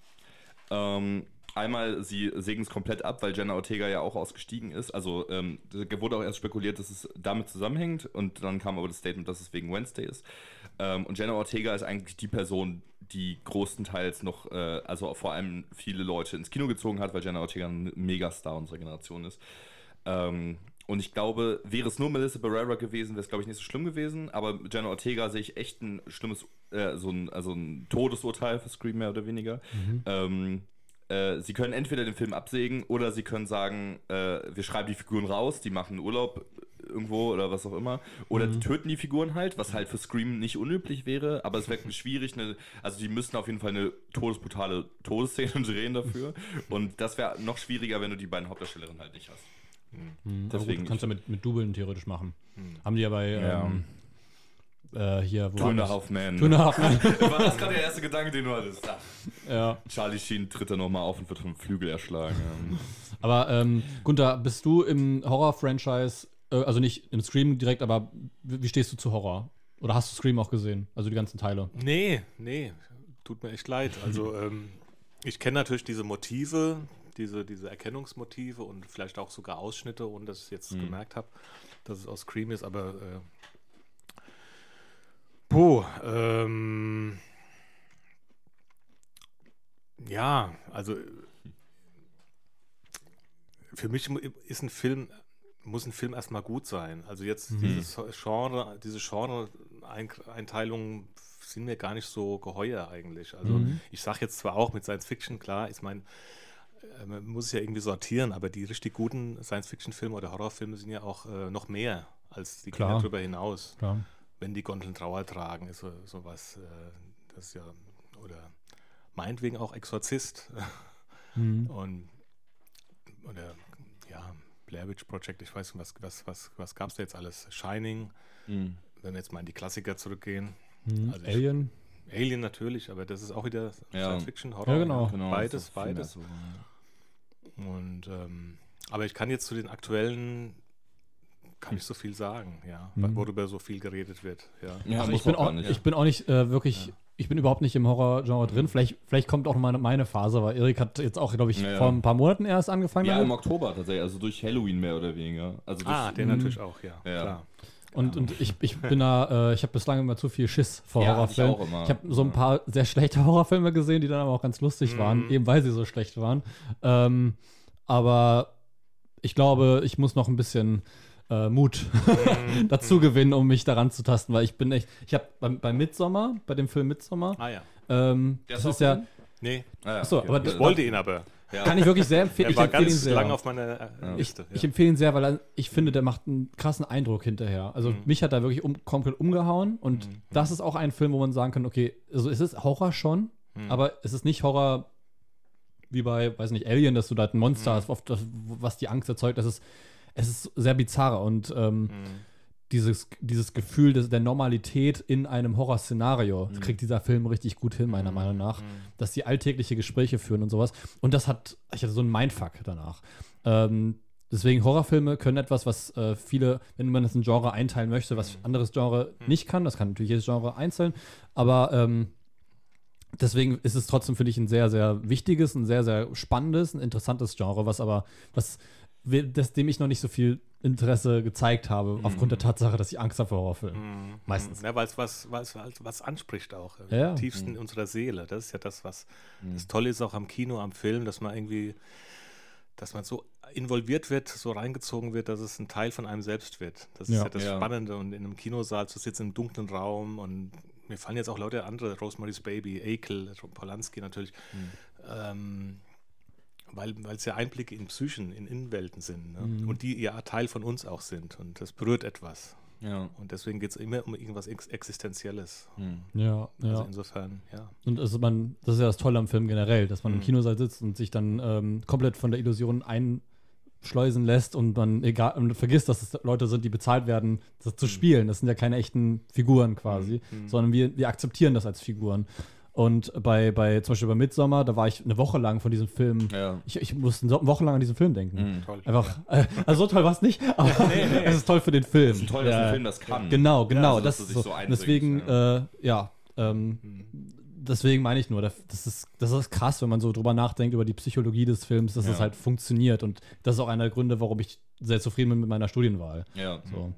Ähm, einmal, sie sägen es komplett ab, weil Jenna Ortega ja auch ausgestiegen ist. Also ähm, wurde auch erst spekuliert, dass es damit zusammenhängt und dann kam aber das Statement, dass es wegen Wednesday ist. Ähm, und Jenna Ortega ist eigentlich die Person, die größtenteils noch, äh, also vor allem viele Leute ins Kino gezogen hat, weil Jenna Ortega ein Megastar unserer Generation ist. Ähm, und ich glaube, wäre es nur Melissa Barrera gewesen, wäre es, glaube ich, nicht so schlimm gewesen. Aber Jenna Ortega sehe ich echt ein schlimmes, äh, so ein, also ein Todesurteil für Scream mehr oder weniger. Ähm, äh, sie können entweder den Film absägen oder sie können sagen, äh, wir schreiben die Figuren raus, die machen Urlaub irgendwo oder was auch immer. Oder die töten die Figuren halt, was halt für Scream nicht unüblich wäre, aber es wäre schwierig. Eine, also die müssten auf jeden Fall eine todesbrutale Todesszene drehen dafür. Und das wäre noch schwieriger, wenn du die beiden Hauptdarstellerinnen halt nicht hast.
Deswegen
Deswegen,
kannst du mit, mit Dubeln theoretisch machen. Haben die ja bei
Ja.
ähm, äh, hier, wo
Two and a
das?
Half Men.
Two and a Half Men.
War das gerade der erste Gedanke, den du hattest?
Ja.
Charlie Sheen tritt da nochmal auf und wird vom Flügel erschlagen. Ja.
Aber ähm, Gunther, bist du im Horror-Franchise, also nicht im Scream direkt, aber wie stehst du zu Horror? Oder hast du Scream auch gesehen? Also die ganzen Teile?
Nee, nee, tut mir echt leid. Also ähm, ich kenne natürlich diese Motive, diese, diese Erkennungsmotive und vielleicht auch sogar Ausschnitte, ohne dass ich jetzt
Mhm.
gemerkt habe, dass es aus Scream ist, aber äh, puh, ähm, ja, also äh, für mich ist ein Film muss ein Film erstmal gut sein. Also jetzt dieses Genre, diese Genre-Einteilungen sind mir gar nicht so geheuer eigentlich. Also ich sage jetzt zwar auch mit Science Fiction, klar, ich meine, äh, man muss es ja irgendwie sortieren, aber die richtig guten Science-Fiction-Filme oder Horrorfilme sind ja auch äh, noch mehr als die
Klar.
Kinder darüber hinaus.
Klar.
Wenn die Gondeln Trauer tragen, ist so, sowas, äh, das ist ja, oder meinetwegen auch Exorzist.
Mhm.
Und oder ja, Blair Witch Project, ich weiß nicht, was, was, was, was gab es da jetzt alles? Shining,
Mhm.
wenn wir jetzt mal in die Klassiker zurückgehen.
Mhm.
Also ich-
Alien?
Alien natürlich, aber das ist auch wieder
Ja.
Science Fiction, Horror.
Ja, genau.
Genau,
Beides, beides.
so, ja.
Und ähm, aber ich kann jetzt zu den aktuellen kann ich so viel sagen, ja,
Mhm.
worüber so viel geredet wird. Ja.
Ja,
Also ich, bin
auch
ich bin auch nicht äh, wirklich, ich bin überhaupt nicht im Horror-Genre drin. Vielleicht, vielleicht kommt auch meine, meine Phase, weil Erik hat jetzt auch, glaube ich,
Ja, ja.
vor ein paar Monaten erst angefangen.
Ja, im
damit.
Oktober tatsächlich, also durch Halloween mehr oder weniger. Also durch,
Ah, den natürlich auch, ja.
Ja.
Klar.
Und, und ich, ich bin da, äh, ich habe bislang immer zu viel Schiss vor
Ja, ich
Horrorfilmen.
auch immer.
Ich habe so ein paar sehr schlechte Horrorfilme gesehen, die dann aber auch ganz lustig waren, eben weil sie so schlecht waren. Ähm, aber ich glaube, ich muss noch ein bisschen äh, Mut dazu gewinnen, um mich daran zu tasten, weil ich bin echt, ich habe beim, bei Midsommar, bei dem Film Midsommar,
Ah ja.
ähm, das
ist
ja,
drin?
Nee,
Ah, ja,
Achso, aber
ich wollte ihn aber.
ja.
kann ich wirklich sehr empfehlen.
Er
Ich
war
empfehle ihn
ganz
sehr.
lange auf meiner äh,
Ich,
Liste.
ich
ja.
empfehle ihn sehr, weil er, ich finde, der macht einen krassen Eindruck hinterher. Also mich hat er wirklich um, komplett umgehauen und das ist auch ein Film, wo man sagen kann, okay, also es ist Horror schon, aber es ist nicht Horror wie bei, weiß nicht, Alien, dass du da ein Monster hast, auf das, was die Angst erzeugt. Es ist, es ist sehr bizarr und ähm, dieses, dieses Gefühl des, der Normalität in einem Horrorszenario das kriegt dieser Film richtig gut hin, meiner Meinung nach. Dass die alltägliche Gespräche führen und sowas. Und das hat, ich hatte so einen Mindfuck danach. Ähm, deswegen Horrorfilme können etwas, was äh, viele, wenn man das in Genre einteilen möchte, was anderes Genre nicht kann, das kann natürlich jedes Genre einzeln, aber ähm, deswegen ist es trotzdem für dich ein sehr, sehr wichtiges, ein sehr, sehr spannendes, ein interessantes Genre, was aber, was, das, dem ich noch nicht so viel Interesse gezeigt habe, aufgrund der Tatsache, dass ich Angst habe vor Horrorfilmen. Meistens.
Ja, weil es was, was, was, was anspricht auch. Im
Ja, ja.
tiefsten unserer Seele. Das ist ja das, was das Tolle ist auch am Kino, am Film, dass man irgendwie, dass man so involviert wird, so reingezogen wird, dass es ein Teil von einem selbst wird. Das ist
Ja.
ja das
Ja.
Spannende. Und in einem Kinosaal zu sitzen, im dunklen Raum und mir fallen jetzt auch lauter andere, Rosemary's Baby, Ekel, Polanski natürlich, ähm, weil weil es ja Einblicke in Psychen, in Innenwelten sind ne? und die ja Teil von uns auch sind und das berührt etwas.
Ja.
Und deswegen geht es immer um irgendwas Ex Existenzielles.
Ja, ja.
Also insofern, ja.
Und also man, das ist ja das Tolle am Film generell, dass man im Kinosaal sitzt und sich dann ähm, komplett von der Illusion einschleusen lässt und man egal und vergisst, dass es Leute sind, die bezahlt werden, das zu spielen. Das sind ja keine echten Figuren quasi, sondern wir, wir akzeptieren das als Figuren. Und bei, bei zum Beispiel bei Midsommar, da war ich eine Woche lang von diesem Film.
Ja.
Ich, ich musste eine Woche lang an diesen Film denken.
Toll.
Einfach, äh, also so toll war es nicht, aber es ist toll für den Film.
Es ist toll, dass
Ja.
ein Film das kann.
Genau, genau.
also, dass
das ist so.
so
deswegen, äh, ja, ähm, deswegen meine ich nur, das ist, das ist krass, wenn man so drüber nachdenkt über die Psychologie des Films, dass es
Ja.
halt funktioniert. Und das ist auch einer der Gründe, warum ich sehr zufrieden bin mit meiner Studienwahl.
Ja.
So.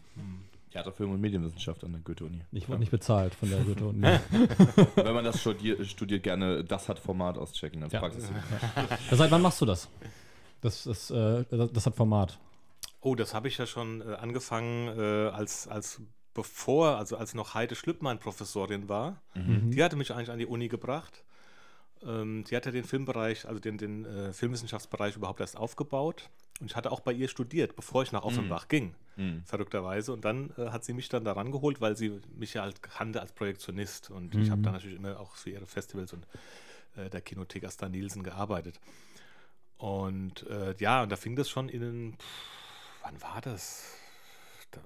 Theater, Film und Medienwissenschaft an der Goethe-Uni.
Ich wurde nicht bezahlt von der Goethe-Uni.
Wenn man das studiert, studiert gerne das hat Format auschecken als
Ja.
Praxis.
Ja, Seit wann machst du das? Das, ist, äh, das, hat Format.
Oh, das habe ich ja schon äh, angefangen, äh, als, als bevor, also als noch Heide Schlüppmann Professorin war. Die hatte mich eigentlich an die Uni gebracht. Ähm, die hatte den Filmbereich, also den, den äh, Filmwissenschaftsbereich überhaupt erst aufgebaut. Und ich hatte auch bei ihr studiert, bevor ich nach Offenbach ging, verrückterweise. Und dann äh, hat sie mich dann daran geholt, weil sie mich ja halt kannte als Projektionist. Und ich habe dann natürlich immer auch für ihre Festivals und äh, der Kinothek Asta Nielsen gearbeitet. Und äh, ja, und da fing das schon in den, pff, wann war das? Da,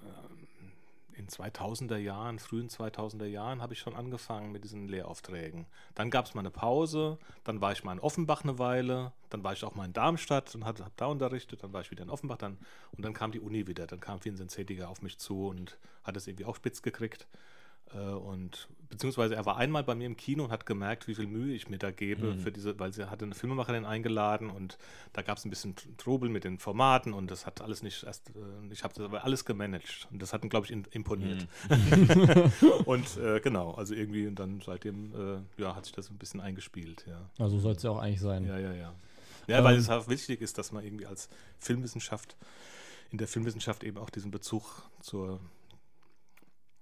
in 2000er Jahren, frühen 2000er Jahren habe ich schon angefangen mit diesen Lehraufträgen. Dann gab es mal eine Pause, dann war ich mal in Offenbach eine Weile, dann war ich auch mal in Darmstadt und habe hab da unterrichtet, dann war ich wieder in Offenbach dann, und dann kam die Uni wieder. Dann kam Vincent Zediger auf mich zu und hat es irgendwie auch spitz gekriegt. Äh, und beziehungsweise er war einmal bei mir im Kino und hat gemerkt, wie viel Mühe ich mir da gebe für diese, weil sie hatte eine Filmemacherin eingeladen und da gab es ein bisschen Tr- Trubel mit den Formaten und das hat alles nicht erst, äh, ich habe das aber alles gemanagt und das hat ihn, glaube ich, imponiert. und äh, genau, also irgendwie und dann seitdem äh, ja, hat sich das ein bisschen eingespielt, ja.
Also soll es ja auch eigentlich sein.
Ja, ja, ja. Ja, weil
Ähm,
es auch wichtig ist, dass man irgendwie als Filmwissenschaft, in der Filmwissenschaft eben auch diesen Bezug zur,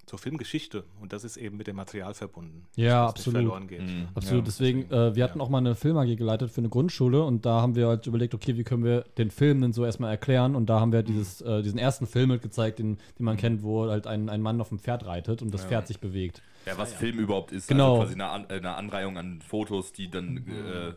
zur Filmgeschichte. Und das ist eben mit dem Material verbunden.
Ja, absolut.
Nicht verloren geht.
Absolut,
Ja,
deswegen, äh, wir hatten auch mal eine Film AG geleitet für eine Grundschule und da haben wir halt überlegt, okay, wie können wir den Film denn so erstmal erklären? Und da haben wir dieses, äh, diesen ersten Film halt gezeigt, den, den man kennt, wo halt ein, ein Mann auf dem Pferd reitet und das Pferd sich bewegt.
Ja, was Film überhaupt ist.
Genau.
Also quasi eine, An eine Anreihung an Fotos, die dann äh, äh,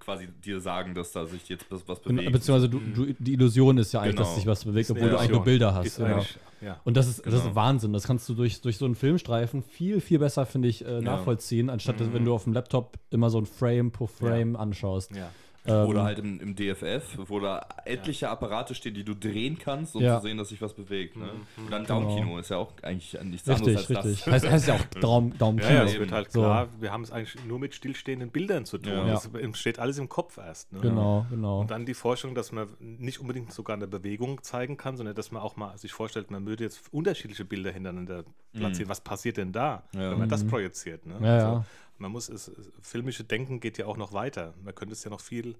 quasi dir sagen, dass da sich jetzt was, was
Be
bewegt.
beziehungsweise du, du, die Illusion ist ja eigentlich,
Genau.
dass sich was bewegt, obwohl du eigentlich nur. Bilder hast. Genau.
ja.
Und das ist, das
Genau.
ist Wahnsinn. Das kannst du durch, durch so einen Filmstreifen viel, viel besser, finde ich, äh, nachvollziehen, anstatt dass, wenn du auf dem Laptop immer so ein Frame pro Frame anschaust.
Ja.
Ähm,
Oder halt im, im DFF, wo da etliche Apparate stehen, die du drehen kannst, um
Ja.
zu sehen, dass sich was bewegt. Ne?
Mhm.
Und dann Daumenkino ist ja auch eigentlich nichts
Richtig,
anderes als
richtig.
das.
Heißt, heißt ja auch Daumen, Daumen
Ja, ja, wird halt
So.
klar, wir haben es eigentlich nur mit stillstehenden Bildern zu tun.
Ja.
Es entsteht alles im Kopf erst. Ne?
Genau, genau.
Und dann die Vorstellung, dass man nicht unbedingt sogar eine Bewegung zeigen kann, sondern dass man auch mal sich vorstellt, man würde jetzt unterschiedliche Bilder hintereinander platzieren. Was passiert denn da,
Ja.
wenn man das projiziert? Ne?
Mhm. Ja, ja.
man muss es, filmische Denken geht ja auch noch weiter. Man könnte es ja noch viel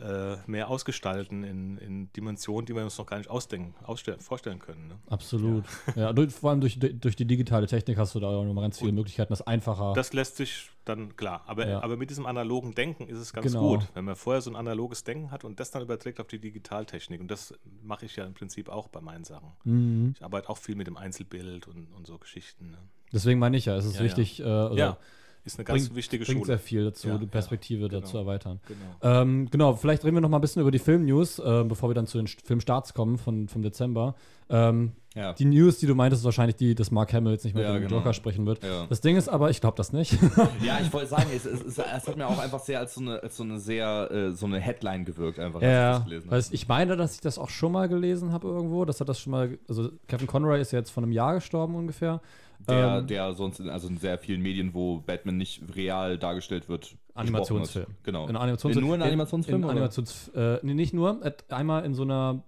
äh, mehr ausgestalten in, in Dimensionen, die wir uns noch gar nicht ausdenken, ausstellen, vorstellen können. Ne?
Absolut. Ja, durch, vor allem durch, durch die digitale Technik hast du da auch nochmal ganz viele Möglichkeiten, das einfacher.
Das lässt sich dann klar. Aber,
Ja.
aber mit diesem analogen Denken ist es ganz
Genau.
gut, wenn man vorher so ein analoges Denken hat und das dann überträgt auf die Digitaltechnik. Und das mache ich ja im Prinzip auch bei meinen Sachen.
Mhm.
Ich arbeite auch viel mit dem Einzelbild und, und so Geschichten. Ne?
Deswegen meine ich ja, es ist
Ja, ja.
wichtig, äh,
Ja, ist eine ganz
bringt,
wichtige
bringt sehr
Schule.
viel dazu,
Ja,
die
ja,
Perspektive
genau.
dazu erweitern.
Genau.
Ähm, genau, vielleicht reden wir noch mal ein bisschen über die Film-News, äh, bevor wir dann zu den St- Filmstarts kommen von, vom Dezember. Ähm,
Ja.
Die News, die du meintest, ist wahrscheinlich die, dass Mark Hamill jetzt nicht mehr
Ja,
mit dem
genau.
Joker sprechen wird.
Ja.
Das Ding ist aber, ich glaube das nicht.
Ja, ich wollte sagen, es, es, es, es hat mir auch einfach sehr als so eine, als so eine sehr, äh, so eine Headline gewirkt, einfach, als ich
ja,
das
ich meine, dass ich das auch schon mal gelesen habe irgendwo, dass er das schon mal, also Kevin Conroy ist ja jetzt vor einem Jahr gestorben ungefähr.
Der,
Ähm,
der sonst in, also in sehr vielen Medien, wo Batman nicht real dargestellt wird,
Animationsfilm.
Genau.
In Animationsfilm.
nur in Animationsfilmen?
In, in? Animations, äh, nee, nicht nur. Einmal in so einer.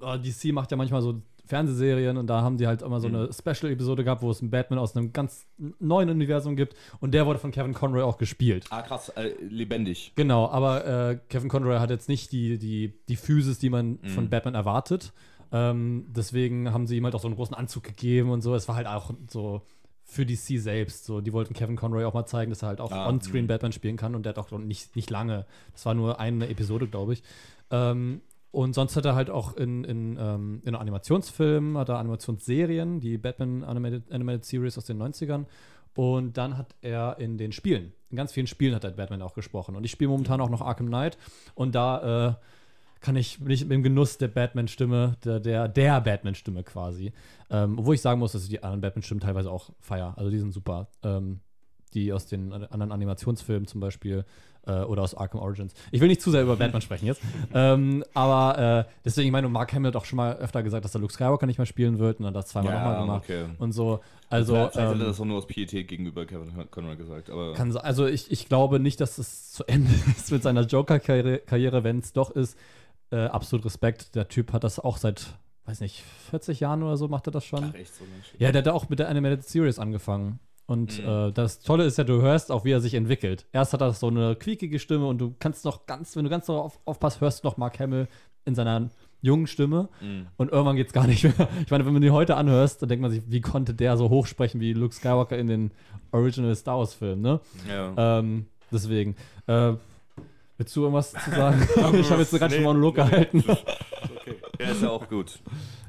Oh, DC macht ja manchmal so Fernsehserien und da haben die halt immer so
Mhm.
eine Special-Episode gehabt, wo es einen Batman aus einem ganz neuen Universum gibt und der wurde von Kevin Conroy auch gespielt.
Ah, krass, äh, lebendig.
Genau, aber äh, Kevin Conroy hat jetzt nicht die, die, die Physis, die man
Mhm.
von Batman erwartet. Ähm, deswegen haben sie ihm halt auch so einen großen Anzug gegeben und so. Es war halt auch so für DC selbst. So, die wollten Kevin Conroy auch mal zeigen, dass er halt auch
Ah,
on-screen
mhm.
Batman spielen kann und der hat auch nicht, nicht lange. Das war nur eine Episode, glaube ich. Ähm, und sonst hat er halt auch in, in, ähm, in Animationsfilmen, hat er Animationsserien, die Batman Animated, Animated Series aus den 90ern. Und dann hat er in den Spielen, in ganz vielen Spielen hat er Batman auch gesprochen. Und ich spiele momentan auch noch Arkham Knight. Und da äh, kann ich, bin ich im Genuss der Batman-Stimme, der, der, der Batman-Stimme quasi. Ähm, obwohl ich sagen muss, dass ich die anderen Batman-Stimmen teilweise auch feier. Also die sind super. Ähm, die aus den anderen Animationsfilmen zum Beispiel äh, oder aus Arkham Origins. Ich will nicht zu sehr über Batman sprechen jetzt. Ähm, aber äh, deswegen, ich meine, Mark Hamill hat auch schon mal öfter gesagt, dass er Luke Skywalker nicht mehr spielen wird und dann das zweimal nochmal gemacht.
okay.
Und so. Also,
Vielleicht hat er
ähm,
das auch nur aus Pietät gegenüber Kevin Conroy gesagt, aber
kann, also ich, ich glaube nicht, dass es zu Ende ist mit seiner Joker-Karriere, Karriere, wenn es doch ist. Äh, absolut Respekt. Der Typ hat das auch seit, weiß nicht, 40 Jahren oder so macht er das schon.
Ach, echt so Mensch.
Ja, der hat auch mit der Animated Series angefangen. Und
Mhm.
äh, das Tolle ist ja, du hörst auch, wie er sich entwickelt. Erst hat er so eine quiekige Stimme und du kannst noch ganz, wenn du ganz darauf aufpasst, hörst du noch Mark Hamill in seiner jungen Stimme.
Mhm.
Und irgendwann geht's gar nicht mehr. Ich meine, wenn man die heute anhörst, dann denkt man sich, wie konnte der so hoch sprechen wie Luke Skywalker in den Original Star Wars Filmen, ne?
Ja.
Ähm, deswegen. Äh, willst du irgendwas zu sagen? ich habe jetzt ganz schön
Nee,
Monolog
nee.
gehalten.
Okay.
ja, ist ja auch gut,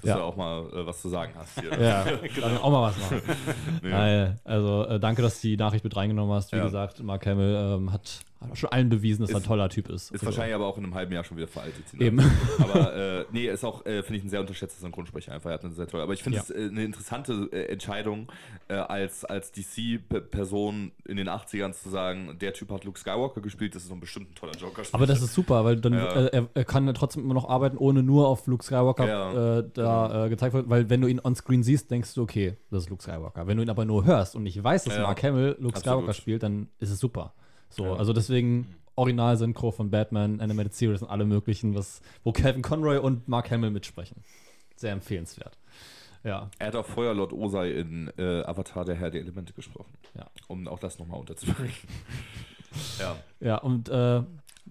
dass
Ja.
du auch mal äh, was zu sagen hast hier.
Ja, dann auch mal was machen.
Nee.
Nein, also äh, danke, dass du die Nachricht mit reingenommen hast. Wie
Ja.
gesagt, Mark Hamill ähm, hat, hat schon allen bewiesen, dass er ein
Ist-
toller Typ ist.
Ist
Also,
wahrscheinlich aber auch in einem halben Jahr schon wieder veraltet.
Eben.
Aber äh, nee, ist auch, äh, finde ich, ein sehr unterschätzter Synchronsprecher einfach. Er hat eine sehr tolle. Aber ich finde es äh, eine interessante äh, Entscheidung, als, als DC-Person in den 80ern zu sagen, der Typ hat Luke Skywalker gespielt, das ist so ein bestimmt ein toller joker
Aber das ist super, weil dann er, er kann trotzdem immer noch arbeiten, ohne nur auf Luke Skywalker
Ja.
äh, da äh, gezeigt wird. Weil wenn du ihn on Screen siehst, denkst du, okay, das ist Luke Skywalker. Wenn du ihn aber nur hörst und nicht weißt, dass
Ja.
Mark Hamill Luke
Absolut.
Skywalker spielt, dann ist es super. So,
Ja.
also deswegen Original-Synchro von Batman, Animated Series und alle möglichen, was, wo Kevin Conroy und Mark Hamill mitsprechen. Sehr empfehlenswert. Ja.
Er hat auch Feuerlord Osei in äh, Avatar der Herr der Elemente gesprochen.
Ja.
Um auch das nochmal unterzubringen. ja.
Ja, und äh,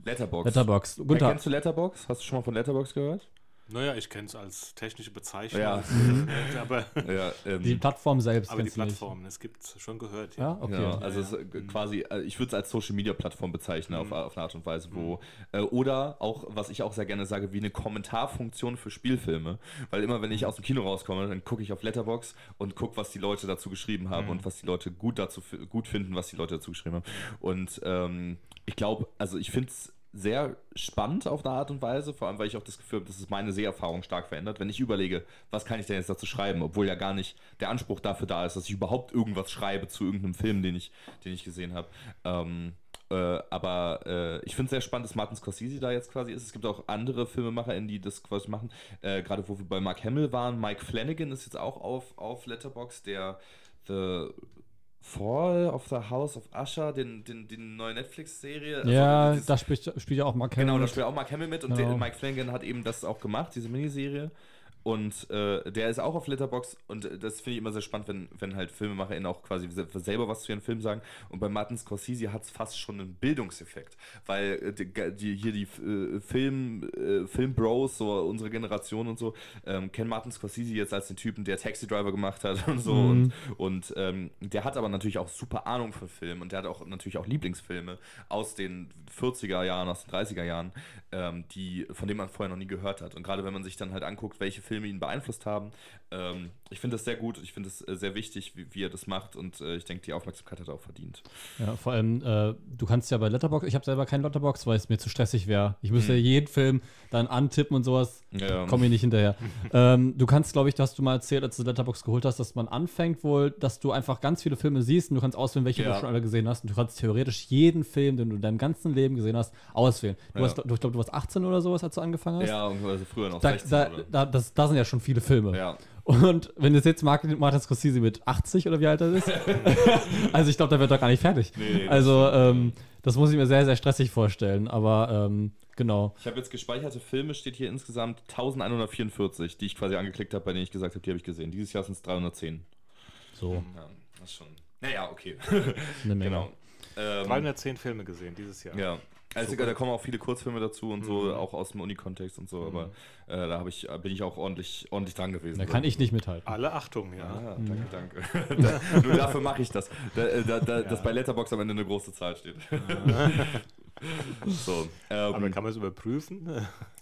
Letterbox.
Letterboxd.
Ja,
Gunther,
kennst du Letterbox? Hast du schon mal von Letterbox gehört?
Naja, ich kenne es als technische Bezeichnung.
Ja.
Aber,
Ja, ähm,
die Plattform selbst
aber die
du nicht.
Plattform, es gibt es schon gehört.
Ja, okay.
Ja, also
Ja,
es ist äh, quasi, äh, ich würde es als Social Media Plattform bezeichnen
Mhm.
auf, auf eine Art und Weise, wo äh, oder auch, was ich auch sehr gerne sage, wie eine Kommentarfunktion für Spielfilme, weil immer wenn ich aus dem Kino rauskomme, dann gucke ich auf Letterbox und gucke, was die Leute dazu geschrieben haben
Mhm.
und was die Leute gut dazu gut finden, was die Leute dazu geschrieben haben. Und ähm, ich glaube, also ich finde es sehr spannend auf eine Art und Weise, vor allem weil ich auch das Gefühl habe, dass es meine Seherfahrung stark verändert, wenn ich überlege, was kann ich denn jetzt dazu schreiben, obwohl ja gar nicht der Anspruch dafür da ist, dass ich überhaupt irgendwas schreibe zu irgendeinem Film, den ich, den ich gesehen habe. Ähm, Äh, aber äh, ich finde es sehr spannend, dass Martin Scorsese da jetzt quasi ist. Es gibt auch andere Filmemacher, die das quasi machen. Äh, Gerade wo wir bei Mark Hamill waren. Mike Flanagan ist jetzt auch auf, auf Letterbox, der The Fall of the House of Usher, den, den, den neue Netflix-Serie.
Ja,
Also,
da spielt, spielt ja auch Mark Hamill.
Genau, da spielt auch Mark Hamill mit und
Genau.
Mike Flanagan hat eben das auch gemacht, diese Miniserie. Und äh, der ist auch auf Letterbox und äh, das finde ich immer sehr spannend, wenn, wenn halt FilmemacherInnen auch quasi se- selber was zu ihren Filmen sagen. Und bei Martin Scorsese hat es fast schon einen Bildungseffekt, weil äh, die, die, hier die äh, Film, äh, Filmbros, so unsere Generation und so, ähm, kennen Martin Scorsese jetzt als den Typen, der Taxi Driver gemacht hat und so. Und, und ähm, der hat aber natürlich auch super Ahnung von Film und der hat auch natürlich auch Lieblingsfilme aus den 40er Jahren, aus den 30er Jahren, ähm, die, von denen man vorher noch nie gehört hat. Und gerade wenn man sich dann halt anguckt, welche Filme ihn beeinflusst haben, ähm, ich finde das sehr gut, ich finde es äh, sehr wichtig, wie, wie er das macht und äh, ich denke, die Aufmerksamkeit hat er auch verdient.
Ja, vor allem, äh, du kannst ja bei Letterbox, ich habe selber keinen Letterbox, weil es mir zu stressig wäre. Ich müsste jeden Film dann antippen und sowas.
Ja.
Komme ich nicht hinterher. ähm, du kannst, glaube ich, du hast du mal erzählt, als du Letterbox geholt hast, dass man anfängt wohl, dass du einfach ganz viele Filme siehst und du kannst auswählen, welche
Ja.
du schon alle gesehen hast. Und du kannst theoretisch jeden Film, den du in deinem ganzen Leben gesehen hast, auswählen. Du
Ja.
hast, du, ich glaube, du warst 18 oder sowas, als du angefangen hast.
Ja, also früher noch
Da,
16
da, da, das, da sind ja schon viele Filme.
Ja.
Und wenn es jetzt Martin, Martin Scorsese mit 80 oder wie alt er ist, also ich glaube, der wird doch gar nicht fertig.
Nee, nee, das
also ähm, das muss ich mir sehr, sehr stressig vorstellen. Aber ähm, genau.
Ich habe jetzt gespeicherte Filme, steht hier insgesamt 1144, die ich quasi angeklickt habe, bei denen ich gesagt habe, die habe ich gesehen. Dieses Jahr sind es 310.
So,
Ja, das ist schon. Naja, okay.
eine Menge.
genau. Ähm,
310 Filme gesehen dieses Jahr.
Ja. Also da kommen auch viele Kurzfilme dazu und so,
Mhm.
auch aus dem Unikontext und so, aber äh, da ich, bin ich auch ordentlich, ordentlich dran gewesen.
Da kann ich nicht mithalten.
Alle Achtung, ja.
Ah, danke, danke. da, nur dafür mache ich das. Da, äh, da, da, Dass bei Letterbox am Ende eine große Zahl steht. so. Ähm,
Aber kann man es überprüfen?
äh,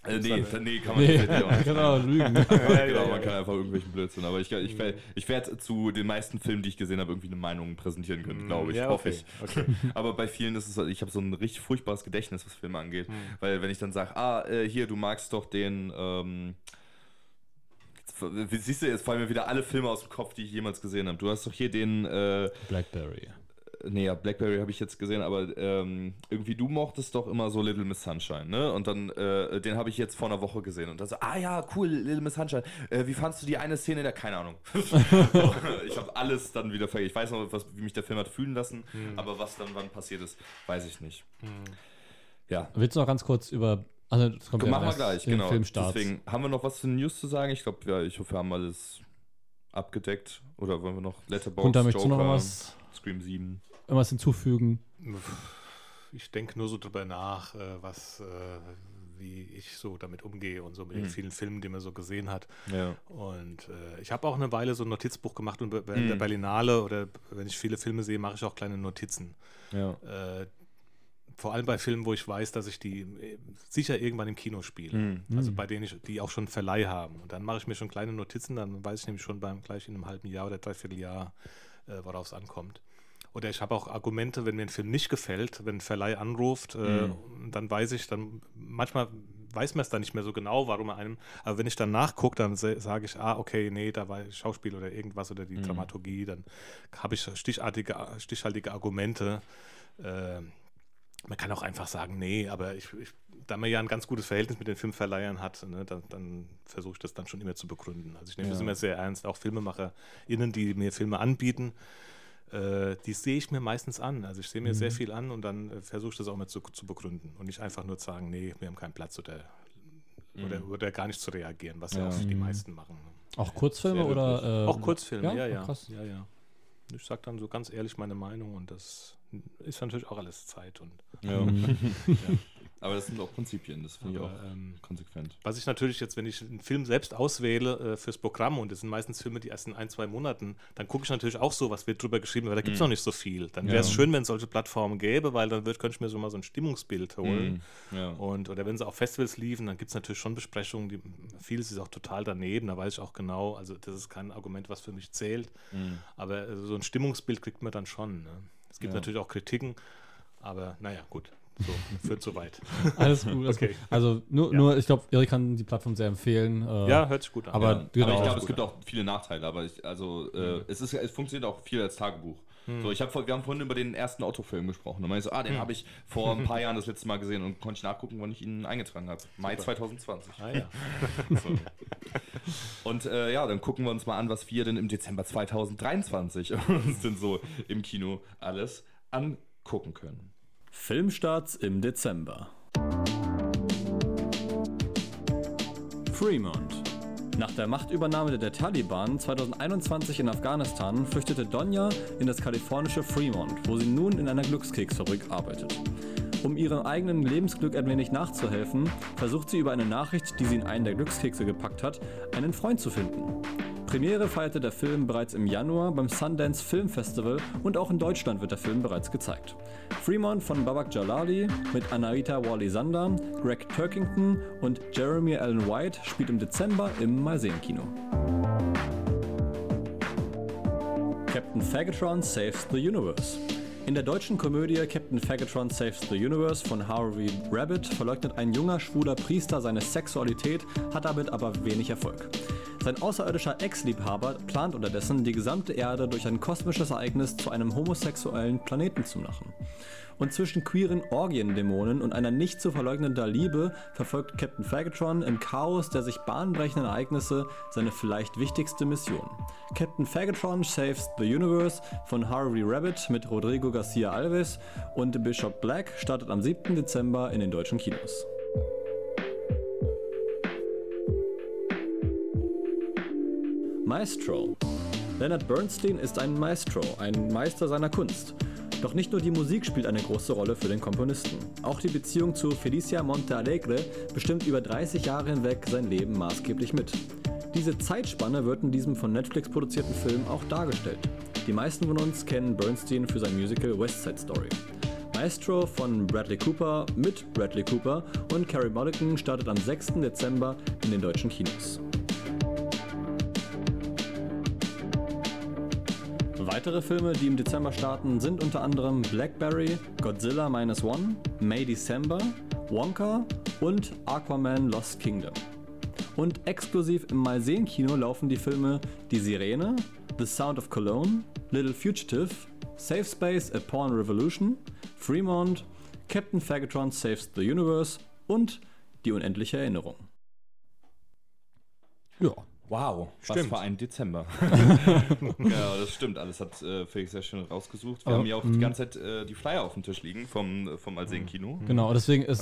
nee, nee, kann man
Nee,
tatsächlich auch nicht.
genau, lügen.
genau, man kann einfach irgendwelchen Blödsinn. Aber ich, ich, werd- ich werde zu den meisten Filmen, die ich gesehen habe, irgendwie eine Meinung präsentieren können, glaube ich.
Ja,
hoffe
okay.
ich.
okay.
Aber bei vielen ist es, so, ich habe so ein richtig furchtbares Gedächtnis, was Filme angeht.
Hm.
Weil wenn ich dann sage, ah, äh, hier, du magst doch den, ähm, siehst du, jetzt fallen mir wieder alle Filme aus dem Kopf, die ich jemals gesehen habe. Du hast doch hier den, äh,
Blackberry.
Nee, ja, Blackberry habe ich jetzt gesehen, aber ähm, irgendwie du mochtest doch immer so Little Miss Sunshine, ne? Und dann, äh, den habe ich jetzt vor einer Woche gesehen und dann so, ah ja, cool, Little Miss Sunshine. Äh, wie fandst du die eine Szene in der, keine Ahnung. ich habe alles dann wieder vergessen. Ich weiß noch, was, wie mich der Film hat fühlen lassen, aber was dann wann passiert ist, weiß ich nicht. Ja,
Willst du noch ganz kurz über. Also, das kommt ja
machen wir
erst
gleich, genau.
Filmstart.
Deswegen haben wir noch was zu den News zu sagen. Ich glaube, ja, ich hoffe, wir haben alles abgedeckt. Oder wollen wir noch Letterboxd,
da du noch
Joker,
was,
Scream 7.
irgendwas hinzufügen?
Ich denke nur so drüber nach, äh, was, äh, wie ich so damit umgehe und so mit den
Mhm.
vielen Filmen, die man so gesehen hat.
Ja.
Und äh, ich habe auch eine Weile so ein Notizbuch gemacht und bei bei der
Mhm.
Berlinale oder wenn ich viele Filme sehe, mache ich auch kleine Notizen.
Ja.
Äh, vor allem bei Filmen, wo ich weiß, dass ich die sicher irgendwann im Kino spiele.
Mhm.
Also bei denen ich, die auch schon Verleih haben. Und dann mache ich mir schon kleine Notizen, dann weiß ich nämlich schon beim gleich in einem halben Jahr oder dreiviertel Jahr, äh, worauf es ankommt. Oder ich habe auch Argumente, wenn mir ein Film nicht gefällt, wenn ein Verleih anruft, äh, dann weiß ich, dann manchmal weiß man es dann nicht mehr so genau, warum er einem, aber wenn ich dann nachgucke, dann sage ich, ah, okay, nee, da war Schauspiel oder irgendwas oder die Dramaturgie, dann habe ich stichartige, stichhaltige Argumente. Äh, man kann auch einfach sagen, nee, aber ich, ich, da man ja ein ganz gutes Verhältnis mit den Filmverleihern hat, ne, dann, dann versuche ich das dann schon immer zu begründen. Also ich nehme das
Ja.
immer sehr ernst, auch FilmemacherInnen, die mir Filme anbieten, äh, die sehe ich mir meistens an. Also ich sehe mir sehr viel an und dann äh, versuche ich das auch mal zu, zu begründen und nicht einfach nur zu sagen, nee, wir haben keinen Platz oder, oder, oder gar nicht zu reagieren, was ja,
Ja.
auch die meisten machen.
Auch Kurzfilme
Sehr
oder. Äh,
Auch Kurzfilme, ja,
ja?
ja.
Krass.
ja, ja. Ich sage dann so ganz ehrlich meine Meinung und das ist natürlich auch alles Zeit. Und,
Ja.
Mhm.
Aber das sind auch Prinzipien, das finde ich auch
ähm,
konsequent.
Was ich natürlich jetzt, wenn ich einen Film selbst auswähle äh, fürs Programm, und das sind meistens Filme, die erst in ein, zwei Monaten, dann gucke ich natürlich auch so, was wird drüber geschrieben, weil da gibt es noch nicht so viel. Dann wäre es
Ja.
schön, wenn es solche Plattformen gäbe, weil dann könnte ich mir so mal so ein Stimmungsbild holen.
Mhm. Ja.
Und, oder wenn sie auf Festivals liefen, dann gibt es natürlich schon Besprechungen, die, vieles ist auch total daneben, da weiß ich auch genau, also das ist kein Argument, was für mich zählt,
Mhm.
aber äh, so ein Stimmungsbild kriegt man dann schon. Ne? Es gibt
Ja.
natürlich auch Kritiken, aber naja, gut, so, führt so weit.
Alles gut. Alles
Okay.
gut. Also nur,
Ja.
nur ich glaube, Erik kann die Plattform sehr empfehlen. Äh,
Ja, hört sich gut an.
aber
ja.
genau.
aber ich glaube, es gibt auch viele Nachteile, aber ich, also äh, es, ist, es funktioniert auch viel als Tagebuch. So, ich hab, wir haben vorhin über den ersten Otto-Film gesprochen. Und man so, ah, den habe ich vor ein paar Jahren das letzte Mal gesehen und konnte ich nachgucken, wann ich ihn eingetragen habe. Mai 2020.
Ah, ja.
Und äh, ja, dann gucken wir uns mal an, was wir denn im Dezember 2023 uns denn so im Kino alles angucken können.
Filmstarts im Dezember. Fremont. Nach der Machtübernahme der Taliban 2021 in Afghanistan flüchtete Donja in das kalifornische Fremont, wo sie nun in einer Glückskeksfabrik arbeitet. Um ihrem eigenen Lebensglück ein wenig nachzuhelfen, versucht sie über eine Nachricht, die sie in einen der Glückskekse gepackt hat, einen Freund zu finden. Premiere feierte der Film bereits im Januar beim Sundance Film Festival und auch in Deutschland wird der Film bereits gezeigt. Fremont von Babak Jalali mit Anahita Wally-Sander, Greg Turkington und Jeremy Allen White spielt im Dezember im Malsehen-Kino. Captain Fagatron Saves the Universe. In der deutschen Komödie Captain Fagatron Saves the Universe von Harvey Rabbit verleugnet ein junger schwuler Priester seine Sexualität, hat damit aber wenig Erfolg. Sein außerirdischer Ex-Liebhaber plant unterdessen, die gesamte Erde durch ein kosmisches Ereignis zu einem homosexuellen Planeten zu machen. Und zwischen queeren Orgiendämonen und einer nicht zu verleugnender Liebe verfolgt Captain Fagatron im Chaos der sich bahnbrechenden Ereignisse seine vielleicht wichtigste Mission. Captain Fagatron Saves the Universe von Harvey Rabbit mit Rodrigo Garcia Alves und Bishop Black startet am 7. Dezember in den deutschen Kinos. Maestro. Leonard Bernstein ist ein Maestro, ein Meister seiner Kunst. Doch nicht nur die Musik spielt eine große Rolle für den Komponisten. Auch die Beziehung zu Felicia Montealegre bestimmt über 30 Jahre hinweg sein Leben maßgeblich mit. Diese Zeitspanne wird in diesem von Netflix produzierten Film auch dargestellt. Die meisten von uns kennen Bernstein für sein Musical West Side Story. Maestro von Bradley Cooper mit Bradley Cooper und Carey Mulligan startet am 6. Dezember in den deutschen Kinos. Weitere Filme, die im Dezember starten, sind unter anderem Blackberry, Godzilla Minus One, May December, Wonka und Aquaman Lost Kingdom. Und exklusiv im Malsehen-Kino laufen die Filme Die Sirene, The Sound of Cologne, Little Fugitive, Safe Space A Porn Revolution, Fremont, Captain Fagatron Saves the Universe und Die unendliche Erinnerung.
Ja.
Wow, was
Stimmt.
für ein Dezember. ja, das stimmt. Alles hat äh, Felix sehr schön rausgesucht. Wir
Aber,
haben ja auch
mhm.
die ganze Zeit äh, die Flyer auf dem Tisch liegen vom, vom Alseen-Kino.
Genau, deswegen ist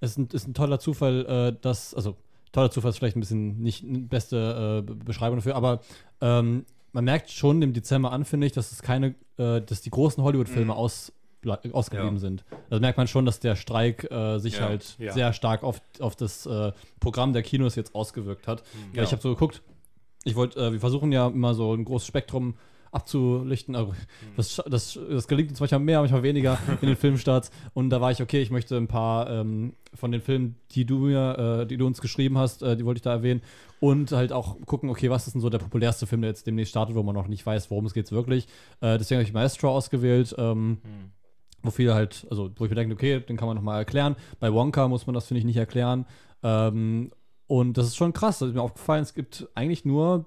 es ein, ist ein toller Zufall, äh, dass, also toller Zufall ist vielleicht ein bisschen nicht die beste äh, Be- Beschreibung dafür, aber ähm, man merkt schon im Dezember an, finde ich, dass es keine, äh, dass die großen Hollywood-Filme aus, ausgeblieben
Ja.
sind. Also merkt man schon, dass der Streik äh, sich
Ja.
halt
Ja.
sehr stark auf, auf das äh, Programm der Kinos jetzt ausgewirkt hat. Ja,
Ja.
ich habe so geguckt, ich wollte, äh, wir versuchen ja immer so ein großes Spektrum abzulichten. Also das, das, das gelingt uns manchmal mehr, manchmal weniger in den Filmstarts. Und da war ich, okay, ich möchte ein paar ähm, von den Filmen, die du mir, äh, die du uns geschrieben hast, äh, die wollte ich da erwähnen. Und halt auch gucken, okay, was ist denn so der populärste Film, der jetzt demnächst startet, wo man noch nicht weiß, worum es geht wirklich. Äh, deswegen habe ich Maestro ausgewählt. Ähm, wo viele halt, also wo ich mir denke, okay, den kann man nochmal erklären. Bei Wonka muss man das, finde ich, nicht erklären. Ähm, und das ist schon krass. Das ist mir aufgefallen, es gibt eigentlich nur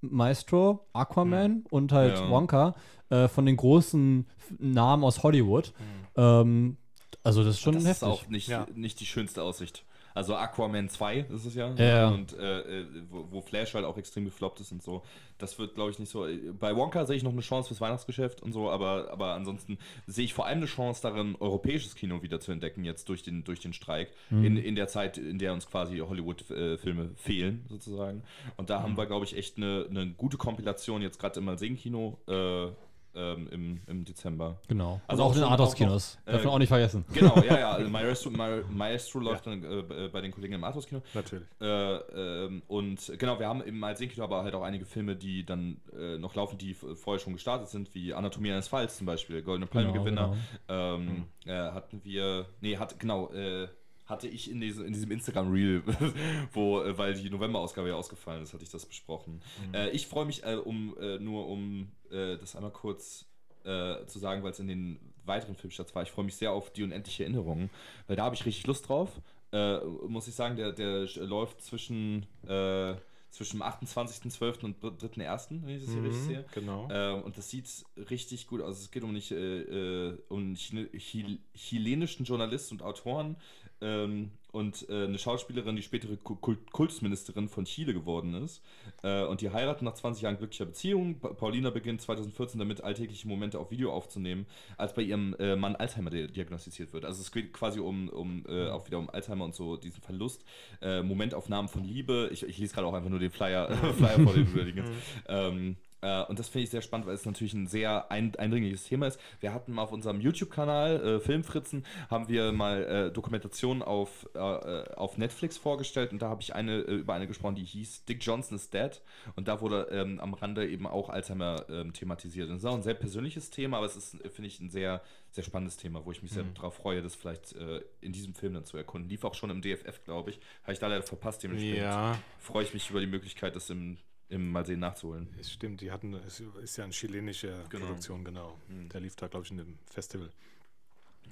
Maestro, Aquaman und halt
Ja.
Wonka äh, von den großen Namen aus Hollywood. Ähm, also das ist schon
das
heftig.
ist auch nicht,
Ja.
nicht die schönste Aussicht. Also Aquaman 2 ist es ja.
Ja, ja.
Und äh, äh, wo, wo Flash halt auch extrem gefloppt ist und so. Das wird, glaube ich, nicht so. Bei Wonka sehe ich noch eine Chance fürs Weihnachtsgeschäft und so, aber, aber ansonsten sehe ich vor allem eine Chance darin, europäisches Kino wieder zu entdecken, jetzt durch den, durch den Streik.
Mhm.
In, in der Zeit, in der uns quasi Hollywood-Filme fehlen, sozusagen. Und da haben
Mhm.
wir, glaube ich, echt eine, eine gute Kompilation jetzt gerade im Malsehen-Kino äh, ähm, im, im Dezember.
genau.
Also
auch
auch
in den Arthouse-Kinos. Darf man
äh,
auch nicht vergessen.
Genau, ja, ja. Also Maestro, Ma- Maestro läuft dann äh, bei den Kollegen im Arthouse-Kino.
Natürlich.
Äh, ähm, und genau, wir haben im Malsehen-Kino aber halt auch einige Filme, die dann äh, noch laufen, die vorher schon gestartet sind, wie Anatomie eines Falls zum Beispiel, Goldene Palme-Gewinner. Ähm, äh, hatten wir, nee, hat, genau, äh, hatte ich in, diese, in diesem Instagram-Reel, wo, äh, weil die November-Ausgabe ja ausgefallen ist, hatte ich das besprochen. Äh, ich freue mich, äh, um äh, nur um äh, das einmal kurz äh, zu sagen, weil es in den weiteren Filmstarts war. Ich freue mich sehr auf die unendliche Erinnerung, weil da habe ich richtig Lust drauf. Muss ich sagen, der, der läuft zwischen, zwischen dem 28.12. und 3.1., wenn ich das hier
Mhm,
richtig sehe.
genau.
Ähm, und das sieht richtig gut aus. Es geht um, nicht, äh, um chilenischen Journalisten und Autoren ähm, und äh, eine Schauspielerin, die spätere Kult Kultusministerin von Chile geworden ist. Äh, und die heiraten nach 20 Jahren glücklicher Beziehung. Pa Paulina beginnt 2014 damit, alltägliche Momente auf Video aufzunehmen, als bei ihrem äh, Mann Alzheimer di- diagnostiziert wird. Also es geht quasi um, um äh, auch wieder um Alzheimer und so diesen Verlust. Äh, Momentaufnahmen von Liebe. Ich, ich lese gerade auch einfach nur den Flyer, Flyer vor dem Überlegen. Ähm, äh, und das finde ich sehr spannend, weil es natürlich ein sehr ein, eindringliches Thema ist. Wir hatten mal auf unserem YouTube-Kanal äh, Filmfritzen, haben wir mal äh, Dokumentationen auf, äh, auf Netflix vorgestellt und da habe ich eine äh, über eine gesprochen, die hieß Dick Johnson is Dead und da wurde ähm, am Rande eben auch Alzheimer ähm, thematisiert. Und das ist auch ein sehr persönliches Thema, aber es ist, finde ich, ein sehr, sehr spannendes Thema, wo ich mich sehr darauf freue, das vielleicht in diesem Film dann zu erkunden. Lief auch schon im DFF, glaube ich. Habe ich da leider verpasst, dementsprechend
Ja,
freue ich mich über die Möglichkeit, das im, im Mal sehen nachzuholen.
es stimmt. Die hatten, es ist ja eine chilenische
Genau.
Produktion, genau. Der lief da, glaube ich, in dem Festival.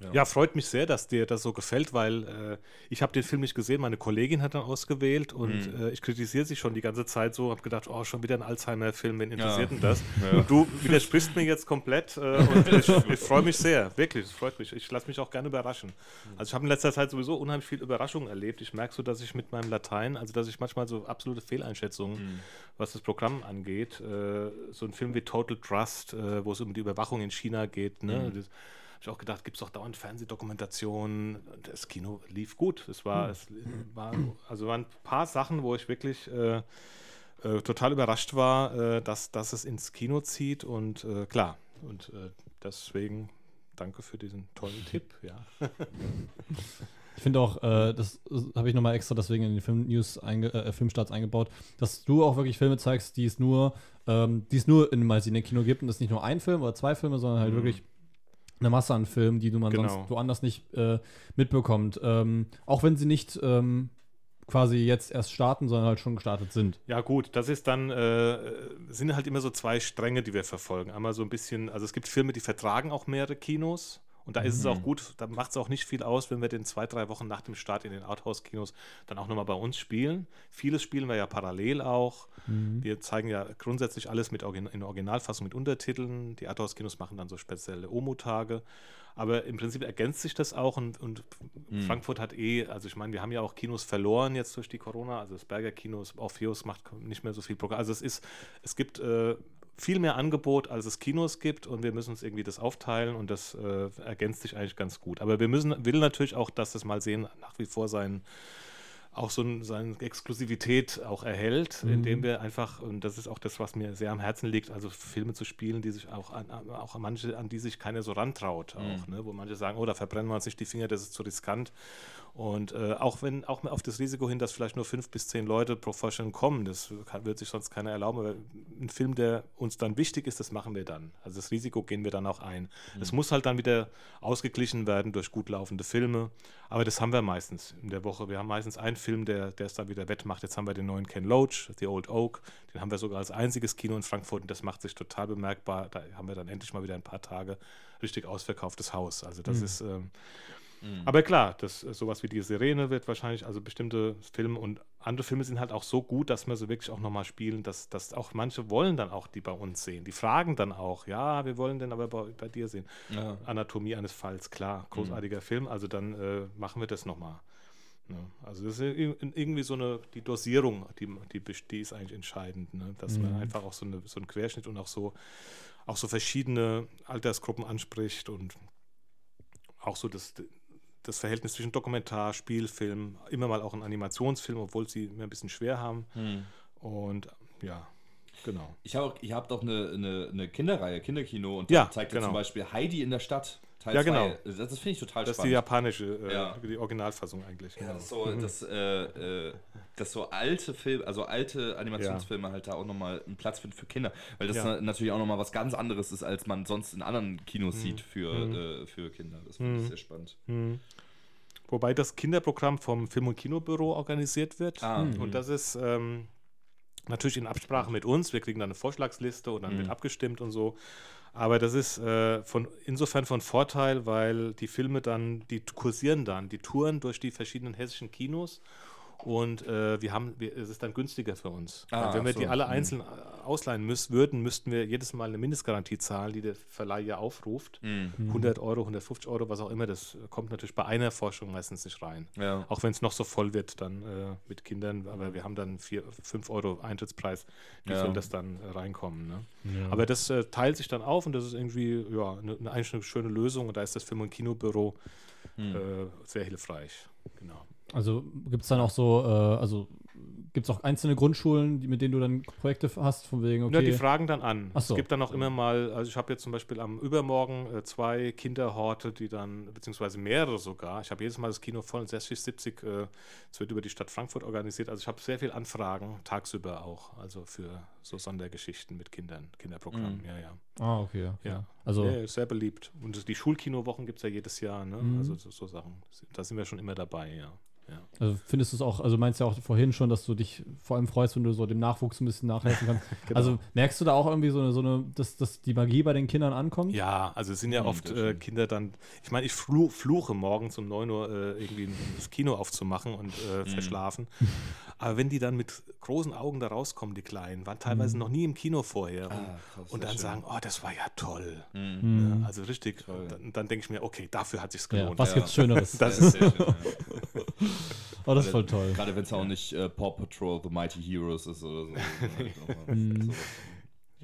Ja.
Ja. freut mich sehr, dass dir das so gefällt, weil äh, ich habe den Film nicht gesehen, meine Kollegin hat dann ausgewählt und
Mhm.
äh, ich kritisiere sie schon die ganze Zeit so, habe gedacht, oh, schon wieder ein Alzheimer-Film, wen interessiert
Ja.
denn das?
Ja.
Und du widersprichst mir jetzt komplett äh, und ich, ich freue mich sehr, wirklich, es freut mich. Ich lasse mich auch gerne überraschen. Also ich habe in letzter Zeit sowieso unheimlich viel Überraschungen erlebt. Ich merke so, dass ich mit meinem Latein, also dass ich manchmal so absolute Fehleinschätzungen,
Mhm.
was das Programm angeht, äh, so ein Film wie Total Trust, äh, wo es um die Überwachung in China geht, ne? Das, habe ich auch gedacht, gibt es doch dauernd Fernsehdokumentationen. Das Kino lief gut. Es war, es war, also waren ein paar Sachen, wo ich wirklich äh, äh, total überrascht war, äh, dass, dass es ins Kino zieht. Und äh, klar, und äh, deswegen danke für diesen tollen Tipp. Ja.
Ich finde auch, äh, das habe ich nochmal extra deswegen in den Film-News, einge äh, Filmstarts eingebaut, dass du auch wirklich Filme zeigst, die es nur, ähm, die es nur in mal Kino gibt und das nicht nur ein Film oder zwei Filme, sondern halt wirklich eine Masse an Filmen, die du man
Genau.
sonst woanders nicht äh, mitbekommt. Ähm, auch wenn sie nicht ähm, quasi jetzt erst starten, sondern halt schon gestartet sind.
Ja, gut, das ist dann, äh, sind halt immer so zwei Stränge, die wir verfolgen. Einmal so ein bisschen, also es gibt Filme, die vertragen auch mehrere Kinos. Und da ist es auch gut, da macht es auch nicht viel aus, wenn wir den zwei, drei Wochen nach dem Start in den Arthouse-Kinos dann auch nochmal bei uns spielen. Vieles spielen wir ja parallel auch. Wir zeigen ja grundsätzlich alles mit Origin in Originalfassung mit Untertiteln. Die Arthouse-Kinos machen dann so spezielle Omo-Tage. Aber im Prinzip ergänzt sich das auch und, und Frankfurt hat eh, also ich meine, wir haben ja auch Kinos verloren jetzt durch die Corona, also das Berger Kinos, Orpheus macht nicht mehr so viel Programm. Also es ist, es gibt äh, viel mehr Angebot, als es Kinos gibt und wir müssen uns irgendwie das aufteilen und das äh, ergänzt sich eigentlich ganz gut. Aber wir müssen, will natürlich auch, dass das mal sehen, nach wie vor sein auch so ein, seine Exklusivität auch erhält, indem wir einfach, und das ist auch das, was mir sehr am Herzen liegt, also Filme zu spielen, die sich auch an, auch an manche, an die sich keiner so rantraut, auch, ne? wo manche sagen, oh, da verbrennen wir uns nicht die Finger, das ist zu riskant. Und äh, auch wenn, auch auf das Risiko hin, dass vielleicht nur fünf bis zehn Leute pro Vorstellung kommen, das kann, wird sich sonst keiner erlauben, aber ein Film, der uns dann wichtig ist, das machen wir dann. Also das Risiko gehen wir dann auch ein. Es muss halt dann wieder ausgeglichen werden durch gut laufende Filme, aber das haben wir meistens in der Woche. Wir haben meistens einen Film, der, der es dann wieder wettmacht. Jetzt haben wir den neuen Ken Loach, The Old Oak, den haben wir sogar als einziges Kino in Frankfurt und das macht sich total bemerkbar. Da haben wir dann endlich mal wieder ein paar Tage richtig ausverkauftes Haus. Also das ist... Ähm, aber klar, das, äh, sowas wie die Sirene wird wahrscheinlich, also bestimmte Filme und andere Filme sind halt auch so gut, dass wir sie wirklich auch nochmal spielen, dass, dass auch manche wollen dann auch die bei uns sehen. Die fragen dann auch, ja, wir wollen den aber bei, bei dir sehen.
Ja.
Anatomie eines Falls, klar, großartiger Film, also dann äh, machen wir das nochmal. Ne? Also das ist ir- irgendwie so eine, die Dosierung, die, die, die ist eigentlich entscheidend, ne? dass man einfach auch so, eine, so einen Querschnitt und auch so, auch so verschiedene Altersgruppen anspricht und auch so das, das Verhältnis zwischen Dokumentar, Spielfilm, immer mal auch ein Animationsfilm, obwohl sie mir ein bisschen schwer haben. Und ja, genau.
Ich habe habt auch eine, eine, eine Kinderreihe, Kinderkino, und
Ja,
da zeigt ihr
genau.
zum Beispiel Heidi in der Stadt, Teil
Ja,
2.
genau.
Das, das finde ich total
Das ist die
spannend.
japanische, äh,
Ja.
die Originalfassung eigentlich.
Ja,
genau.
das ist so, dass, äh, äh, dass so alte Filme, also alte Animationsfilme halt da auch nochmal einen Platz finden für Kinder. Weil das
Ja.
na- natürlich auch nochmal was ganz anderes ist, als man sonst in anderen Kinos sieht für, äh, für Kinder. Das finde ich sehr spannend.
Wobei das Kinderprogramm vom Film- und Kinobüro organisiert wird.
Ah,
Und das ist ähm, natürlich in Absprache mit uns. Wir kriegen dann eine Vorschlagsliste und dann wird abgestimmt und so. Aber das ist äh, von, insofern von Vorteil, weil die Filme dann, die kursieren dann, die touren durch die verschiedenen hessischen Kinos. Und äh, wir haben, wir, es ist dann günstiger für uns.
Ah,
Weil wenn wir
so.
die alle
Mhm.
einzeln äh, ausleihen müssen, würden, müssten wir jedes Mal eine Mindestgarantie zahlen, die der Verleih ja aufruft.
Mhm.
100 Euro, 150 Euro, was auch immer. Das kommt natürlich bei einer Forschung meistens nicht rein.
Ja.
Auch wenn es noch so voll wird dann äh, mit Kindern. Aber wir haben dann 4, 5 Euro Eintrittspreis. Wie
Ja.
soll das dann äh, reinkommen? Ne? Aber das äh, teilt sich dann auf und das ist irgendwie ja, eine, eine, eigentlich eine schöne Lösung. Und da ist das Film- und Kinobüro
Hm.
äh, sehr hilfreich. Genau.
Also gibt es dann auch so, äh, also gibt es auch einzelne Grundschulen, die, mit denen du dann Projekte hast, von wegen,
Ja, die
okay.
fragen dann an.
So.
Es gibt dann auch immer mal, also ich habe jetzt zum Beispiel am Übermorgen äh, zwei Kinderhorte, die dann, beziehungsweise mehrere sogar. Ich habe jedes Mal das Kino voll, 60, 70. Äh, es wird über die Stadt Frankfurt organisiert. Also ich habe sehr viel Anfragen, tagsüber auch, also für so Sondergeschichten mit Kindern, Kinderprogrammen, ja, ja.
ah, okay. Ja.
Ja.
Also,
ja, sehr beliebt. Und die Schulkinowochen gibt es ja jedes Jahr, ne?
Mhm.
Also so, so Sachen. Da sind wir schon immer dabei, ja. Ja.
also findest du es auch, also meinst ja auch vorhin schon, dass du dich vor allem freust, wenn du so dem Nachwuchs ein bisschen nachhelfen kannst.
Genau.
Also merkst du da auch irgendwie so eine, so eine dass, dass die Magie bei den Kindern ankommt?
Ja, also es sind ja
Mhm,
oft äh. Kinder dann, ich meine, ich flu fluche morgens um 9 Uhr äh, irgendwie das Kino aufzumachen und äh,
Mhm.
verschlafen. Aber wenn die dann mit großen Augen da rauskommen, die Kleinen, waren teilweise noch nie im Kino vorher und,
Ah,
und
sehr
dann
schön.
sagen, oh, das war ja toll.
Mhm.
Mhm.
Ja, also richtig.
Toll.
Und dann, dann denke ich mir, okay, dafür hat sich's
Ja,
gelohnt.
was
Ja.
gibt's Schöneres?
Das
Ja, sehr schön, ja.
Oh, das ist voll toll.
Gerade wenn es auch nicht äh, Paw Patrol The Mighty Heroes ist oder so.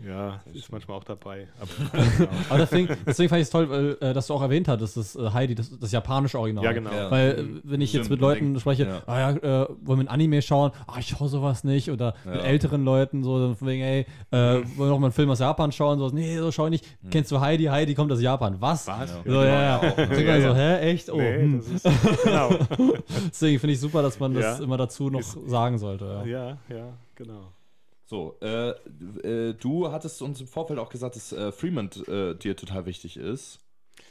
Ja, ist manchmal auch dabei. Aber,
Aber deswegen, deswegen fand ich es toll, weil, äh, dass du auch erwähnt hattest, dass äh, Heidi, das, das japanische Original.
ja, genau.
Ja.
Weil, äh, wenn ich jetzt mit Leuten spreche,
ja.
ah ja, äh, wollen wir ein Anime schauen? Ah, ich schaue sowas nicht. Oder mit
Ja.
älteren Leuten, so dann von wegen, ey, äh, wollen wir noch mal einen Film aus Japan schauen? So, nee, so schau ich nicht. Kennst du Heidi? Heidi kommt aus Japan. Was?
Was?
Ja.
So, ja, ja.
Ja,
mal so,
ja.
hä, echt? Oh,
Nee,
hm.
das ist, genau.
Deswegen finde ich super, dass man das
Ja.
immer dazu noch
Ist-
sagen sollte. Ja.
Ja, ja, genau.
So, äh, äh, du hattest uns im Vorfeld auch gesagt, dass äh, Fremont äh, dir total wichtig ist.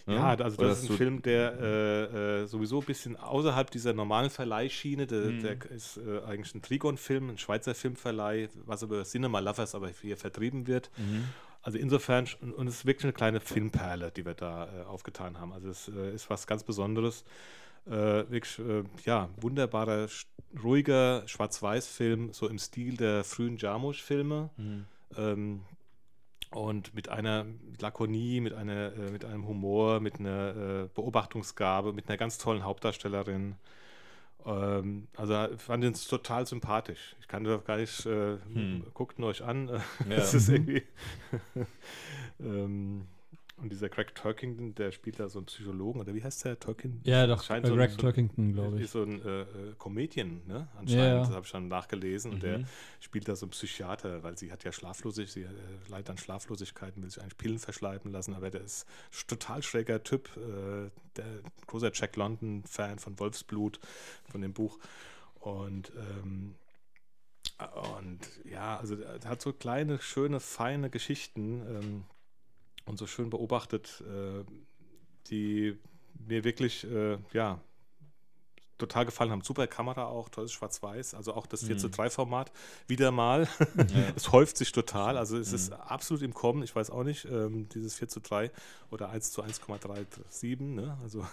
Ne?
Ja, also
Oder
das ist ein Film, der äh, äh, sowieso ein bisschen außerhalb dieser normalen Verleihschiene, der,
Mhm.
der ist äh, eigentlich ein Trigon-Film, ein Schweizer Filmverleih, was über Cinema Lovers aber hier vertrieben wird.
Mhm.
Also insofern, und es ist wirklich eine kleine Filmperle, die wir da äh, aufgetan haben. Also es äh, ist was ganz Besonderes. Äh, wirklich, äh, ja, wunderbarer, ruhiger Schwarz-Weiß-Film, so im Stil der frühen Jarmusch-Filme.
Mhm.
Ähm, und mit einer Lakonie, mit, einer, äh, mit einem Humor, mit einer äh, Beobachtungsgabe, mit einer ganz tollen Hauptdarstellerin. Ähm, also ich fand ihn total sympathisch. Ich kann das gar nicht, äh,
Hm.
guckt ihn euch an.
Ja.
Das ist irgendwie. ähm, und dieser Craig Turkington, der spielt da so einen Psychologen, oder wie heißt der? Turkington?
Ja, doch,
Scheint
äh,
so ein-
Greg Turkington, glaube ich.
Ist so ein äh, äh, Comedian, ne? Anscheinend,
Ja,
das habe ich dann nachgelesen. Und der
Mhm.
spielt da so einen Psychiater, weil sie hat ja Schlaflosigkeit, sie äh, leidet an Schlaflosigkeiten, will sich eigentlich Pillen verschleiben lassen, aber der ist total schräger Typ, äh, der großer Jack London-Fan von Wolfsblut, von dem Buch. Und ähm, und ja, also hat so kleine, schöne, feine Geschichten ähm, und so schön beobachtet, äh, die mir wirklich, äh, ja, total gefallen haben. Super Kamera auch, tolles Schwarz-Weiß, also auch das 4 zu 3 Format. Wieder mal. es häuft sich total, also es ist absolut im Kommen, ich weiß auch nicht, ähm, dieses 4 zu 3 oder 1 zu 1,37, ne? Also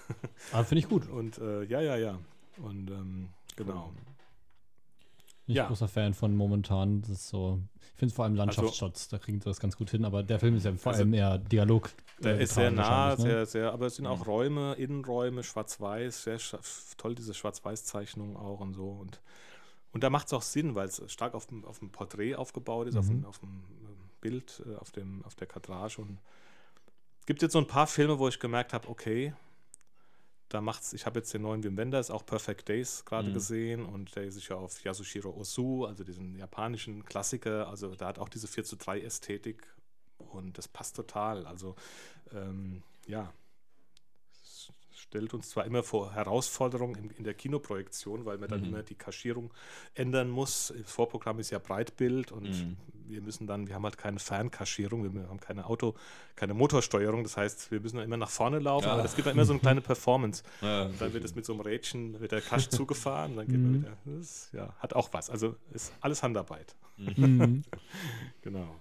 Aber finde ich gut.
und äh, ja, ja, ja. Und ähm, genau.
Bin ich
Ja.
großer Fan von momentan. Das ist so, ich finde vor allem Landschaftsshots, da kriegen sie das ganz gut hin, aber der Film ist ja vor
Also,
allem eher Dialog.
Der
äh,
ist sehr nah,
ne?
sehr, sehr, aber es sind auch Räume, Innenräume, schwarz-weiß, sehr toll, diese Schwarz-Weiß-Zeichnung auch und so. Und, und da macht es auch Sinn, weil es stark auf dem, auf dem Porträt aufgebaut ist, auf,
Mhm.
dem, auf dem ähm, Bild, äh, auf, dem, auf der Kadrage. Und es gibt jetzt so ein paar Filme, wo ich gemerkt habe, okay, da macht's, ich habe jetzt den neuen Wim Wenders, auch Perfect Days gerade
Mhm.
gesehen und der ist sich ja auf Yasushiro Ozu, also diesen japanischen Klassiker, also da hat auch diese 4 zu 3 Ästhetik und das passt total. Also ähm, ja, stellt uns zwar immer vor Herausforderungen in, in der Kinoprojektion, weil man dann
Mhm.
immer die Kaschierung ändern muss. Das Vorprogramm ist ja Breitbild und
Mhm.
wir müssen dann, wir haben halt keine Fernkaschierung, wir haben keine Auto, keine Motorsteuerung. Das heißt, wir müssen immer nach vorne laufen,
Ja.
aber das gibt dann immer so eine kleine Performance.
Ja,
Und dann wird es mit so einem Rädchen, wird der Kasch zugefahren, dann geht
Mhm.
man wieder. Das ja, hat auch was. Also ist alles Handarbeit.
Mhm.
Genau.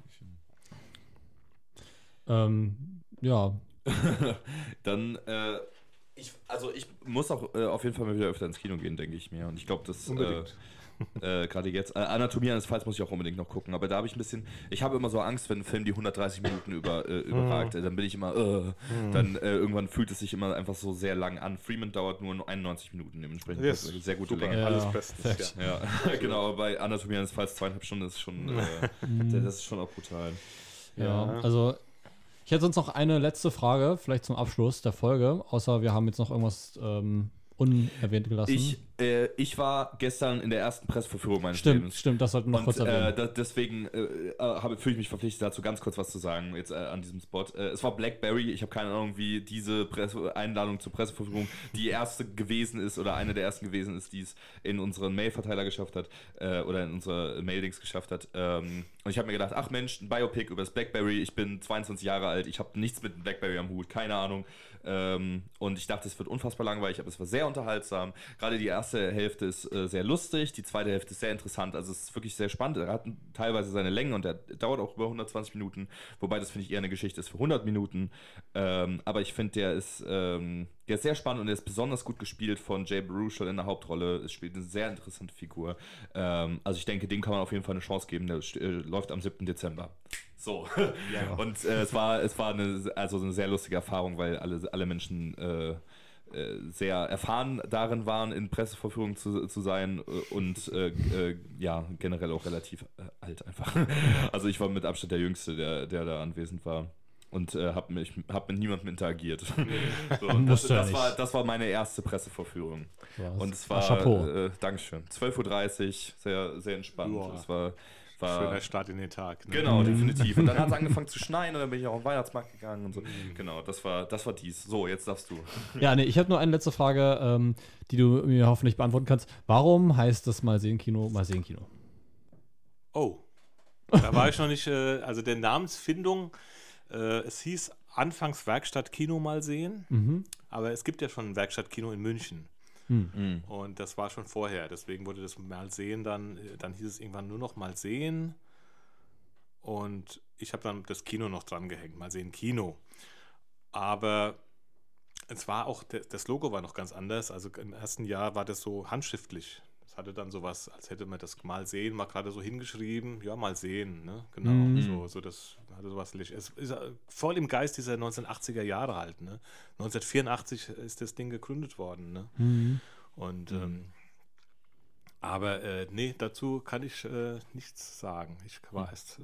ähm, ja,
Dann äh, Ich, also ich muss auch äh, auf jeden Fall mal wieder öfter ins Kino gehen, denke ich mir. Und ich glaube, das äh, äh, gerade jetzt. Äh, Anatomie eines Falls muss ich auch unbedingt noch gucken. Aber da habe ich ein bisschen. Ich habe immer so Angst, wenn ein Film die 130 Minuten über, äh, überragt. Äh, Dann bin ich immer. Äh, Dann äh, irgendwann fühlt es sich immer einfach so sehr lang an. Freeman dauert nur 91 Minuten dementsprechend.
Yes.
Das ist eine sehr gute
Super.
Länge.
Alles
Ja,
bestens. Ja.
Ja, genau. Bei Anatomie eines Falls zweieinhalb Stunden ist schon. Äh, das ist schon auch brutal.
Ja,
Ja.
also ich hätte sonst noch eine letzte Frage, vielleicht zum Abschluss der Folge, außer wir haben jetzt noch irgendwas ähm, unerwähnt gelassen.
Ich, äh, ich war gestern in der ersten Presseverführung meines
stimmt,
Lebens.
stimmt, das sollten wir noch kurz
Und äh,
erwähnen.
da, deswegen äh, äh, habe- fühle ich mich verpflichtet, dazu ganz kurz was zu sagen, jetzt äh, an diesem Spot. Äh, es war Blackberry, ich habe keine Ahnung, wie diese Presse Einladung zur Presseverfügung die erste gewesen ist oder eine der ersten gewesen ist, die es in unseren Mailverteiler geschafft hat oder in unsere Mailings geschafft hat. Ähm, und ich habe mir gedacht, ach Mensch, ein Biopic über das Blackberry, ich bin 22 Jahre alt, ich habe nichts mit dem Blackberry am Hut, keine Ahnung. Ähm, und ich dachte, es wird unfassbar langweilig, aber es war sehr unterhaltsam. Gerade die erste Hälfte ist äh, sehr lustig, die zweite Hälfte ist sehr interessant. Also es ist wirklich sehr spannend. Er hat teilweise seine Länge und er dauert auch über 120 Minuten, wobei das finde ich eher eine Geschichte ist für 100 Minuten. Ähm, aber ich finde, der ist, ähm, der ist sehr spannend und er ist besonders gut gespielt von Jay Baruchel in der Hauptrolle. Es spielt eine sehr interessante Figur. Ähm, also ich denke, dem kann man auf jeden Fall eine Chance geben. Der äh, läuft am 7. Dezember. So. Und äh, es war, es war eine, also eine sehr lustige Erfahrung, weil alle, alle Menschen äh, äh, sehr erfahren darin waren, in Presseverführung zu, zu sein äh, und äh, äh, ja, generell auch relativ äh, alt einfach. Also ich war mit Abstand der Jüngste, der, der da anwesend war. Und äh, habe mich hab mit niemandem interagiert. so, das, das, war, das war meine erste Presseverführung.
Ja,
Und es war,
Chapeau.
äh, Dankeschön, 12.30 Uhr, sehr, sehr entspannt. Es war, war
Schöner Start in den Tag. Ne?
Genau, definitiv. Und dann hat es angefangen zu schneien und dann bin ich auch auf den Weihnachtsmarkt gegangen und so. Genau, das war, das war dies. So, jetzt darfst du.
Ja, nee, ich habe nur eine letzte Frage, ähm, die du mir hoffentlich beantworten kannst. Warum heißt das Mal sehen Kino Mal sehen Kino?
Oh, da war ich noch nicht, äh, also der Namensfindung, äh, es hieß anfangs Werkstatt Kino mal sehen,
Mhm.
aber es gibt ja schon ein Werkstatt Kino in München.
Mhm.
Und das war schon vorher, deswegen wurde das mal sehen, dann, dann hieß es irgendwann nur noch mal sehen. Und ich habe dann das Kino noch dran gehängt, mal sehen Kino. Aber es war auch, das Logo war noch ganz anders. Also im ersten Jahr war das so handschriftlich. Hatte dann sowas, als hätte man das mal sehen, mal gerade so hingeschrieben. Ja, mal sehen, ne? Genau.
Mhm.
So, so das hatte sowas. Licht- Es ist äh, voll im Geist dieser 1980er Jahre halt, ne? 1984 ist das Ding gegründet worden, ne?
Mhm.
Und ähm, aber äh, nee, dazu kann ich äh, nichts sagen. Ich war erst äh,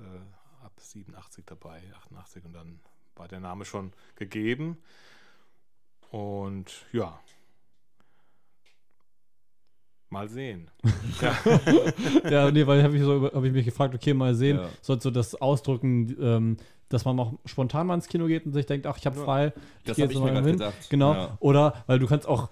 ab 87 dabei, 88 und dann war der Name schon gegeben. Und ja. Mal sehen.
ja, nee, weil habe ich, so, hab ich mich gefragt, okay, mal sehen,
Ja.
sollst du das ausdrücken, ähm, dass man auch spontan mal ins Kino geht und sich denkt, ach, ich habe frei, ich
Das
gehe
habe
jetzt
ich mir
mal
gerade
hin.
gedacht.
Genau.
Ja.
Oder weil du kannst auch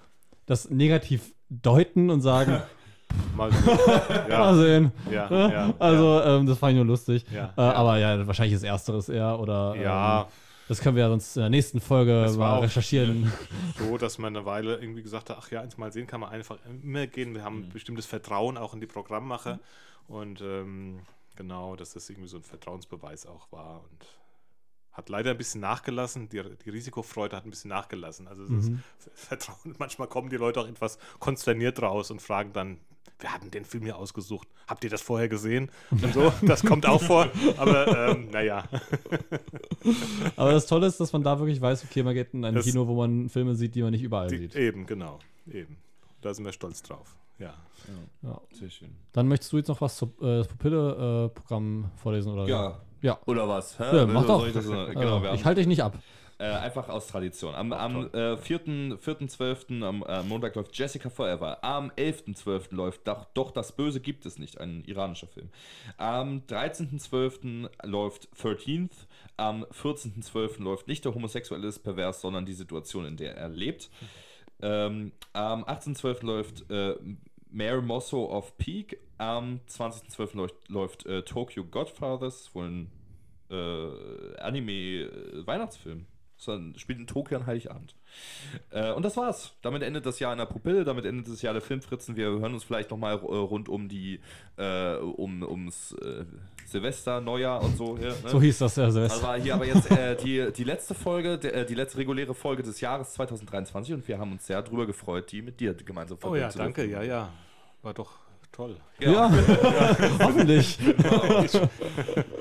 das negativ deuten und sagen,
Mal sehen.
mal
Ja,
sehen.
ja, ja,
also, ähm, das fand ich nur lustig.
Ja,
äh,
ja.
Aber ja, wahrscheinlich ist Ersteres eher. Oder
ja.
ähm, das können wir ja sonst in der nächsten Folge
Das
mal recherchieren.
so, dass man eine Weile irgendwie gesagt hat, ach ja, ins Mal sehen kann man einfach immer gehen. Wir haben ein bestimmtes Vertrauen auch in die Programmmacher. Und ähm, genau, dass das irgendwie so ein Vertrauensbeweis auch war. Und hat leider ein bisschen nachgelassen. Die, die Risikofreude hat ein bisschen nachgelassen. Also das
Mhm.
Vertrauen, manchmal kommen die Leute auch etwas konsterniert raus und fragen dann, wir hatten den Film hier ausgesucht. Habt ihr das vorher gesehen? Und so, das kommt auch vor. Aber ähm, naja.
Aber das Tolle ist, dass man da wirklich weiß, okay, man geht in ein
Das-
Kino, wo man Filme sieht, die man nicht überall
Die,
sieht.
eben, genau. Eben. Da sind wir stolz drauf. Ja.
Ja.
Sehr schön.
Dann möchtest du jetzt noch was zu äh, Pupille-Programm vorlesen, oder?
Ja.
Ja.
Oder was? Hä?
Ja, mach doch.
ich das, äh,
Äh,
genau, wir
ich
haben,
halte dich nicht ab.
Äh, einfach aus Tradition. Am, am äh, 4.12. 4.12. am äh, Montag läuft Jessica Forever. Am 11.12. läuft doch, doch Das Böse gibt es nicht, ein iranischer Film. Am 13.12. läuft 13th. Am 14.12. läuft nicht der Homosexuelle ist pervers, sondern die Situation, in der er lebt. Ähm, am 18.12. läuft äh, Mayor Mosso of Peak. Am 20.12. läuft, läuft äh, Tokyo Godfathers, wohl ein äh, Anime-Weihnachtsfilm. Sondern spielt in Tokio an Heiligabend. Äh, und das war's. Damit endet das Jahr in der Pupille, damit endet das Jahr der Filmfritzen. Wir hören uns vielleicht nochmal äh, rund um die, äh, um, ums äh, Silvester, Neujahr und so. Hier, ne?
So hieß das ja selbst.
Also war hier aber jetzt äh, die, die letzte Folge, der, äh, die letzte reguläre Folge des Jahres 2023 und wir haben uns sehr drüber gefreut, die mit dir gemeinsam
Oh ja,
zu
danke,
dürfen.
ja, ja. War doch toll.
ja, hoffentlich.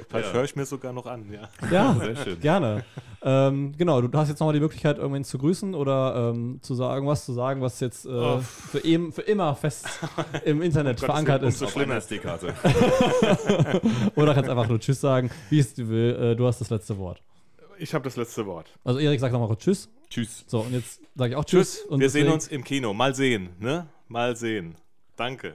Vielleicht höre ich mir sogar noch an, ja.
Ja,
Sehr schön.
gerne. Ähm, genau, du hast jetzt nochmal die Möglichkeit, irgendwen zu grüßen oder ähm, zu sagen, was zu sagen, was jetzt äh,
Oh.
für, em, für immer fest im Internet
Gottes
verankert
Willen,
ist.
umso
Auf einer
schlimmer.
SD-Karte.
Oder kannst einfach nur Tschüss sagen, wie es dir will. Äh, du hast das letzte Wort.
Ich habe das letzte Wort.
Also Erik sagt nochmal Tschüss.
Tschüss.
So, und jetzt sage ich auch Tschüss.
Tschüss.
Und
Wir sehen
deswegen-
uns im Kino. Mal sehen, ne? Mal sehen. Danke.